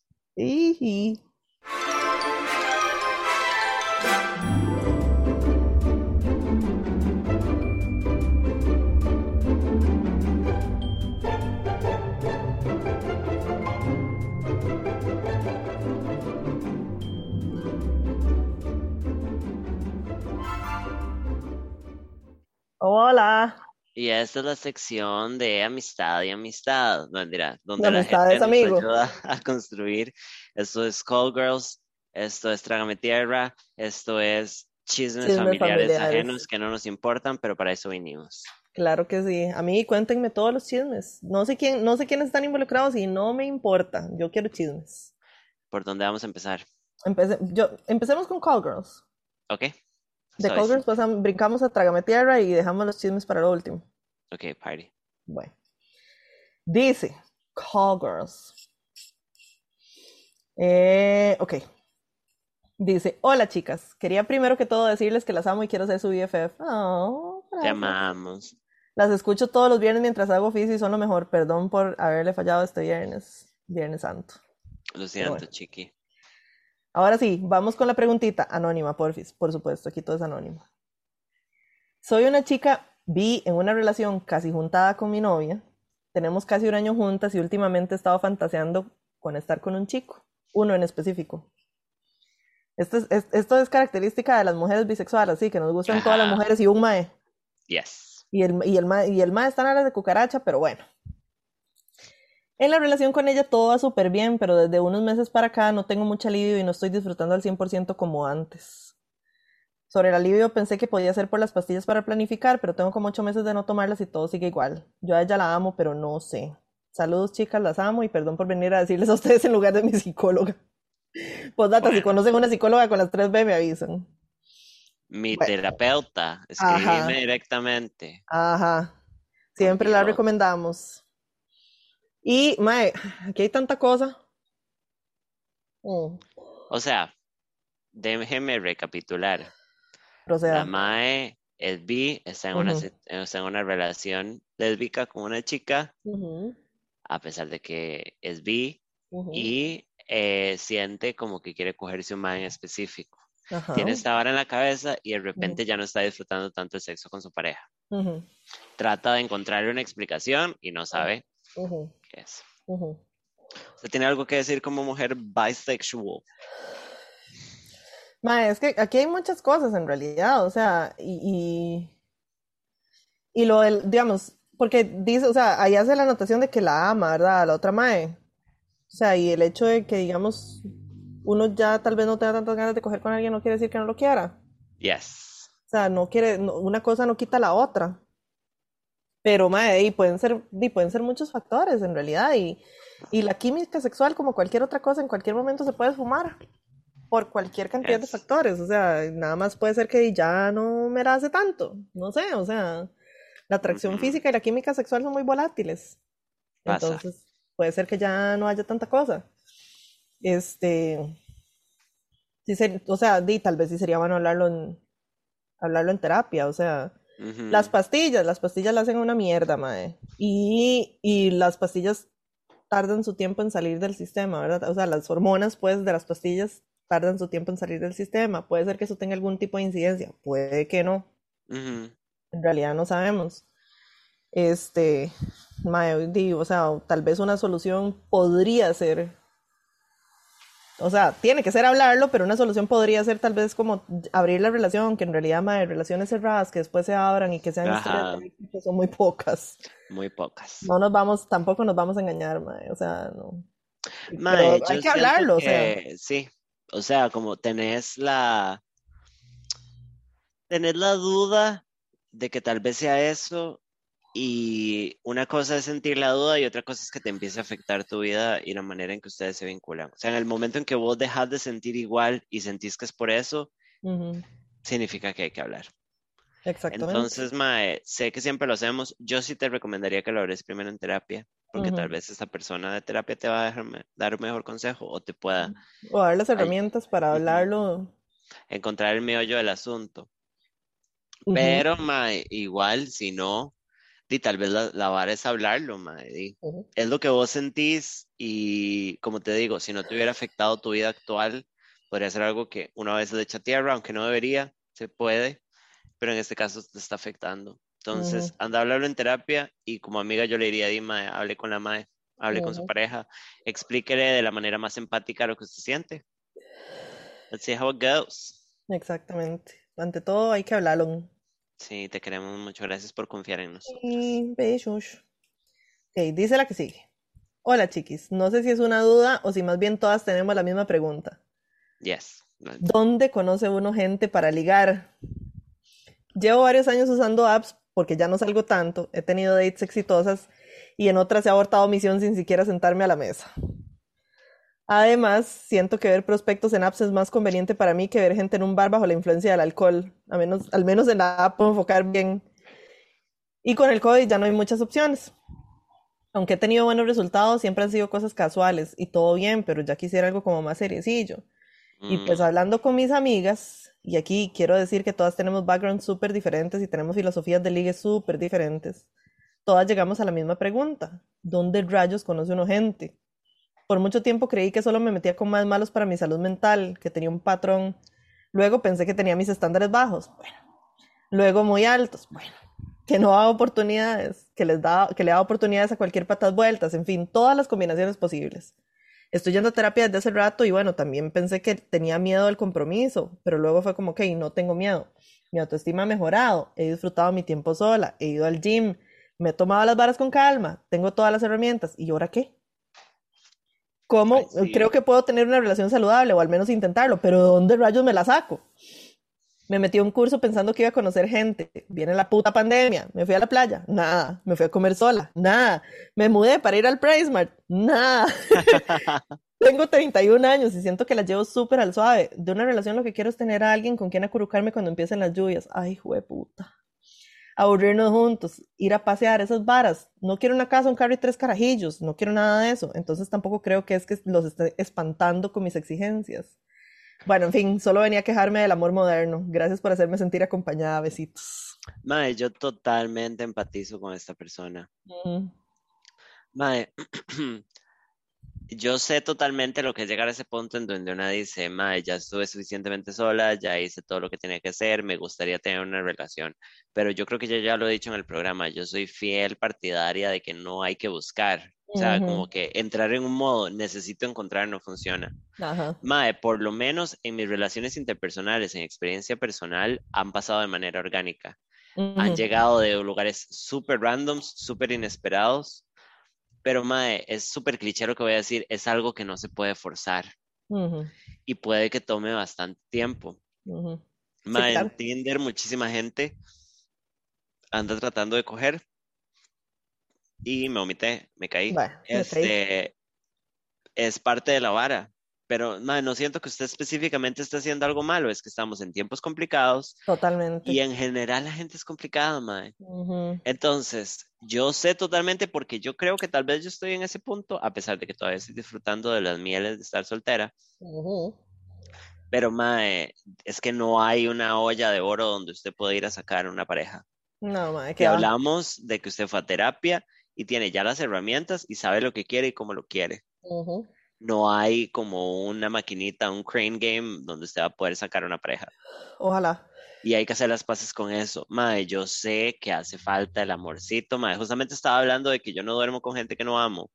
[SPEAKER 2] Hola,
[SPEAKER 1] Y esta es la sección de amistad y amistad, no, donde
[SPEAKER 2] La
[SPEAKER 1] la
[SPEAKER 2] amistad
[SPEAKER 1] gente
[SPEAKER 2] es
[SPEAKER 1] nos ayuda (laughs) a construir. Esto es Call Girls, esto es Trágame Tierra, esto es chismes,
[SPEAKER 2] Chismes
[SPEAKER 1] familiares,
[SPEAKER 2] familiares.
[SPEAKER 1] ajenos que no nos importan, pero para eso vinimos.
[SPEAKER 2] claro que sí. A mí cuéntenme todos los chismes. No sé quién, no sé quiénes están involucrados y no me importa. Yo quiero chismes.
[SPEAKER 1] ¿Por dónde vamos a empezar?
[SPEAKER 2] Empece- yo, empecemos con Call Girls.
[SPEAKER 1] ¿Ok?
[SPEAKER 2] De Girls pasam- brincamos a Trágame Tierra y dejamos los chismes para lo último.
[SPEAKER 1] Ok, party.
[SPEAKER 2] Bueno. Dice, Call Girls. Eh, ok. Dice, hola chicas, quería primero que todo decirles que las amo y quiero ser su BFF. Oh,
[SPEAKER 1] Te amamos.
[SPEAKER 2] Las escucho todos los viernes mientras hago oficio y son lo mejor. Perdón por haberle fallado este viernes, Viernes Santo.
[SPEAKER 1] Lo siento,
[SPEAKER 2] bueno.
[SPEAKER 1] chiqui.
[SPEAKER 2] Ahora sí, vamos con la preguntita. Anónima, porfis, por supuesto, aquí todo es anónimo. Soy una chica vi en una relación casi juntada con mi novia. Tenemos casi un año juntas y últimamente he estado fantaseando con estar con un chico, uno en específico. Esto es, es- esto es característica de las mujeres bisexuales, así que nos gustan todas las mujeres y un mae.
[SPEAKER 1] Yes.
[SPEAKER 2] Y el, y el, ma, y el ma está en aras de cucaracha, pero bueno. En la relación con ella todo va súper bien, pero desde unos meses para acá no tengo mucho alivio y no estoy disfrutando al 100% como antes. Sobre el alivio pensé que podía ser por las pastillas para planificar, pero tengo como ocho meses de no tomarlas y todo sigue igual. Yo a ella la amo, pero no sé. Saludos chicas, las amo y perdón por venir a decirles a ustedes en lugar de mi psicóloga. Postdata, si
[SPEAKER 1] Bueno.
[SPEAKER 2] conocen una psicóloga con las 3B me avisan.
[SPEAKER 1] Mi
[SPEAKER 2] Bueno.
[SPEAKER 1] terapeuta,
[SPEAKER 2] Ajá.
[SPEAKER 1] escribime directamente.
[SPEAKER 2] Ajá. Siempre la recomendamos. Y, mae, aquí hay tanta cosa. Mm.
[SPEAKER 1] O sea, déjeme recapitular.
[SPEAKER 2] Proceda.
[SPEAKER 1] La Mae es bi, está en, una, está en una relación lésbica con una chica, a pesar de que es bi, y eh, siente como que quiere cogerse un Mae en específico. Tiene esta vara en la cabeza y de repente ya no está disfrutando tanto el sexo con su pareja. Trata de encontrarle una explicación y no sabe qué es. ¿Usted tiene algo que decir como mujer bisexual?
[SPEAKER 2] Ma, es que aquí hay muchas cosas en realidad, o sea, y, y, y lo del, digamos, porque dice, o sea, ahí hace la anotación de que la ama, ¿verdad? A la otra mae. O sea, y el hecho de que, digamos, uno ya tal vez no tenga tantas ganas de coger con alguien no quiere decir que no lo quiera.
[SPEAKER 1] Yes.
[SPEAKER 2] O sea, no quiere, no- una cosa no quita la otra. Pero, mae, y pueden ser, y pueden ser muchos factores en realidad, y, y la química sexual, como cualquier otra cosa, en cualquier momento se puede esfumar por cualquier cantidad de factores. O sea, nada más puede ser que ya no me la hace tanto. No sé, o sea, la atracción física y la química sexual son muy volátiles.
[SPEAKER 1] Pasa.
[SPEAKER 2] Entonces, puede ser que ya no haya tanta cosa. Este, sí ser- o sea, di, tal vez sí sería bueno hablarlo en, hablarlo en terapia, o sea, Las pastillas, las pastillas le hacen una mierda, mae. Y, y las pastillas tardan su tiempo en salir del sistema, ¿verdad? O sea, las hormonas, pues, de las pastillas tardan su tiempo en salir del sistema. Puede ser que eso tenga algún tipo de incidencia, puede que no. En realidad no sabemos. Este, mae, o sea, tal vez una solución podría ser, o sea, tiene que ser hablarlo, pero una solución podría ser tal vez como abrir la relación, que en realidad, mae, relaciones cerradas que después se abran y que sean historias éxito son muy pocas.
[SPEAKER 1] Muy pocas.
[SPEAKER 2] No nos vamos, tampoco nos vamos a engañar, mae, o sea, no. Hay que hablarlo, o sea.
[SPEAKER 1] que sí. O sea, como tenés la tenés la duda de que tal vez sea eso y una cosa es sentir la duda y otra cosa es que te empiece a afectar tu vida y la manera en que ustedes se vinculan. O sea, en el momento en que vos dejas de sentir igual y sentís que es por eso, significa que hay que hablar.
[SPEAKER 2] Exactamente.
[SPEAKER 1] Entonces, Mae, sé que siempre lo hacemos. Yo sí te recomendaría que lo hables primero en terapia, porque tal vez esta persona de terapia te va a dejar me- dar un mejor consejo o te pueda
[SPEAKER 2] O dar las
[SPEAKER 1] Ay,
[SPEAKER 2] herramientas para hablarlo.
[SPEAKER 1] encontrar el meollo del asunto. Pero, Mae, igual, si no, di, tal vez la, la vara es hablarlo, di.
[SPEAKER 2] ujú.
[SPEAKER 1] Es lo que vos sentís y, como te digo, si no te hubiera afectado tu vida actual, podría ser algo que una vez le echa tierra, aunque no debería, se puede, pero en este caso te está afectando. Entonces, anda a hablarlo en terapia y como amiga yo le diría, di, Mae, hable con la Mae, hable con su pareja, explíquele de la manera más empática lo que usted siente. Let's see how it goes.
[SPEAKER 2] Exactamente. Ante todo hay que hablarlo.
[SPEAKER 1] Sí, te queremos mucho. Gracias por confiar en nosotros.
[SPEAKER 2] Y besos. Ok, dice la que sigue. Hola chiquis, no sé si es una duda o si más bien todas tenemos la misma pregunta.
[SPEAKER 1] Yes.
[SPEAKER 2] ¿Dónde conoce uno gente para ligar? Llevo varios años usando apps porque ya no salgo tanto, he tenido dates exitosas y en otras he abortado misión sin siquiera sentarme a la mesa. Además, siento que ver prospectos en apps es más conveniente para mí que ver gente en un bar bajo la influencia del alcohol. A menos, al menos en la app puedo enfocar bien. Y con el COVID ya no hay muchas opciones. Aunque he tenido buenos resultados, siempre han sido cosas casuales y todo bien, pero ya quisiera algo como más seriecillo. Y pues
[SPEAKER 1] Mm,
[SPEAKER 2] hablando con mis amigas, y aquí quiero decir que todas tenemos backgrounds súper diferentes y tenemos filosofías de ligue súper diferentes, todas llegamos a la misma pregunta. ¿Dónde rayos conoce uno gente? Por mucho tiempo creí que solo me metía con más malos para mi salud mental, que tenía un patrón. Luego pensé que tenía mis estándares bajos. Bueno. Luego muy altos. Bueno. Que no daba oportunidades, que les da, que le daba oportunidades a cualquier patas vueltas, en fin, todas las combinaciones posibles. Estoy yendo a terapia desde hace rato y bueno, también pensé que tenía miedo al compromiso, pero luego fue como, ok, no tengo miedo. Mi autoestima ha mejorado, he disfrutado mi tiempo sola, he ido al gym, me he tomado las varas con calma, tengo todas las herramientas. ¿Y ahora qué? ¿Cómo?
[SPEAKER 1] Ay, sí.
[SPEAKER 2] Creo que puedo tener una relación saludable o al menos intentarlo, pero ¿dónde rayos me la saco? Me metí a un curso pensando que iba a conocer gente. Viene la puta pandemia. Me fui a la playa. Nada. Me fui a comer sola. Nada. Me mudé para ir al PriceMart. Nada. (laughs) Tengo 31 años y siento que la llevo súper al suave. De una relación lo que quiero es tener a alguien con quien acurrucarme cuando empiecen las lluvias. Ay, puta. Aburrirnos juntos, ir a pasear, esas varas. No quiero una casa, un carro y tres carajillos. No quiero nada de eso. Entonces tampoco creo que es que los esté espantando con mis exigencias. Bueno, en fin, solo venía a quejarme del amor moderno. Gracias por hacerme sentir acompañada. Besitos.
[SPEAKER 1] Mae, yo totalmente empatizo con esta persona.
[SPEAKER 2] Ujú.
[SPEAKER 1] Mae, (clears throat) yo sé totalmente lo que es llegar a ese punto en donde una dice, Mae, ya estuve suficientemente sola, ya hice todo lo que tenía que hacer, me gustaría tener una relación. Pero yo creo que yo ya lo he dicho en el programa, yo soy fiel partidaria de que no hay que buscar. O sea, como que entrar en un modo, necesito encontrar, no funciona.
[SPEAKER 2] Ajá.
[SPEAKER 1] Mae, por lo menos en mis relaciones interpersonales, en experiencia personal, han pasado de manera orgánica. Han llegado de lugares súper randoms, súper inesperados, pero mae, es súper cliché lo que voy a decir, es algo que no se puede forzar y puede que tome bastante tiempo.
[SPEAKER 2] Ujú. Sí,
[SPEAKER 1] Mae, en
[SPEAKER 2] claro.
[SPEAKER 1] Tinder muchísima gente anda tratando de coger y me omité, me caí.
[SPEAKER 2] Bueno, me caí.
[SPEAKER 1] Este es parte de la vara. Pero, mae, no siento que usted específicamente esté haciendo algo malo, es que estamos en tiempos complicados y
[SPEAKER 2] Totalmente.
[SPEAKER 1] en general la gente es complicada.
[SPEAKER 2] Ujú.
[SPEAKER 1] Entonces, yo sé totalmente porque yo creo que tal vez yo estoy en ese punto, a pesar de que todavía estoy disfrutando de las mieles de estar soltera, pero mae, es que no hay una olla de oro donde usted pueda ir a sacar una pareja.
[SPEAKER 2] No, madre,
[SPEAKER 1] Y
[SPEAKER 2] va.
[SPEAKER 1] hablamos de que usted fue a terapia y tiene ya las herramientas y sabe lo que quiere y cómo lo quiere. No hay como una maquinita, un crane game donde usted va a poder sacar una pareja.
[SPEAKER 2] Ojalá.
[SPEAKER 1] Y hay que hacer las paces con eso. Mae, yo sé que hace falta el amorcito, mae. Justamente estaba hablando de que yo no duermo con gente que no amo.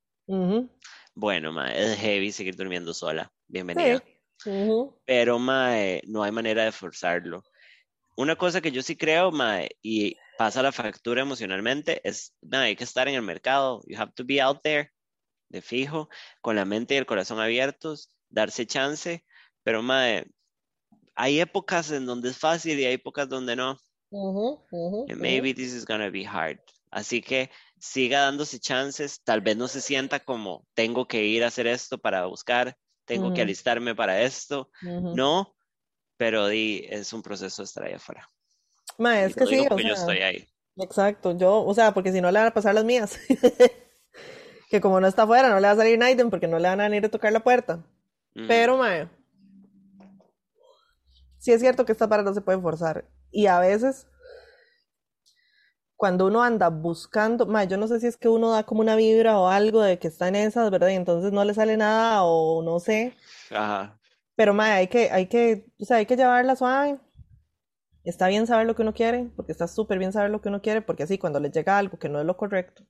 [SPEAKER 1] Bueno, mae, es heavy seguir durmiendo sola.
[SPEAKER 2] Sí.
[SPEAKER 1] Bienvenida. Pero, mae, no hay manera de forzarlo. Una cosa que yo sí creo, mae, y pasa la factura emocionalmente, es, mae, hay que estar en el mercado. You have to be out there, de fijo, con la mente y el corazón abiertos, darse chance. Pero, mae, hay épocas en donde es fácil y hay épocas donde no. And
[SPEAKER 2] Ujú.
[SPEAKER 1] maybe this is gonna be hard. Así que siga dándose chances, tal vez no se sienta como tengo que ir a hacer esto para buscar, tengo que alistarme para esto. No, pero di, es un proceso de estar ahí afuera.
[SPEAKER 2] Ma,
[SPEAKER 1] Y
[SPEAKER 2] es que sí, o
[SPEAKER 1] porque yo estoy ahí.
[SPEAKER 2] exacto. Yo, o sea, porque si no le van a pasar las mías. (laughs) Que como no está afuera, no le va a salir Naiden porque no le van a venir a tocar la puerta.
[SPEAKER 1] Ujú.
[SPEAKER 2] Pero, mae, sí es cierto que estas varas no se pueden forzar. Y a veces, cuando uno anda buscando, mae, yo no sé si es que uno da como una vibra o algo de que está en esas, ¿verdad? Y entonces no le sale nada o no sé.
[SPEAKER 1] Ajá.
[SPEAKER 2] Pero, mae, hay que, hay que, o sea, hay que llevarla suave. Está bien saber lo que uno quiere, porque está súper bien saber lo que uno quiere, porque así cuando le llega algo que no es lo correcto,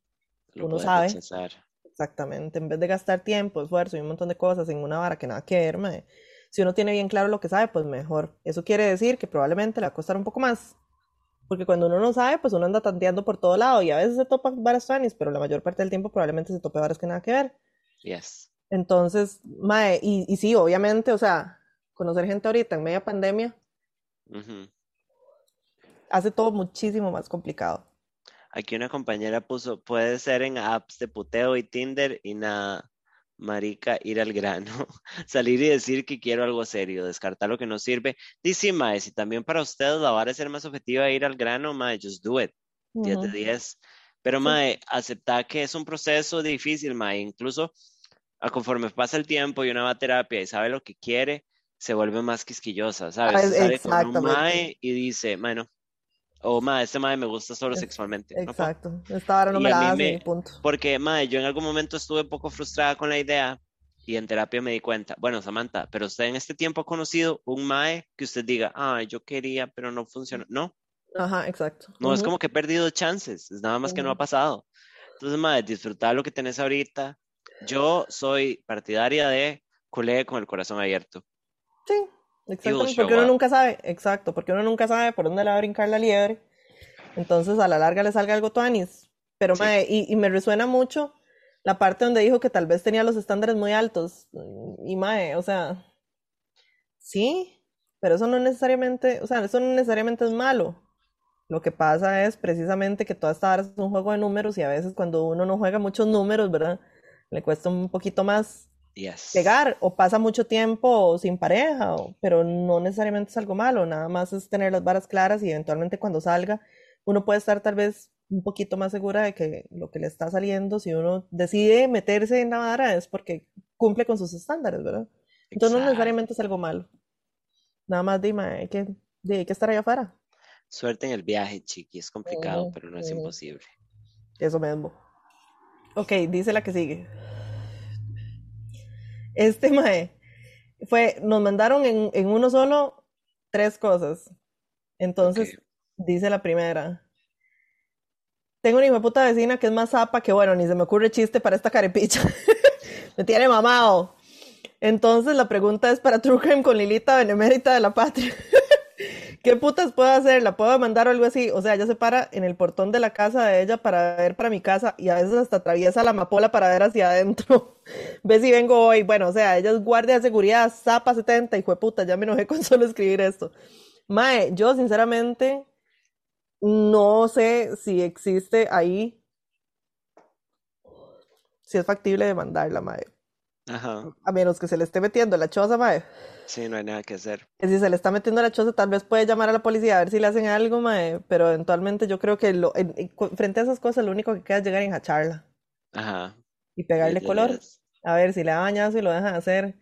[SPEAKER 1] Lo
[SPEAKER 2] uno sabe.
[SPEAKER 1] rechazar.
[SPEAKER 2] Exactamente, en vez de gastar tiempo, esfuerzo y un montón de cosas en una vara que nada que ver, mae, Si uno tiene bien claro lo que sabe, pues mejor. Eso quiere decir que probablemente le va a costar un poco más. Porque cuando uno no sabe, pues uno anda tanteando por todo lado y a veces se topa varas tuanis, pero la mayor parte del tiempo probablemente se tope varas que nada que ver.
[SPEAKER 1] Yes.
[SPEAKER 2] Entonces, mae, y, y sí, obviamente, o sea, conocer gente ahorita en media pandemia
[SPEAKER 1] Ujú.
[SPEAKER 2] hace todo muchísimo más complicado.
[SPEAKER 1] Aquí una compañera puso, puede ser en apps de puteo y Tinder y nada, marica, ir al grano, (laughs) salir y decir que quiero algo serio, descartar lo que no sirve. Dice, mae, si también para ustedes la vara es ser más objetiva e ir al grano, mae, just do it, 10 de
[SPEAKER 2] Ujú.
[SPEAKER 1] 10. Pero,
[SPEAKER 2] Sí.
[SPEAKER 1] mae, aceptar que es un proceso difícil, mae, incluso a conforme pasa el tiempo y una va a terapia y sabe lo que quiere, se vuelve más quisquillosa, ¿sabes?
[SPEAKER 2] Ah,
[SPEAKER 1] sale con un mae y dice, bueno, o mae, este mae me gusta solo
[SPEAKER 2] Es-
[SPEAKER 1] sexualmente. No.
[SPEAKER 2] Exacto. Esta vara no
[SPEAKER 1] Y
[SPEAKER 2] me
[SPEAKER 1] a
[SPEAKER 2] la hace,
[SPEAKER 1] me-
[SPEAKER 2] punto.
[SPEAKER 1] Porque, mae, yo en algún momento estuve poco frustrada con la idea y en terapia me di cuenta, bueno, Samantha, pero usted en este tiempo ha conocido un mae que usted diga, ah, yo quería, pero no funcionó. No,
[SPEAKER 2] Ajá, exacto.
[SPEAKER 1] no es
[SPEAKER 2] Ujú.
[SPEAKER 1] como que he perdido chances, es nada más que no ha pasado. Entonces, mae, disfrutar lo que tenés ahorita. Yo soy partidaria de culé con el corazón abierto.
[SPEAKER 2] Sí, exactamente, porque uno
[SPEAKER 1] up.
[SPEAKER 2] nunca sabe, exacto, porque uno nunca sabe por dónde le va a brincar la liebre. Entonces a la larga le salga algo tuanis. Pero,
[SPEAKER 1] Sí.
[SPEAKER 2] mae, y, y me resuena mucho la parte donde dijo que tal vez tenía los estándares muy altos. Y, mae, o sea, sí, pero eso no necesariamente, o sea, eso no necesariamente es malo. Lo que pasa es precisamente que toda esta vara es un juego de números y a veces cuando uno no juega muchos números, ¿verdad? Le cuesta un poquito más
[SPEAKER 1] Yes.
[SPEAKER 2] pegar o pasa mucho tiempo sin pareja, o- pero no necesariamente es algo malo, nada más es tener las varas claras y eventualmente cuando salga uno puede estar tal vez un poquito más segura de que lo que le está saliendo, si uno decide meterse en la vara es porque cumple con sus estándares, ¿verdad? Entonces no
[SPEAKER 1] Exacto.
[SPEAKER 2] necesariamente es algo malo. Nada más dime, hay que, hay que estar allá afuera.
[SPEAKER 1] Suerte en el viaje, chiqui. Es complicado,
[SPEAKER 2] Ujú,
[SPEAKER 1] pero no es
[SPEAKER 2] ujú.
[SPEAKER 1] imposible.
[SPEAKER 2] Eso mismo. Ok, dice la que sigue. Este mae fue, nos mandaron en, en uno solo tres cosas. Entonces, dice la primera. Tengo una hijo puta vecina que es más zapa que bueno, ni se me ocurre chiste para esta carepicha. (laughs) me tiene mamado. Entonces la pregunta es para True Crime con Lilita Benemérita de la Patria. (laughs) ¿Qué putas puedo hacer? ¿La puedo mandar o algo así? O sea, ella se para en el portón de la casa de ella para ver para mi casa y a veces hasta atraviesa la amapola para ver hacia adentro. (laughs) Ve si vengo hoy. Bueno, o sea, ella es guardia de seguridad, zapa 70, hijo de puta, ya me enojé con (laughs) solo escribir esto. Mae, yo sinceramente no sé si existe ahí, si es factible demandarla, mae.
[SPEAKER 1] Ajá.
[SPEAKER 2] A menos que se le esté metiendo la choza, mae.
[SPEAKER 1] Sí, no hay nada que hacer.
[SPEAKER 2] Que si se le está metiendo la choza, tal vez puede llamar a la policía a ver si le hacen algo, mae. Pero eventualmente yo creo que lo, en- frente a esas cosas lo único que queda es llegar a enjacharla
[SPEAKER 1] Ajá.
[SPEAKER 2] y pegarle
[SPEAKER 1] Y
[SPEAKER 2] color.
[SPEAKER 1] es-
[SPEAKER 2] A ver si le da bañazo y lo dejan hacer.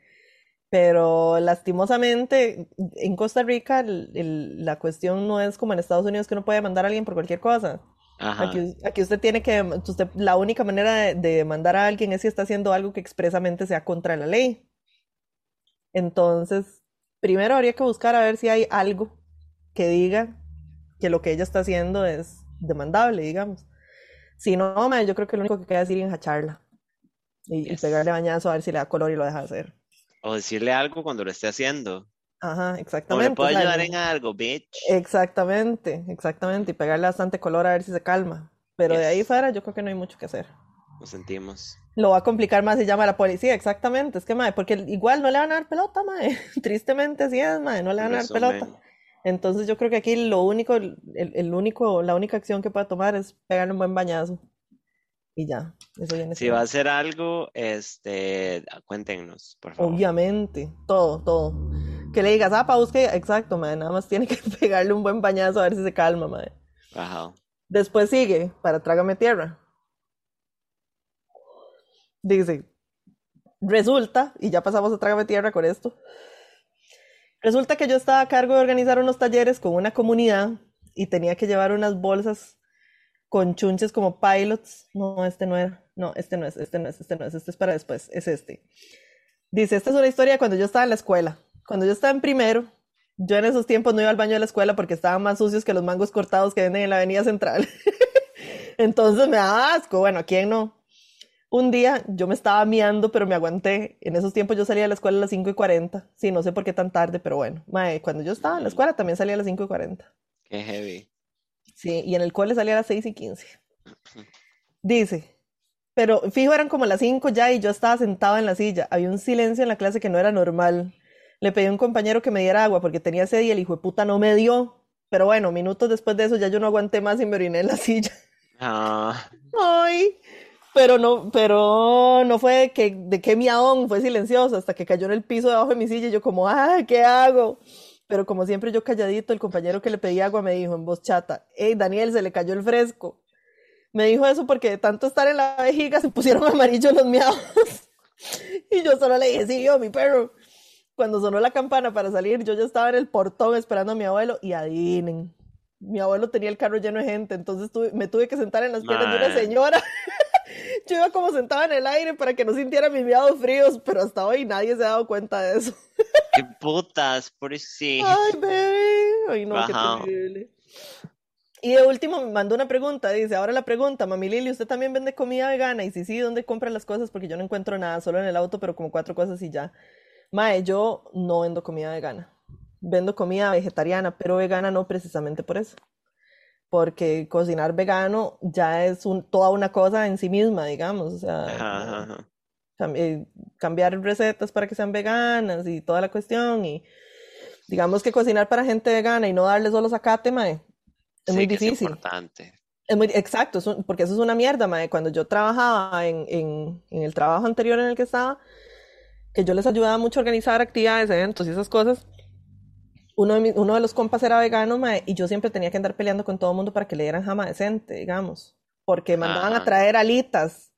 [SPEAKER 2] Pero lastimosamente en Costa Rica el- el- la cuestión no es como en Estados Unidos que uno puede mandar a alguien por cualquier cosa.
[SPEAKER 1] Ajá.
[SPEAKER 2] Aquí, aquí usted tiene que, usted, la única manera de, de mandar a alguien es si está haciendo algo que expresamente sea contra la ley. Entonces, primero habría que buscar a ver si hay algo que diga que lo que ella está haciendo es demandable, digamos. Si no, mae, yo creo que lo único que queda es ir y enjacharla y, y
[SPEAKER 1] Yes.
[SPEAKER 2] pegarle bañazo a ver si le da color y lo deja hacer.
[SPEAKER 1] O decirle algo cuando lo esté haciendo.
[SPEAKER 2] Ajá,
[SPEAKER 1] O le
[SPEAKER 2] exactamente.
[SPEAKER 1] puedo ayudar en algo, bitch.
[SPEAKER 2] Exactamente, exactamente. Y pegarle bastante color a ver si se calma. Pero de ahí fuera yo creo que no hay mucho que hacer.
[SPEAKER 1] Lo sentimos.
[SPEAKER 2] Lo va a complicar más si llama a la policía, exactamente. Es que, mae, porque igual no le van a dar pelota, mae. (laughs) Tristemente así es, mae, no le van a dar pelota. Entonces yo creo que aquí lo único, el, el único, la única acción que puede tomar es pegarle un buen bañazo. Y ya, eso viene
[SPEAKER 1] Si va a hacer algo, este, cuéntenos, por favor.
[SPEAKER 2] Obviamente, todo, todo. Que le digas, ah, pa, busque, exacto, mae, nada más tiene que (laughs) pegarle un buen bañazo a ver si se calma, mae.
[SPEAKER 1] Ajá.
[SPEAKER 2] Después sigue, para Trágame Tierra. Dice, resulta, y ya pasamos a Trágame Tierra con esto, resulta que yo estaba a cargo de organizar unos talleres con una comunidad y tenía que llevar unas bolsas con chunches como pilots. No, este no era. No, este no es, este no es, este no es, este es para después, es este. Dice, esta es una historia de cuando yo estaba en la escuela. Cuando yo estaba en primero, yo en esos tiempos no iba al baño de la escuela porque estaban más sucios que los mangos cortados que venden en la avenida central. (laughs) Entonces me daba asco. Bueno, ¿a quién no? Un día yo me estaba miando, pero me aguanté. En esos tiempos yo salía de la escuela a las 5 y 40. Sí, no sé por qué tan tarde, pero bueno. Mae, cuando yo estaba en la escuela también salía a las 5 y 40.
[SPEAKER 1] Qué heavy.
[SPEAKER 2] Sí, y en el cole salía a las 6 y 15. Dice, pero fijo eran como las 5 ya y yo estaba sentado en la silla. Había un silencio en la clase que no era normal. Le pedí a un compañero que me diera agua porque tenía sed y el hijo de puta no me dio. Pero bueno, minutos después de eso ya yo no aguanté más y me oriné en la (laughs) silla.
[SPEAKER 1] Ah,
[SPEAKER 2] Ay, pero no, pero no fue de que, de que miadón, fue silencioso hasta que cayó en el piso debajo de mi silla y yo como, ah, ¿qué hago? Pero como siempre yo calladito, el compañero que le pedí agua me dijo en voz chata, hey Daniel, se le cayó el fresco. Me dijo eso porque de tanto estar en la vejiga se pusieron amarillos los miados. (laughs) Y yo solo le dije, sí, yo, mi perro. Cuando sonó la campana para salir, yo ya estaba en el portón esperando a mi abuelo y adivinen, mi abuelo tenía el carro lleno de gente, entonces tuve- me tuve que sentar en las piernas de una señora. (laughs) Yo iba como sentada en el aire para que no sintiera mis miados fríos, pero hasta hoy nadie se ha dado cuenta de eso. (laughs)
[SPEAKER 1] qué putas, por sí.
[SPEAKER 2] Ay, baby. Ay, no, qué terrible. Y de último me mandó una pregunta, dice, ahora la pregunta, mami Lili, ¿usted también vende comida vegana? Y si sí, ¿dónde compra las cosas? Porque yo no encuentro nada, solo en el auto, pero como cuatro cosas y ya. Mae, yo no vendo comida vegana. Vendo comida vegetariana, pero vegana no precisamente por eso. Porque cocinar vegano ya es un- toda una cosa en sí misma, digamos. O sea,
[SPEAKER 1] Ajá,
[SPEAKER 2] como
[SPEAKER 1] ajá, ajá.
[SPEAKER 2] cam- eh, cambiar recetas para que sean veganas y toda la cuestión. Y digamos que cocinar para gente vegana y no darle solo zacate, mae, es muy
[SPEAKER 1] que es
[SPEAKER 2] difícil.
[SPEAKER 1] importante.
[SPEAKER 2] Es muy, exacto, es un- porque eso es una mierda, mae. Cuando yo trabajaba en, en, en el trabajo anterior en el que estaba, que yo les ayudaba mucho a organizar actividades, eventos y esas cosas, uno de, mis- uno de los compas era vegano, mae, y yo siempre tenía que andar peleando con todo el mundo para que le dieran jama decente, digamos, porque mandaban a
[SPEAKER 1] Ajá.
[SPEAKER 2] traer alitas.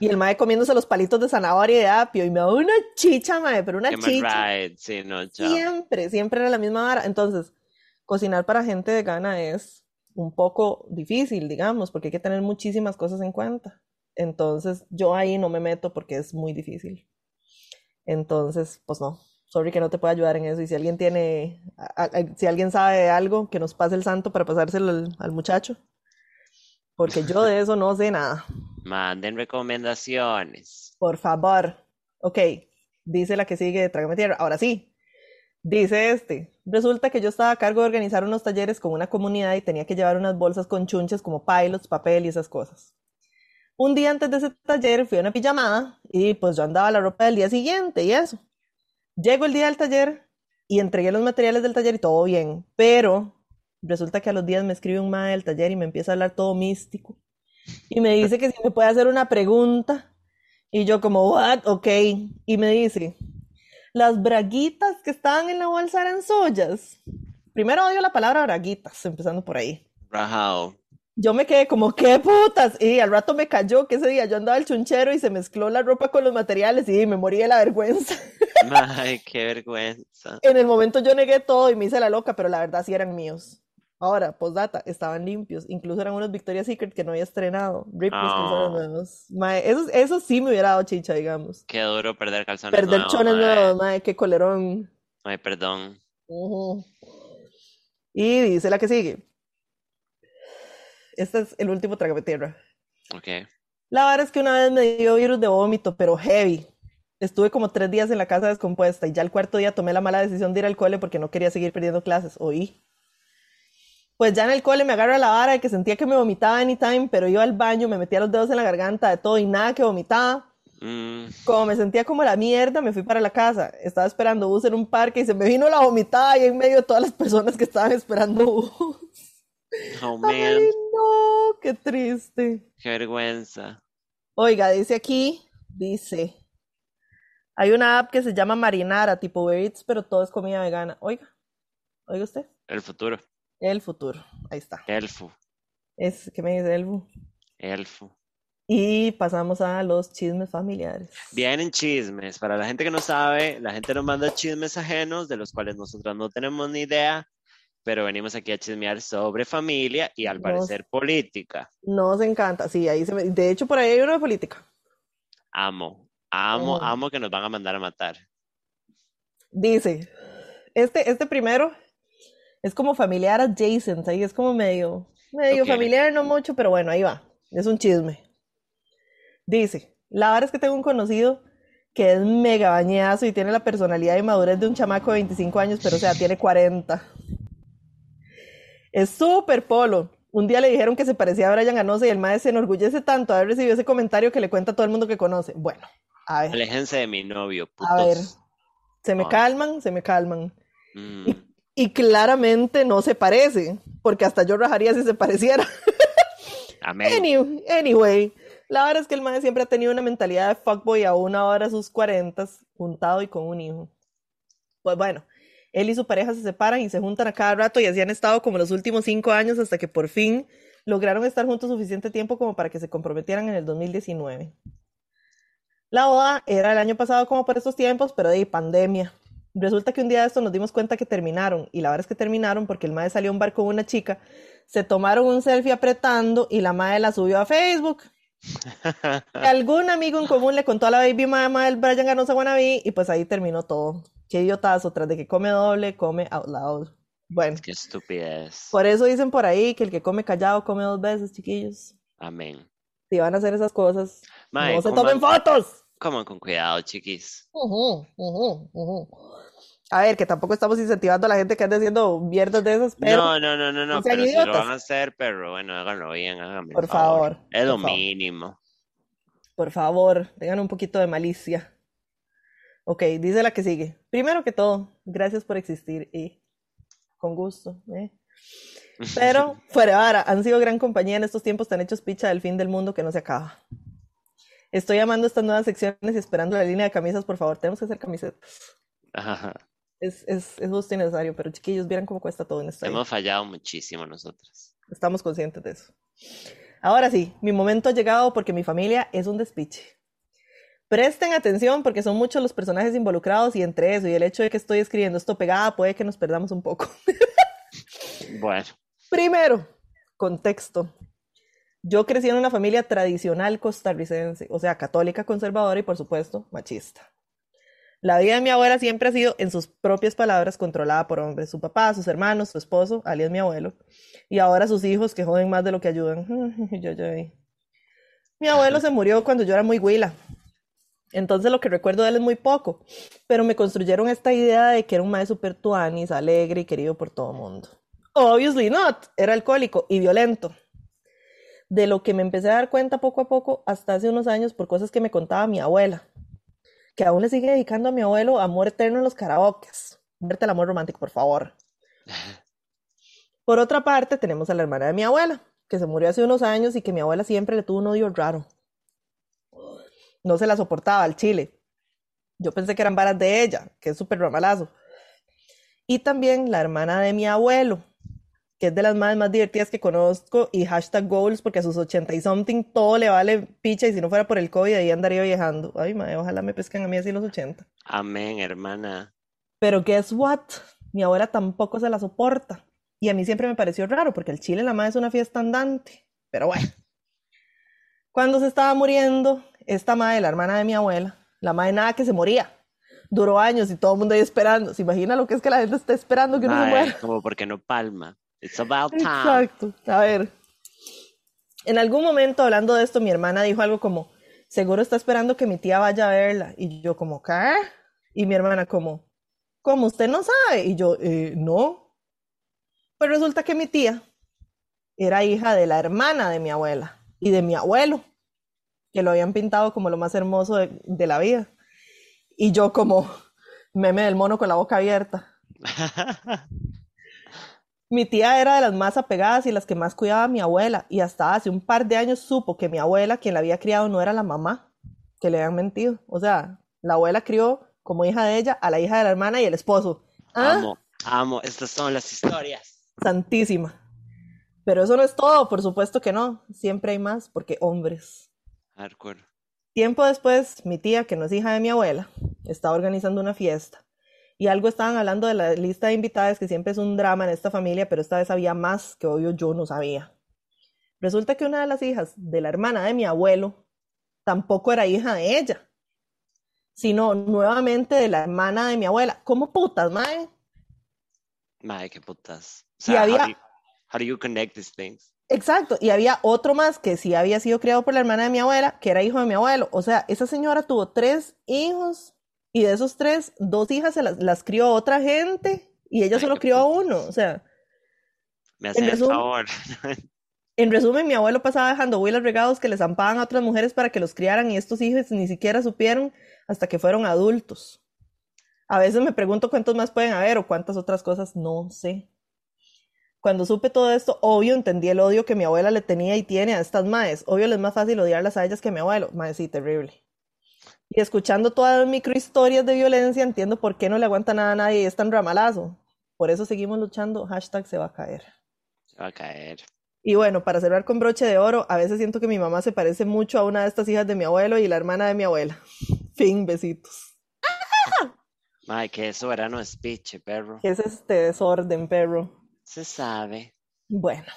[SPEAKER 2] Y el mae comiéndose los palitos de zanahoria y de apio, y me daba una chicha, mae, pero una chicha.
[SPEAKER 1] rights, sí, no.
[SPEAKER 2] Siempre, siempre era la misma vara. Entonces, cocinar para gente de Ghana es un poco difícil, digamos, porque hay que tener muchísimas cosas en cuenta. Entonces, yo ahí no me meto porque es muy difícil. Entonces, pues no. Sorry que no te pueda ayudar en eso. Y si alguien tiene, a- a- si alguien sabe de algo, que nos pase el santo para pasárselo al, al muchacho. Porque yo de eso no sé nada. (laughs)
[SPEAKER 1] Manden recomendaciones.
[SPEAKER 2] Por favor. Ok, dice la que sigue, trágame tierra. Ahora sí, dice este. Resulta que yo estaba a cargo de organizar unos talleres con una comunidad y tenía que llevar unas bolsas con chunches como pilots, papel y esas cosas. Un día antes de ese taller fui a una pijamada y pues yo andaba la ropa del día siguiente y eso. Llego el día del taller y entregué los materiales del taller y todo bien, pero resulta que a los días me escribe un mae del taller y me empieza a hablar todo místico y me dice que si me puede hacer una pregunta y yo como, what? Ok. Y me dice, las braguitas que estaban en la bolsa eran suyas. Primero odio la palabra braguitas, empezando por ahí.
[SPEAKER 1] Rajao.
[SPEAKER 2] Yo me quedé como, ¿qué putas? Y al rato me cayó que ese día yo andaba el chunchero y se mezcló la ropa con los materiales y me morí de la vergüenza. (laughs)
[SPEAKER 1] Ay, (laughs) qué vergüenza.
[SPEAKER 2] En el momento yo negué todo y me hice la loca, pero la verdad sí eran míos. Ahora, postdata, estaban limpios. Incluso eran unos Victoria's Secret que no había estrenado. Rip
[SPEAKER 1] Oh.
[SPEAKER 2] nuevos. Mae, eso, eso sí me hubiera dado chicha, digamos.
[SPEAKER 1] Qué duro perder calzones
[SPEAKER 2] Perder
[SPEAKER 1] nuevos,
[SPEAKER 2] chones
[SPEAKER 1] mae.
[SPEAKER 2] nuevos, mae, qué colerón.
[SPEAKER 1] Ay, perdón.
[SPEAKER 2] Y dice la que sigue. Este es el último trágame tierra.
[SPEAKER 1] Ok.
[SPEAKER 2] La verdad es que una vez me dio virus de vómito, pero heavy. Estuve como tres días en la casa descompuesta y ya el cuarto día tomé la mala decisión de ir al cole porque no quería seguir perdiendo clases. Oí. Pues ya en el cole me agarra la vara de que sentía que me vomitaba anytime, pero iba al baño, me metía los dedos en la garganta de todo y nada que vomitaba.
[SPEAKER 1] Mm,
[SPEAKER 2] Como me sentía como la mierda, me fui para la casa. Estaba esperando bus en un parque y se me vino la vomitada ahí en medio de todas las personas que estaban esperando bus.
[SPEAKER 1] Oh, man.
[SPEAKER 2] Ay, no, qué triste.
[SPEAKER 1] Qué vergüenza.
[SPEAKER 2] Oiga, dice aquí, dice, hay una app que se llama Marinara, tipo Uber Eats, pero todo es comida vegana. Oiga, oiga usted,
[SPEAKER 1] El futuro.
[SPEAKER 2] el futuro, ahí está.
[SPEAKER 1] Elfo.
[SPEAKER 2] Es, ¿qué me dice Elfu?
[SPEAKER 1] Elfo.
[SPEAKER 2] Y pasamos a los chismes familiares.
[SPEAKER 1] Vienen chismes. Para la gente que no sabe, la gente nos manda chismes ajenos de los cuales nosotros no tenemos ni idea, pero venimos aquí a chismear sobre familia y al
[SPEAKER 2] Nos-
[SPEAKER 1] parecer política.
[SPEAKER 2] Nos encanta, sí, ahí se me... De hecho, por ahí hay uno de política.
[SPEAKER 1] Amo, amo,
[SPEAKER 2] Mm.
[SPEAKER 1] amo que nos van a mandar a matar.
[SPEAKER 2] Dice, este, este primero es como familiar adjacent, ahí es como medio, medio familiar, no mucho, pero bueno, ahí va, es un chisme. Dice, la verdad es que tengo un conocido que es mega bañazo y tiene la personalidad y madurez de un chamaco de 25 años, pero o sea, tiene 40. Es súper polo. Un día le dijeron que se parecía a Brian Ganosa y el maestro se enorgullece tanto de haber recibido ese comentario que le cuenta a todo el mundo que conoce. Bueno, a ver,
[SPEAKER 1] Aléjense de mi novio,
[SPEAKER 2] a ver,
[SPEAKER 1] putos.
[SPEAKER 2] se me
[SPEAKER 1] Ah.
[SPEAKER 2] calman, se me calman.
[SPEAKER 1] Mm,
[SPEAKER 2] Y claramente no se parece, porque hasta yo rajaría si se pareciera. (laughs)
[SPEAKER 1] amén.
[SPEAKER 2] Any- anyway, la verdad es que el mae siempre ha tenido una mentalidad de fuckboy aún ahora a sus 40, juntado y con un hijo. Pues bueno, él y su pareja se separan y se juntan a cada rato y así han estado como los últimos cinco años hasta que por fin lograron estar juntos suficiente tiempo como para que se comprometieran en el 2019. La boda era el año pasado como por estos tiempos, pero de pandemia. Resulta que un día de esto nos dimos cuenta que terminaron, y la verdad es que terminaron porque el mae salió a un bar con una chica, se tomaron un selfie apretando y la mae la subió a Facebook. Algún amigo en común le contó a la baby mama del Brian Ganosa Wannabe y pues ahí terminó todo. Qué idiotazo, tras de que come doble, come out loud. Bueno,
[SPEAKER 1] Qué estupidez.
[SPEAKER 2] por eso dicen por ahí que el que come callado come dos veces, chiquillos.
[SPEAKER 1] Amén.
[SPEAKER 2] Si van a hacer esas cosas, no se
[SPEAKER 1] coman-
[SPEAKER 2] tomen fotos.
[SPEAKER 1] Coman con cuidado, chiquis.
[SPEAKER 2] Ujú, ujú, ujú. A ver, que tampoco estamos incentivando a la gente que ande haciendo mierdas de esas, pero
[SPEAKER 1] No, no, no, no, no, pero si lo van a hacer, pero bueno, háganlo bien, háganme el
[SPEAKER 2] Por favor,
[SPEAKER 1] Es lo
[SPEAKER 2] por favor.
[SPEAKER 1] mínimo.
[SPEAKER 2] por favor, tengan un poquito de malicia. Ok, dice la que sigue. Primero que todo, gracias por existir y con gusto. ¿eh? (laughs) Pero, fuera vara, han sido gran compañía en estos tiempos tan hechos picha del fin del mundo que no se acaba. Estoy amando estas nuevas secciones y esperando la línea de camisas, por favor. Tenemos que hacer camisetas.
[SPEAKER 1] Ajá.
[SPEAKER 2] Es, es, es justo y necesario, pero chiquillos, vieran cómo cuesta todo en esta vida.
[SPEAKER 1] Hemos fallado muchísimo nosotros.
[SPEAKER 2] Estamos conscientes de eso. Ahora sí, mi momento ha llegado porque mi familia es un despiche. Presten atención porque son muchos los personajes involucrados y entre eso y el hecho de que estoy escribiendo esto pegada puede que nos perdamos un poco. (laughs)
[SPEAKER 1] Bueno.
[SPEAKER 2] Primero, contexto. Yo crecí en una familia tradicional costarricense, o sea, católica, conservadora y por supuesto machista. La vida de mi abuela siempre ha sido, en sus propias palabras, controlada por hombres. Su papá, sus hermanos, su esposo, alias mi abuelo, y ahora sus hijos que joden más de lo que ayudan. (laughs) yo, yo, mi abuelo se murió cuando yo era muy huila. Entonces lo que recuerdo de él es muy poco, pero me construyeron esta idea de que era un maestro super alegre y querido por todo el mundo. Obviously not, era alcohólico y violento. De lo que me empecé a dar cuenta poco a poco hasta hace unos años por cosas que me contaba mi abuela, que aún le sigue dedicando a mi abuelo amor eterno en los karaokes. Verte el amor romántico, por favor. Por otra parte, tenemos a la hermana de mi abuela, que se murió hace unos años y que mi abuela siempre le tuvo un odio raro. No se la soportaba al chile. Yo pensé que eran varas de ella, que es súper ramalazo. Y también la hermana de mi abuelo, que es de las más, más divertidas que conozco, y hashtag goals, porque a sus 80 y something todo le vale picha, y si no fuera por el COVID, ahí andaría viajando. Ay, madre, ojalá me pesquen a mí así los 80.
[SPEAKER 1] Amén, hermana.
[SPEAKER 2] Pero guess what? Mi abuela tampoco se la soporta. Y a mí siempre me pareció raro, porque el Chile la madre es una fiesta andante. Pero bueno. Cuando se estaba muriendo, esta madre, la hermana de mi abuela, la madre nada que se moría. Duró años y todo el mundo ahí esperando. ¿Se imagina lo que es que la gente está esperando que uno se muera?
[SPEAKER 1] Como porque no palma. It's about time.
[SPEAKER 2] Exacto. A ver. En algún momento hablando de esto, mi hermana dijo algo como, seguro está esperando que mi tía vaya a verla. Y yo como, ¿qué? Y mi hermana como, ¿cómo usted no sabe? Y yo, eh, no, pues resulta que mi tía era hija de la hermana de mi abuela y de mi abuelo, que lo habían pintado como lo más hermoso de, la vida. Y yo como meme del mono con la boca abierta. (laughs) mi tía era de las más apegadas y las que más cuidaba a mi abuela, y hasta hace un par de años supo que mi abuela, quien la había criado, no era la mamá, que le habían mentido. O sea, la abuela crió como hija de ella a la hija de la hermana y el esposo.
[SPEAKER 1] ¿Ah? Amo, amo, estas son las historias
[SPEAKER 2] santísima. Pero eso no es todo, por supuesto que no. Siempre hay más, porque hombres.
[SPEAKER 1] Hardcore.
[SPEAKER 2] Tiempo después, mi tía, que no es hija de mi abuela, estaba organizando una fiesta. Y algo estaban hablando de la lista de invitadas, que siempre es un drama en esta familia, pero esta vez había más que obvio yo no sabía. Resulta que una de las hijas de la hermana de mi abuelo tampoco era hija de ella, sino nuevamente de la hermana de mi abuela. ¿Cómo putas, mae?
[SPEAKER 1] Mae, qué putas. O había... how, do you, connect these things?
[SPEAKER 2] Exacto, y había otro más que sí había sido criado por la hermana de mi abuela, que era hijo de mi abuelo. O sea, esa señora tuvo tres hijos y de esos tres, dos hijas se las, crió otra gente y ella solo crió a uno. O sea,
[SPEAKER 1] me hace el favor.
[SPEAKER 2] En resumen, mi abuelo pasaba dejando huilas regados que les zampaban a otras mujeres para que los criaran y estos hijos ni siquiera supieron hasta que fueron adultos. A veces me pregunto cuántos más pueden haber o cuántas otras cosas, no sé. Cuando supe todo esto, obvio entendí el odio que mi abuela le tenía y tiene a estas maes. Obvio les es más fácil odiarlas a ellas que a mi abuelo. Mae, sí, terrible. Y escuchando todas las microhistorias de violencia, entiendo por qué no le aguanta nada a nadie y es tan ramalazo. Por eso seguimos luchando. Hashtag se va a caer.
[SPEAKER 1] Se va a caer.
[SPEAKER 2] Y bueno, para cerrar con broche de oro, a veces siento que mi mamá se parece mucho a una de estas hijas de mi abuelo y la hermana de mi abuela. (laughs) Fin, besitos.
[SPEAKER 1] Ay, que eso era no speech, perro.
[SPEAKER 2] ¿Qué es este desorden, perro?
[SPEAKER 1] Se sabe.
[SPEAKER 2] Bueno,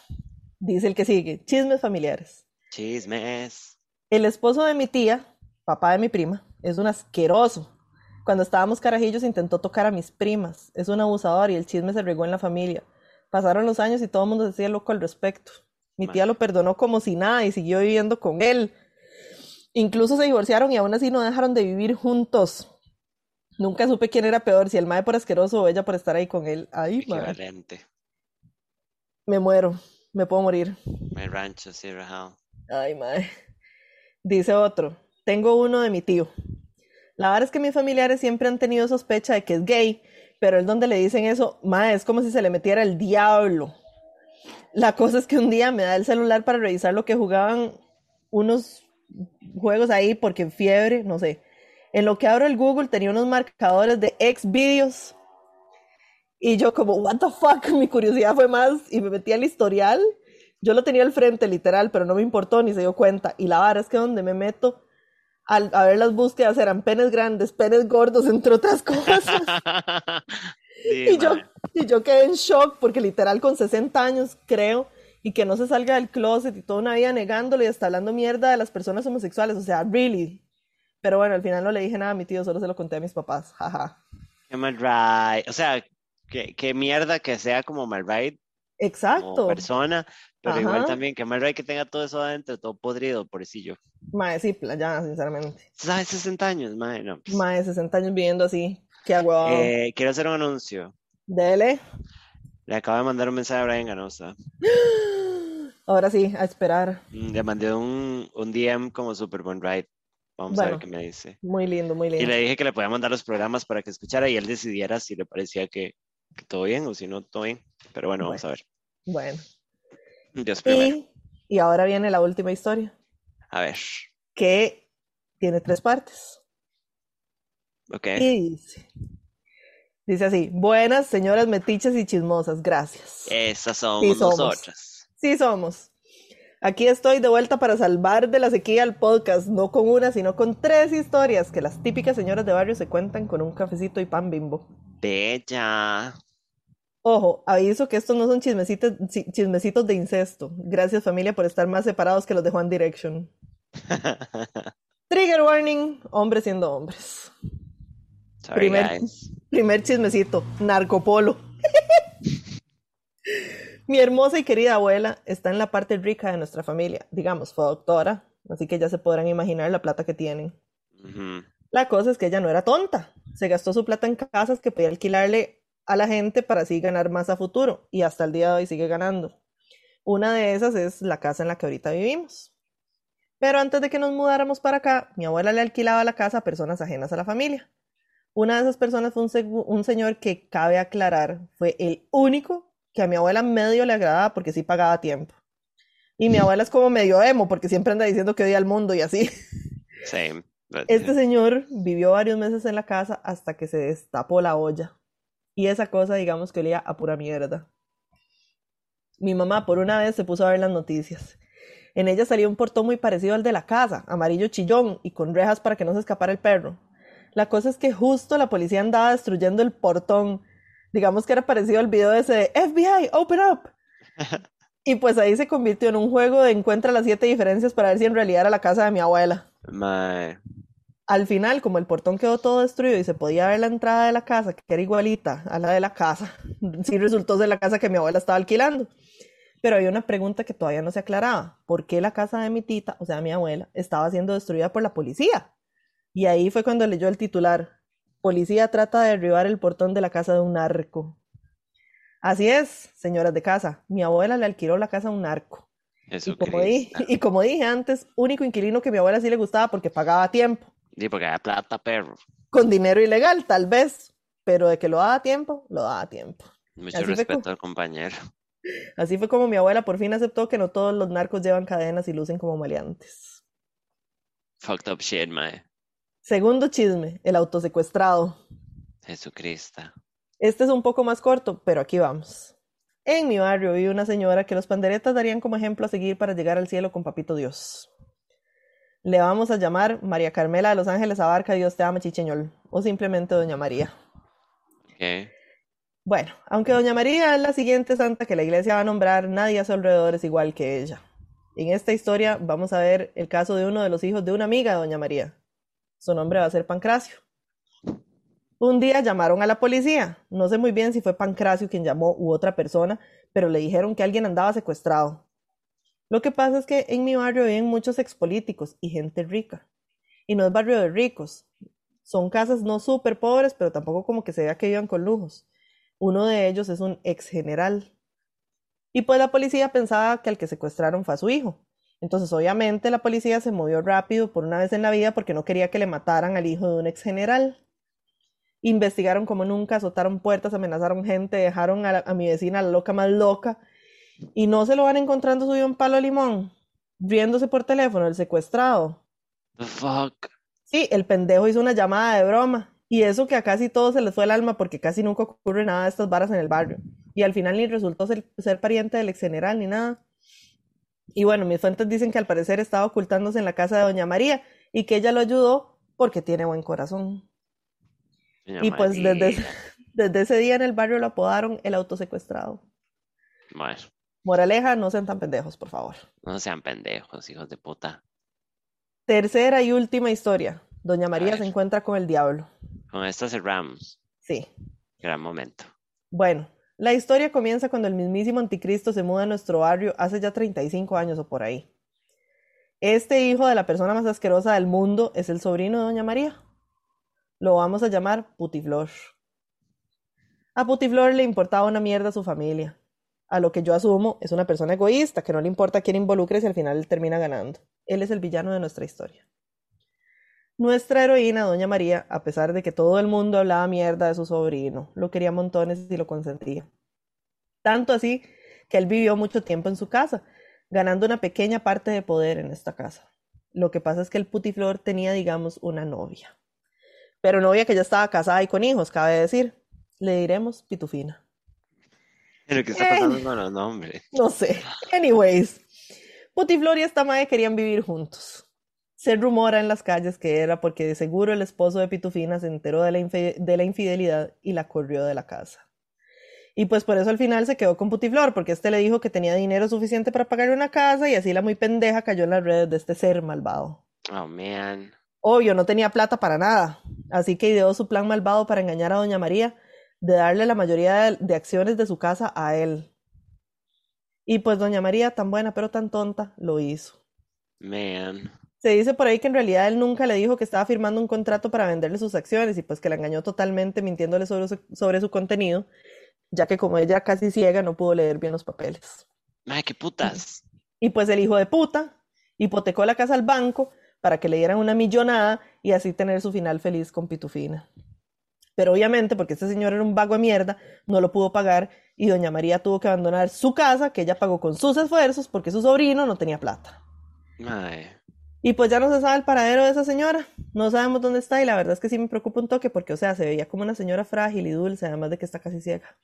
[SPEAKER 2] dice el que sigue, chismes familiares.
[SPEAKER 1] Chismes.
[SPEAKER 2] El esposo de mi tía, papá de mi prima, es un asqueroso. Cuando estábamos carajillos intentó tocar a mis primas. Es un abusador y el chisme se regó en la familia. Pasaron los años y todo el mundo decía loco al respecto. Mi tía lo perdonó como si nada y siguió viviendo con él. Incluso se divorciaron y aún así no dejaron de vivir juntos. Nunca supe quién era peor, si el mae por asqueroso o ella por estar ahí con él. Ay,
[SPEAKER 1] Equivalente.
[SPEAKER 2] Me muero, me puedo morir.
[SPEAKER 1] My rancho, sí, rajado.
[SPEAKER 2] Ay, mae. Dice otro, tengo uno de mi tío. La verdad es que mis familiares siempre han tenido sospecha de que es gay, pero es donde le dicen eso, mae, es como si se le metiera el diablo. La cosa es que un día me da el celular para revisar lo que jugaban unos juegos ahí porque fiebre, no sé. En lo que abro el Google tenía unos marcadores de ex videos. Y yo como, what the fuck, mi curiosidad fue más y me metí al historial. Yo lo tenía al frente, literal, pero no me importó ni se dio cuenta. Y la vara es que donde me meto Al, a ver las búsquedas eran penes grandes, penes gordos, entre otras (laughs) cosas.
[SPEAKER 1] Sí,
[SPEAKER 2] Y yo, y yo quedé en shock porque literal con 60 años, creo, y que no se salga del closet y toda una vida negándolo y hasta hablando mierda de las personas homosexuales. O sea, really. Pero bueno, al final no le dije nada a mi tío, solo se lo conté a mis papás. Jaja.
[SPEAKER 1] Qué mal ride. O sea, qué, qué mierda que sea como mal ride como
[SPEAKER 2] Exacto.
[SPEAKER 1] persona, pero igual también que mal ride que tenga todo eso adentro, todo podrido, pobrecillo.
[SPEAKER 2] Mae, sí, ya, sinceramente.
[SPEAKER 1] ¿Sabes? 60 años, mae, no. pues.
[SPEAKER 2] Mae, 60 años viviendo así. Qué agua.
[SPEAKER 1] Eh, quiero hacer un anuncio.
[SPEAKER 2] Dele.
[SPEAKER 1] Le acabo de mandar un mensaje a Brian Ganosa. (gasps)
[SPEAKER 2] Ahora sí, a esperar.
[SPEAKER 1] Mm, Le mandé un, un DM como super buen ride. Vamos a ver
[SPEAKER 2] Bueno.
[SPEAKER 1] qué me dice.
[SPEAKER 2] Muy lindo, muy
[SPEAKER 1] Y
[SPEAKER 2] lindo.
[SPEAKER 1] le dije que le podía mandar los programas para que escuchara y él decidiera si le parecía que, que todo bien o si no todo bien. Pero bueno, vamos a ver.
[SPEAKER 2] Bueno.
[SPEAKER 1] Dios.
[SPEAKER 2] Y, y ahora viene la última historia,
[SPEAKER 1] A ver.
[SPEAKER 2] que tiene tres partes.
[SPEAKER 1] Ok.
[SPEAKER 2] Y dice, dice así, buenas señoras metiches y chismosas, gracias.
[SPEAKER 1] Esas somos
[SPEAKER 2] Sí somos.
[SPEAKER 1] nosotras.
[SPEAKER 2] Sí somos. Aquí estoy de vuelta para salvar de la sequía el podcast, no con una, sino con tres historias que las típicas señoras de barrio se cuentan con un cafecito y pan bimbo.
[SPEAKER 1] Bella.
[SPEAKER 2] Ojo, aviso que estos no son chismecitos, chi- chismecitos de incesto. Gracias familia por estar más separados que los de One Direction. (laughs) Trigger warning, hombres siendo hombres.
[SPEAKER 1] Sorry,
[SPEAKER 2] Primer-
[SPEAKER 1] guys.
[SPEAKER 2] Primer chismecito, narcopolo. (laughs) Mi hermosa y querida abuela está en la parte rica de nuestra familia. Digamos, fue doctora, así que ya se podrán imaginar la plata que tienen. La cosa es que ella no era tonta. Se gastó su plata en casas que podía alquilarle a la gente para así ganar más a futuro. Y hasta el día de hoy sigue ganando. Una de esas es la casa en la que ahorita vivimos. Pero antes de que nos mudáramos para acá, mi abuela le alquilaba la casa a personas ajenas a la familia. Una de esas personas fue un, señor que, cabe aclarar, fue el único que a mi abuela medio le agradaba porque sí pagaba tiempo. Y mi abuela es como medio emo porque siempre anda diciendo que odia al mundo y así.
[SPEAKER 1] Same. But- (laughs)
[SPEAKER 2] Este señor vivió varios meses en la casa hasta que se destapó la olla. Y esa cosa, digamos que olía a pura mierda. Mi mamá por una vez se puso a ver las noticias. En ella salía un portón muy parecido al de la casa, amarillo chillón y con rejas para que no se escapara el perro. La cosa es que justo la policía andaba destruyendo el portón. Digamos que era parecido al video ese de FBI, open up. (laughs) Y pues ahí se convirtió en un juego de encuentra las siete diferencias para ver si en realidad era la casa de mi abuela.
[SPEAKER 1] Mae.
[SPEAKER 2] Al final, como el portón quedó todo destruido y se podía ver la entrada de la casa, que era igualita a la de la casa, (laughs) sí resultó ser la casa que mi abuela estaba alquilando. Pero había una pregunta que todavía no se aclaraba. ¿Por qué la casa de mi tita, o sea, mi abuela, estaba siendo destruida por la policía? Y ahí fue cuando leyó el titular. Policía trata de derribar el portón de la casa de un narco. Así es, señoras de casa. Mi abuela le alquiló la casa a un narco. Y como, dije, y como dije antes, único inquilino que mi abuela sí le gustaba porque pagaba a tiempo
[SPEAKER 1] Sí, porque hay plata, perro.
[SPEAKER 2] con dinero ilegal, tal vez, pero de que lo daba a tiempo, lo daba a tiempo.
[SPEAKER 1] Mucho
[SPEAKER 2] Así
[SPEAKER 1] respeto
[SPEAKER 2] como-
[SPEAKER 1] al compañero.
[SPEAKER 2] Así fue como mi abuela por fin aceptó que no todos los narcos llevan cadenas y lucen como maleantes.
[SPEAKER 1] Fucked up shit, mae.
[SPEAKER 2] Segundo chisme, el autosecuestrado.
[SPEAKER 1] Jesucristo.
[SPEAKER 2] Este es un poco más corto, pero aquí vamos. En mi barrio vive una señora que los panderetas darían como ejemplo a seguir para llegar al cielo con Papito Dios. Le vamos a llamar María Carmela de Los Ángeles Abarca, Dios te ama, chicheñol, o simplemente Doña María. Bueno, aunque Doña María es la siguiente santa que la iglesia va a nombrar, nadie a su alrededor es igual que ella. En esta historia vamos a ver el caso de uno de los hijos de una amiga de Doña María. Su nombre va a ser Pancracio. Un día llamaron a la policía. No sé muy bien si fue Pancracio quien llamó u otra persona, pero le dijeron que alguien andaba secuestrado. Lo que pasa es que en mi barrio viven muchos expolíticos y gente rica. Y no es barrio de ricos. Son casas no súper pobres, pero tampoco como que se vea que vivan con lujos. Uno de ellos es un ex general. Y pues la policía pensaba que el que secuestraron fue a su hijo. Entonces, obviamente, la policía se movió rápido por una vez en la vida porque no quería que le mataran al hijo de un ex general. Investigaron como nunca, azotaron puertas, amenazaron gente, dejaron a, a mi vecina la loca más loca y no se lo van encontrando subido en palo de limón, riéndose por teléfono, el secuestrado.
[SPEAKER 1] The fuck.
[SPEAKER 2] Sí, el pendejo hizo una llamada de broma. Y eso que a casi todos se les fue el alma porque casi nunca ocurre nada de estas varas en el barrio. Y al final ni resultó ser, ser pariente del ex general ni nada. Y bueno, mis fuentes dicen que al parecer estaba ocultándose en la casa de Doña María, y que ella lo ayudó porque tiene buen corazón.
[SPEAKER 1] Doña
[SPEAKER 2] Y pues desde,
[SPEAKER 1] María.
[SPEAKER 2] desde ese día en el barrio lo apodaron el autosecuestrado.
[SPEAKER 1] Bueno,
[SPEAKER 2] Moraleja, no sean tan pendejos, por favor.
[SPEAKER 1] no sean pendejos, hijos de puta.
[SPEAKER 2] Tercera y última historia. Doña María se encuentra con el diablo.
[SPEAKER 1] Con esto cerramos.
[SPEAKER 2] Sí.
[SPEAKER 1] Gran momento.
[SPEAKER 2] Bueno, la historia comienza cuando el mismísimo anticristo se muda a nuestro barrio hace ya 35 años o por ahí. Este hijo de la persona más asquerosa del mundo es el sobrino de Doña María. Lo vamos a llamar Putiflor. A Putiflor le importaba una mierda a su familia. A lo que yo asumo es una persona egoísta, que no le importa quién involucre si al final él termina ganando. Él es el villano de nuestra historia. Nuestra heroína, Doña María, a pesar de que todo el mundo hablaba mierda de su sobrino, lo quería montones y lo consentía. Tanto así que él vivió mucho tiempo en su casa, ganando una pequeña parte de poder en esta casa. Lo que pasa es que el Putiflor tenía, digamos, una novia. Pero novia que ya estaba casada y con hijos, cabe decir. Le diremos Pitufina. (laughs)
[SPEAKER 1] Pero ¿qué está pasando con los nombres?
[SPEAKER 2] No sé. Anyways, Putiflor y esta madre querían vivir juntos. Se rumora en las calles que era porque de seguro el esposo de Pitufina se enteró de la, infe- de la infidelidad y la corrió de la casa. Y pues por eso al final se quedó con Putiflor, porque este le dijo que tenía dinero suficiente para pagar una casa y así la muy pendeja cayó en las redes de este ser malvado.
[SPEAKER 1] Oh, man.
[SPEAKER 2] Obvio, no tenía plata para nada, así que ideó su plan malvado para engañar a Doña María de darle la mayoría de, de acciones de su casa a él. Y pues Doña María, tan buena pero tan tonta, lo hizo.
[SPEAKER 1] Man.
[SPEAKER 2] Se dice por ahí que en realidad él nunca le dijo que estaba firmando un contrato para venderle sus acciones y pues que la engañó totalmente mintiéndole sobre su, sobre su contenido, ya que como ella casi ciega no pudo leer bien los papeles.
[SPEAKER 1] Ay, qué putas.
[SPEAKER 2] Y pues el hijo de puta hipotecó la casa al banco para que le dieran una millonada y así tener su final feliz con Pitufina. Pero obviamente, porque este señor era un vago de mierda, no lo pudo pagar y doña María tuvo que abandonar su casa que ella pagó con sus esfuerzos porque su sobrino no tenía plata.
[SPEAKER 1] Ay.
[SPEAKER 2] Y pues ya no se sabe el paradero de esa señora, no sabemos dónde está y la verdad es que sí me preocupa un toque porque, o sea, se veía como una señora frágil y dulce, además de que está casi ciega.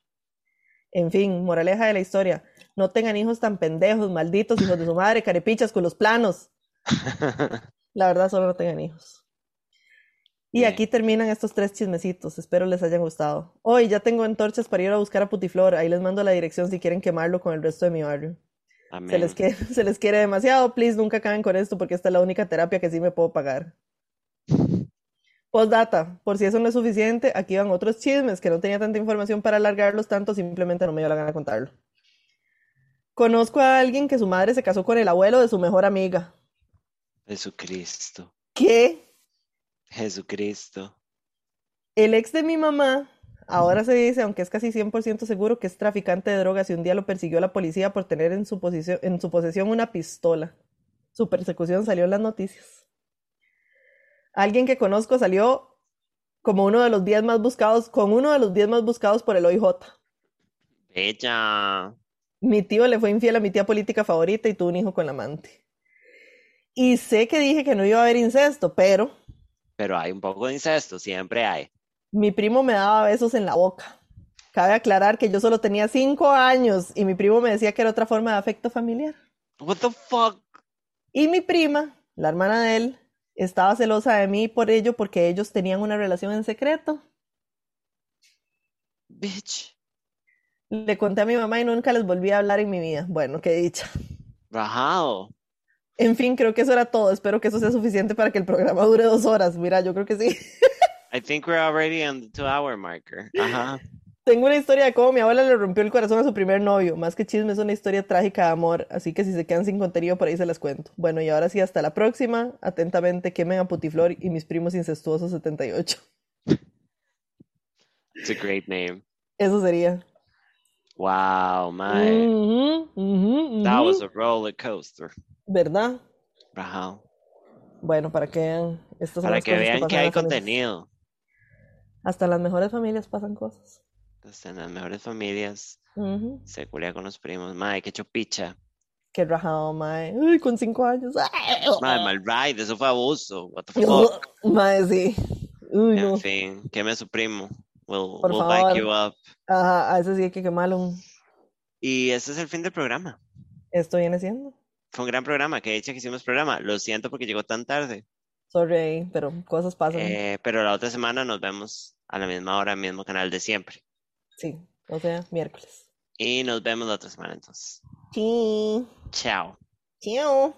[SPEAKER 2] En fin, moraleja de la historia, no tengan hijos tan pendejos, malditos hijos de su madre, carepichas con los planos. (laughs) La verdad, solo no tengan hijos. Y aquí terminan estos tres chismecitos. Espero les hayan gustado. Hoy ya tengo antorchas para ir a buscar a Putiflor. Ahí les mando la dirección si quieren quemarlo con el resto de mi barrio. Se
[SPEAKER 1] Amén.
[SPEAKER 2] les, quiere, (laughs) se les quiere demasiado. Please, nunca acaben con esto porque esta es la única terapia que sí me puedo pagar. Postdata, por si eso no es suficiente, aquí van otros chismes que no tenía tanta información para alargarlos tanto, simplemente no me dio la gana de contarlo. Conozco a alguien que su madre se casó con el abuelo de su mejor amiga.
[SPEAKER 1] Jesucristo.
[SPEAKER 2] ¿Qué?
[SPEAKER 1] Jesucristo.
[SPEAKER 2] El ex de mi mamá ahora se dice, aunque es casi 100% seguro, que es traficante de drogas y un día lo persiguió la policía por tener en su, en su posesión una pistola. Su persecución salió en las noticias. Alguien que conozco salió como uno de los 10 más buscados, con uno de los 10 más buscados por el OIJ.
[SPEAKER 1] Bella.
[SPEAKER 2] Mi tío le fue infiel a mi tía política favorita y tuvo un hijo con la amante. Y sé que dije que no iba a haber incesto, pero
[SPEAKER 1] Pero hay un poco de incesto, siempre hay.
[SPEAKER 2] Mi primo me daba besos en la boca. Cabe aclarar que yo solo tenía cinco años y mi primo me decía que era otra forma de afecto familiar.
[SPEAKER 1] What the fuck?
[SPEAKER 2] Y mi prima, la hermana de él, estaba celosa de mí por ello porque ellos tenían una relación en secreto.
[SPEAKER 1] Bitch.
[SPEAKER 2] Le conté a mi mamá y nunca les volví a hablar en mi vida. Bueno, qué dicha.
[SPEAKER 1] Rajado.
[SPEAKER 2] En fin, creo que eso era todo. Espero que eso sea suficiente para que el programa dure dos horas. Mira, yo creo que sí. (laughs)
[SPEAKER 1] I think we're already on the two hour marker. Ajá.
[SPEAKER 2] Tengo una historia de cómo mi abuela le rompió el corazón a su primer novio. Más que chisme, es una historia trágica de amor. Así que si se quedan sin contenido, por ahí se las cuento. Bueno, y ahora sí, hasta la próxima. Atentamente, quemen a Putiflor y mis primos incestuosos 78.
[SPEAKER 1] It's a great name.
[SPEAKER 2] Eso sería.
[SPEAKER 1] Wow, my.
[SPEAKER 2] Ujú, ujú,
[SPEAKER 1] That
[SPEAKER 2] ujú.
[SPEAKER 1] was a roller coaster.
[SPEAKER 2] ¿Verdad?
[SPEAKER 1] Rajado.
[SPEAKER 2] Bueno, para que vean. Estas
[SPEAKER 1] Para que vean que hay contenido.
[SPEAKER 2] Hasta en las mejores familias pasan cosas.
[SPEAKER 1] Hasta en las mejores familias se culea con los primos. Madre, qué chupicha.
[SPEAKER 2] Qué rajado, mae. Uy, con cinco años.
[SPEAKER 1] Madre, mal ride, eso fue abuso. What the fuck.
[SPEAKER 2] Mae, sí. Uy, no.
[SPEAKER 1] En fin, queme a su primo. We'll,
[SPEAKER 2] Por
[SPEAKER 1] we'll
[SPEAKER 2] favor.
[SPEAKER 1] back you up.
[SPEAKER 2] Ajá, a ese sí hay que quemarlo.
[SPEAKER 1] Y este es el fin del programa.
[SPEAKER 2] Esto viene siendo.
[SPEAKER 1] Fue un gran programa, que dicha que hicimos programa. Lo siento porque llegó tan tarde.
[SPEAKER 2] Sorry, pero cosas pasan.
[SPEAKER 1] Eh, pero la otra semana nos vemos a la misma hora, mismo canal de siempre.
[SPEAKER 2] Sí, o sea, miércoles.
[SPEAKER 1] Y nos vemos la otra semana entonces.
[SPEAKER 2] Sí.
[SPEAKER 1] Chao.
[SPEAKER 2] Chao.